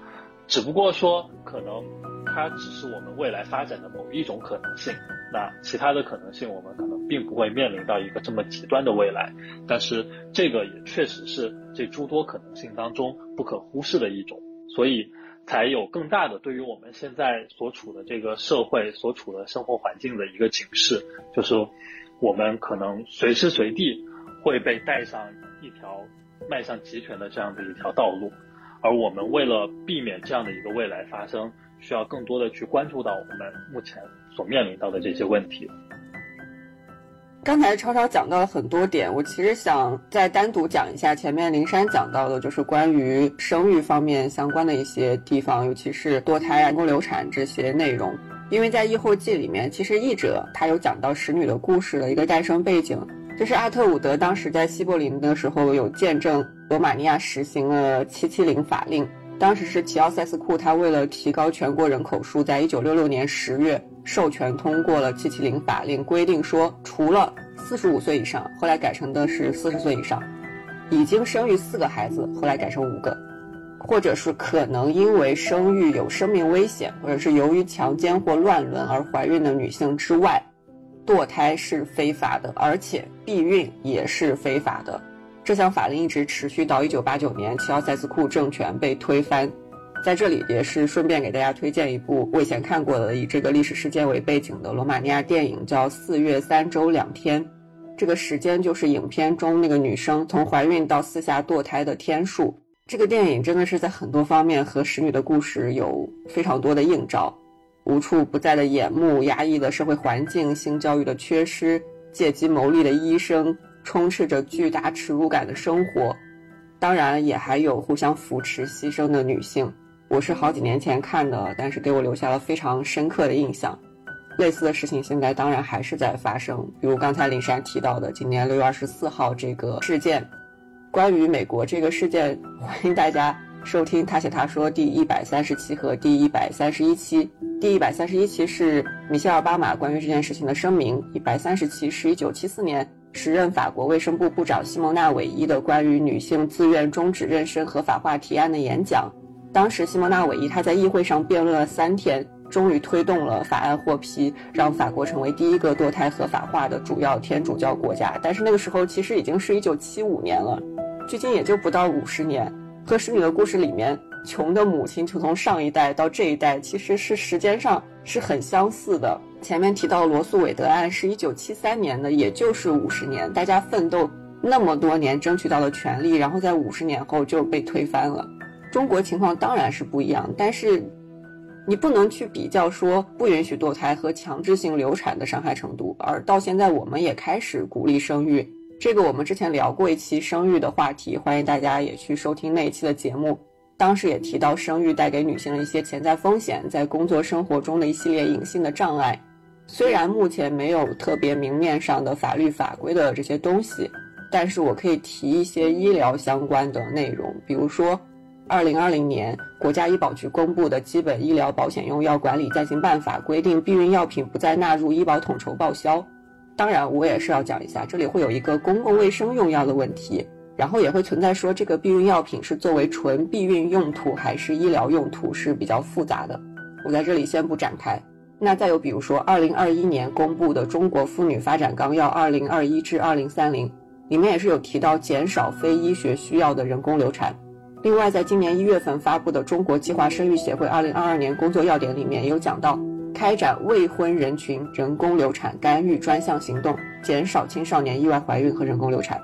只不过说，可能它只是我们未来发展的某一种可能性。那其他的可能性，我们可能并不会面临到一个这么极端的未来。但是这个也确实是这诸多可能性当中不可忽视的一种。所以。才有更大的对于我们现在所处的这个社会、所处的生活环境的一个警示，就是我们可能随时随地会被带上一条迈向集权的这样的一条道路，而我们为了避免这样的一个未来发生，需要更多的去关注到我们目前所面临到的这些问题。刚才超超讲到了很多点，我其实想再单独讲一下前面灵山讲到的，就是关于生育方面相关的一些地方，尤其是堕胎、人工流产这些内容。因为在《译后记》里面，其实译者他有讲到使女的故事的一个诞生背景，就是阿特伍德当时在西柏林的时候有见证罗马尼亚实行了七七零法令。当时是齐奥塞斯库，他为了提高全国人口数，在一九六六年十月授权通过了七七零法令，规定说，除了四十五岁以上，后来改成的是四十岁以上，已经生育四个孩子，后来改成五个，或者是可能因为生育有生命危险，或者是由于强奸或乱伦而怀孕的女性之外，堕胎是非法的，而且避孕也是非法的。这项法令一直持续到一九八九年，齐奥塞斯库政权被推翻。在这里也是顺便给大家推荐一部我以前看过的以这个历史事件为背景的罗马尼亚电影，叫《四月三周两天》。这个时间就是影片中那个女生从怀孕到四下堕胎的天数。这个电影真的是在很多方面和使女的故事有非常多的映照，无处不在的眼目、压抑的社会环境、性教育的缺失、借机牟利的医生。充斥着巨大耻辱感的生活，当然也还有互相扶持、牺牲的女性。我是好几年前看的，但是给我留下了非常深刻的印象。类似的事情现在当然还是在发生，比如刚才林珊提到的今年六月二十四号这个事件。关于美国这个事件，欢迎大家收听《他写他说》第一百三十期和第一百三十一期。第一百三十一期是米歇尔·巴马关于这件事情的声明，一百三十期是一九七四年。时任法国卫生部部长西蒙娜·韦伊的关于女性自愿终止妊娠合法化提案的演讲，当时西蒙娜·韦伊她在议会上辩论了三天，终于推动了法案获批，让法国成为第一个堕胎合法化的主要天主教国家。但是那个时候其实已经是一九七五年了，距今也就不到五十年。和使女的故事里面，穷的母亲就从上一代到这一代，其实是时间上是很相似的。前面提到罗素韦德案是一九七三年的，也就是五十年，大家奋斗那么多年争取到了权利，然后在五十年后就被推翻了。中国情况当然是不一样，但是你不能去比较说不允许堕胎和强制性流产的伤害程度。而到现在，我们也开始鼓励生育，这个我们之前聊过一期生育的话题，欢迎大家也去收听那一期的节目。当时也提到生育带给女性的一些潜在风险，在工作生活中的一系列隐性的障碍。虽然目前没有特别明面上的法律法规的这些东西，但是我可以提一些医疗相关的内容，比如说，二零二零年国家医保局公布的基本医疗保险用药管理暂行办法规定，避孕药品不再纳入医保统筹报销。当然，我也是要讲一下，这里会有一个公共卫生用药的问题，然后也会存在说这个避孕药品是作为纯避孕用途还是医疗用途是比较复杂的，我在这里先不展开。那再有比如说，二零二一年公布的《中国妇女发展纲要（二零二一至二零三零）》里面也是有提到减少非医学需要的人工流产。另外，在今年一月份发布的《中国计划生育协会二零二二年工作要点》里面也有讲到，开展未婚人群人工流产干预专项行动，减少青少年意外怀孕和人工流产。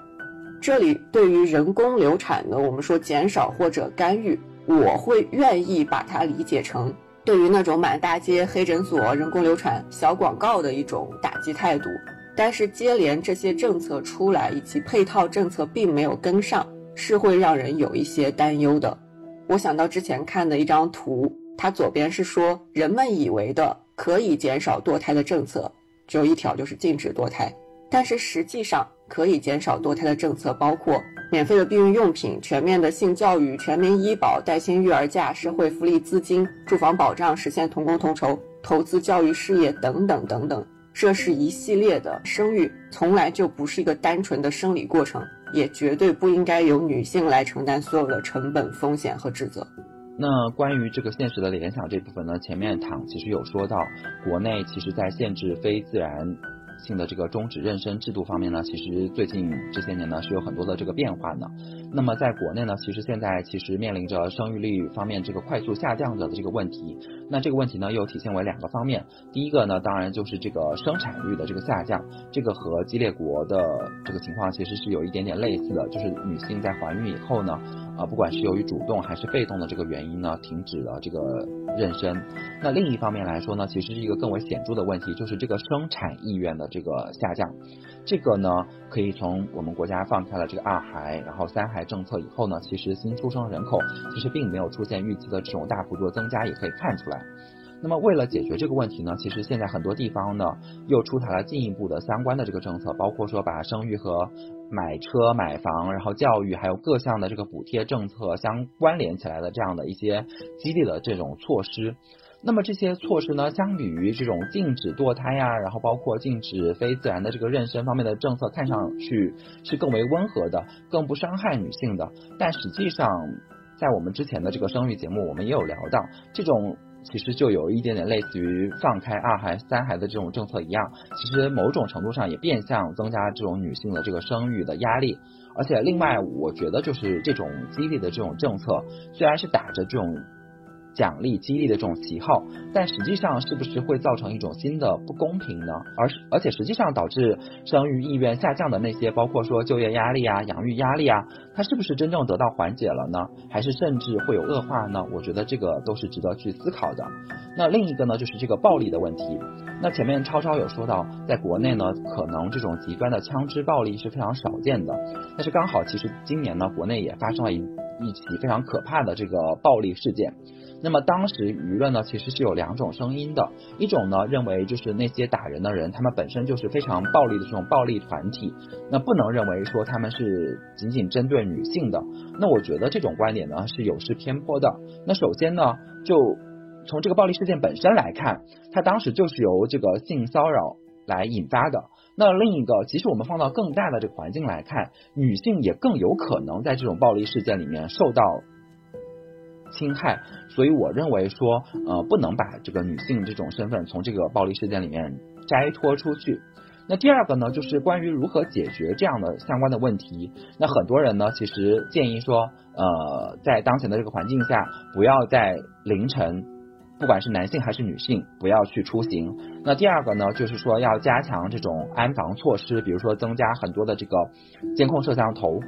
这里对于人工流产呢，我们说减少或者干预，我会愿意把它理解成对于那种满大街黑诊所、人工流产小广告的一种打击态度。但是接连这些政策出来，以及配套政策并没有跟上，是会让人有一些担忧的。我想到之前看的一张图，它左边是说人们以为的可以减少堕胎的政策，只有一条就是禁止堕胎。但是实际上可以减少堕胎的政策包括免费的避孕用品、全面的性教育、全民医保、带薪育儿假、社会福利资金、住房保障、实现同工同酬、投资教育事业等等等等。这是一系列的生育，从来就不是一个单纯的生理过程，也绝对不应该由女性来承担所有的成本、风险和职责。那关于这个现实的联想这部分呢，前面唐其实有说到，国内其实在限制非自然。性的这个终止妊娠制度方面呢，其实最近这些年呢是有很多的这个变化的。那么在国内呢，其实现在其实面临着生育率方面这个快速下降的这个问题。那这个问题呢又体现为两个方面，第一个呢当然就是这个生产率的这个下降，这个和激烈国的这个情况其实是有一点点类似的，就是女性在怀孕以后呢。啊，不管是由于主动还是被动的这个原因呢，停止了这个妊娠。那另一方面来说呢，其实是一个更为显著的问题，就是这个生产意愿的这个下降。这个呢，可以从我们国家放开了这个二孩，然后三孩政策以后呢，其实新出生人口其实并没有出现预期的这种大幅度的增加，也可以看出来。那么为了解决这个问题呢，其实现在很多地方呢又出台了进一步的相关的这个政策，包括说把生育和买车、买房，然后教育，还有各项的这个补贴政策相关联起来的这样的一些激励的这种措施。那么这些措施呢，相比于这种禁止堕胎呀，然后包括禁止非自然的这个妊娠方面的政策，看上去是更为温和的，更不伤害女性的。但实际上，在我们之前的这个生育节目，我们也有聊到这种。其实就有一点点类似于放开二孩、三孩的这种政策一样，其实某种程度上也变相增加这种女性的这个生育的压力。而且另外，我觉得就是这种激励的这种政策，虽然是打着这种。奖励激励的这种旗号，但实际上是不是会造成一种新的不公平呢？而而且实际上导致生育意愿下降的那些，包括说就业压力啊、养育压力啊，它是不是真正得到缓解了呢？还是甚至会有恶化呢？我觉得这个都是值得去思考的。那另一个呢，就是这个暴力的问题。那前面超超有说到，在国内呢，可能这种极端的枪支暴力是非常少见的，但是刚好其实今年呢，国内也发生了一一起非常可怕的这个暴力事件。那么当时舆论呢，其实是有两种声音的，一种呢认为就是那些打人的人，他们本身就是非常暴力的这种暴力团体，那不能认为说他们是仅仅针对女性的。那我觉得这种观点呢是有失偏颇的。那首先呢，就从这个暴力事件本身来看，它当时就是由这个性骚扰来引发的。那另一个，其实我们放到更大的这个环境来看，女性也更有可能在这种暴力事件里面受到。侵害，所以我认为说，呃，不能把这个女性这种身份从这个暴力事件里面摘脱出去。那第二个呢，就是关于如何解决这样的相关的问题。那很多人呢，其实建议说，呃，在当前的这个环境下，不要在凌晨，不管是男性还是女性，不要去出行。那第二个呢，就是说要加强这种安防措施，比如说增加很多的这个监控摄像头。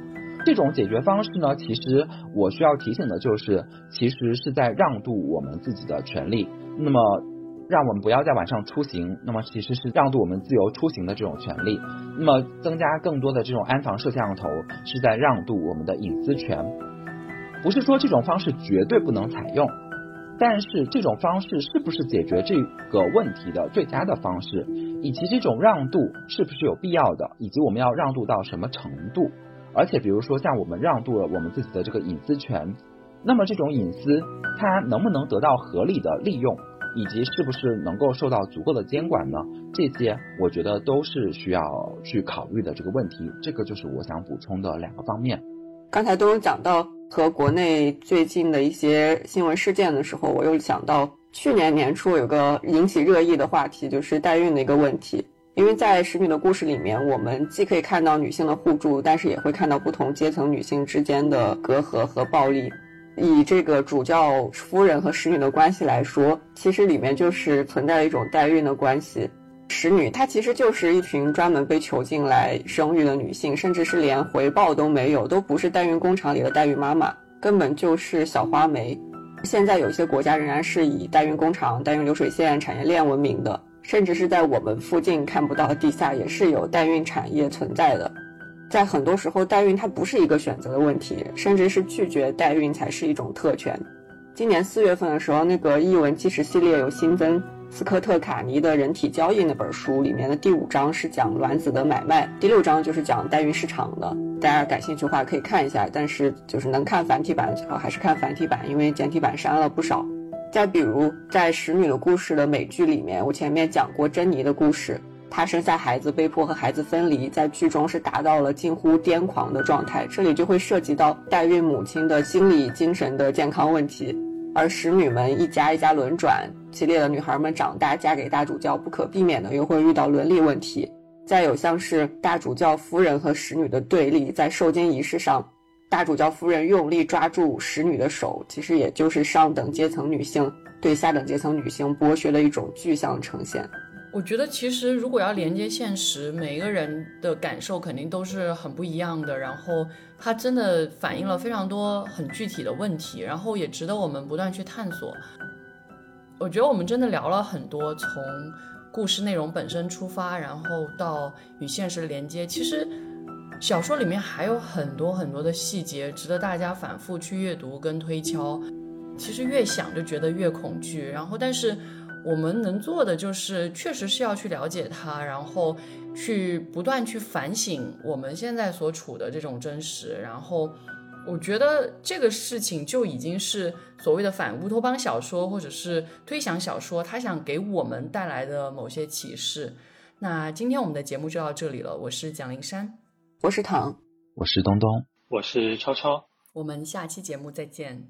这种解决方式呢，其实我需要提醒的就是，其实是在让渡我们自己的权利。那么，让我们不要在晚上出行，那么其实是让渡我们自由出行的这种权利。那么，增加更多的这种安防摄像头，是在让渡我们的隐私权。不是说这种方式绝对不能采用，但是这种方式是不是解决这个问题的最佳的方式，以及这种让渡是不是有必要的，以及我们要让渡到什么程度？而且，比如说像我们让渡了我们自己的这个隐私权，那么这种隐私它能不能得到合理的利用，以及是不是能够受到足够的监管呢？这些我觉得都是需要去考虑的这个问题。这个就是我想补充的两个方面。刚才都有讲到和国内最近的一些新闻事件的时候，我又想到去年年初有个引起热议的话题，就是代孕的一个问题。因为在使女的故事里面，我们既可以看到女性的互助，但是也会看到不同阶层女性之间的隔阂和暴力。以这个主教夫人和使女的关系来说，其实里面就是存在一种代孕的关系。使女她其实就是一群专门被囚禁来生育的女性，甚至是连回报都没有，都不是代孕工厂里的代孕妈妈。根本就是小花梅。现在有一些国家仍然是以代孕工厂、代孕流水线产业链闻名的，甚至是在我们附近看不到的地下也是有代孕产业存在的。在很多时候，代孕它不是一个选择的问题，甚至是拒绝代孕才是一种特权。今年四月份的时候，那个译文纪实系列有新增斯科特卡尼的《人体交易》那本书，里面的第五章是讲卵子的买卖，第六章就是讲代孕市场的。大家感兴趣的话可以看一下，但是就是能看繁体版最好还是看繁体版，因为简体版删了不少。再比如在《使女的故事》的美剧里面，我前面讲过珍妮的故事。她生下孩子，被迫和孩子分离，在剧中是达到了近乎癫狂的状态。这里就会涉及到代孕母亲的心理、精神的健康问题。而使女们一家一家轮转，激烈的女孩们长大嫁给大主教，不可避免的又会遇到伦理问题。再有像是大主教夫人和使女的对立，在受精仪式上，大主教夫人用力抓住使女的手，其实也就是上等阶层女性对下等阶层女性剥削的一种具象呈现。我觉得其实如果要连接现实，每一个人的感受肯定都是很不一样的。然后它真的反映了非常多很具体的问题，然后也值得我们不断去探索。我觉得我们真的聊了很多，从故事内容本身出发，然后到与现实连接。其实小说里面还有很多很多的细节，值得大家反复去阅读跟推敲。其实越想就觉得越恐惧，然后但是。我们能做的就是，确实是要去了解它，然后去不断去反省我们现在所处的这种真实。然后，我觉得这个事情就已经是所谓的反乌托邦小说或者是推想小说，它想给我们带来的某些启示。那今天我们的节目就到这里了，我是蒋灵山，我是唐，我是东东，我是超超，我们下期节目再见。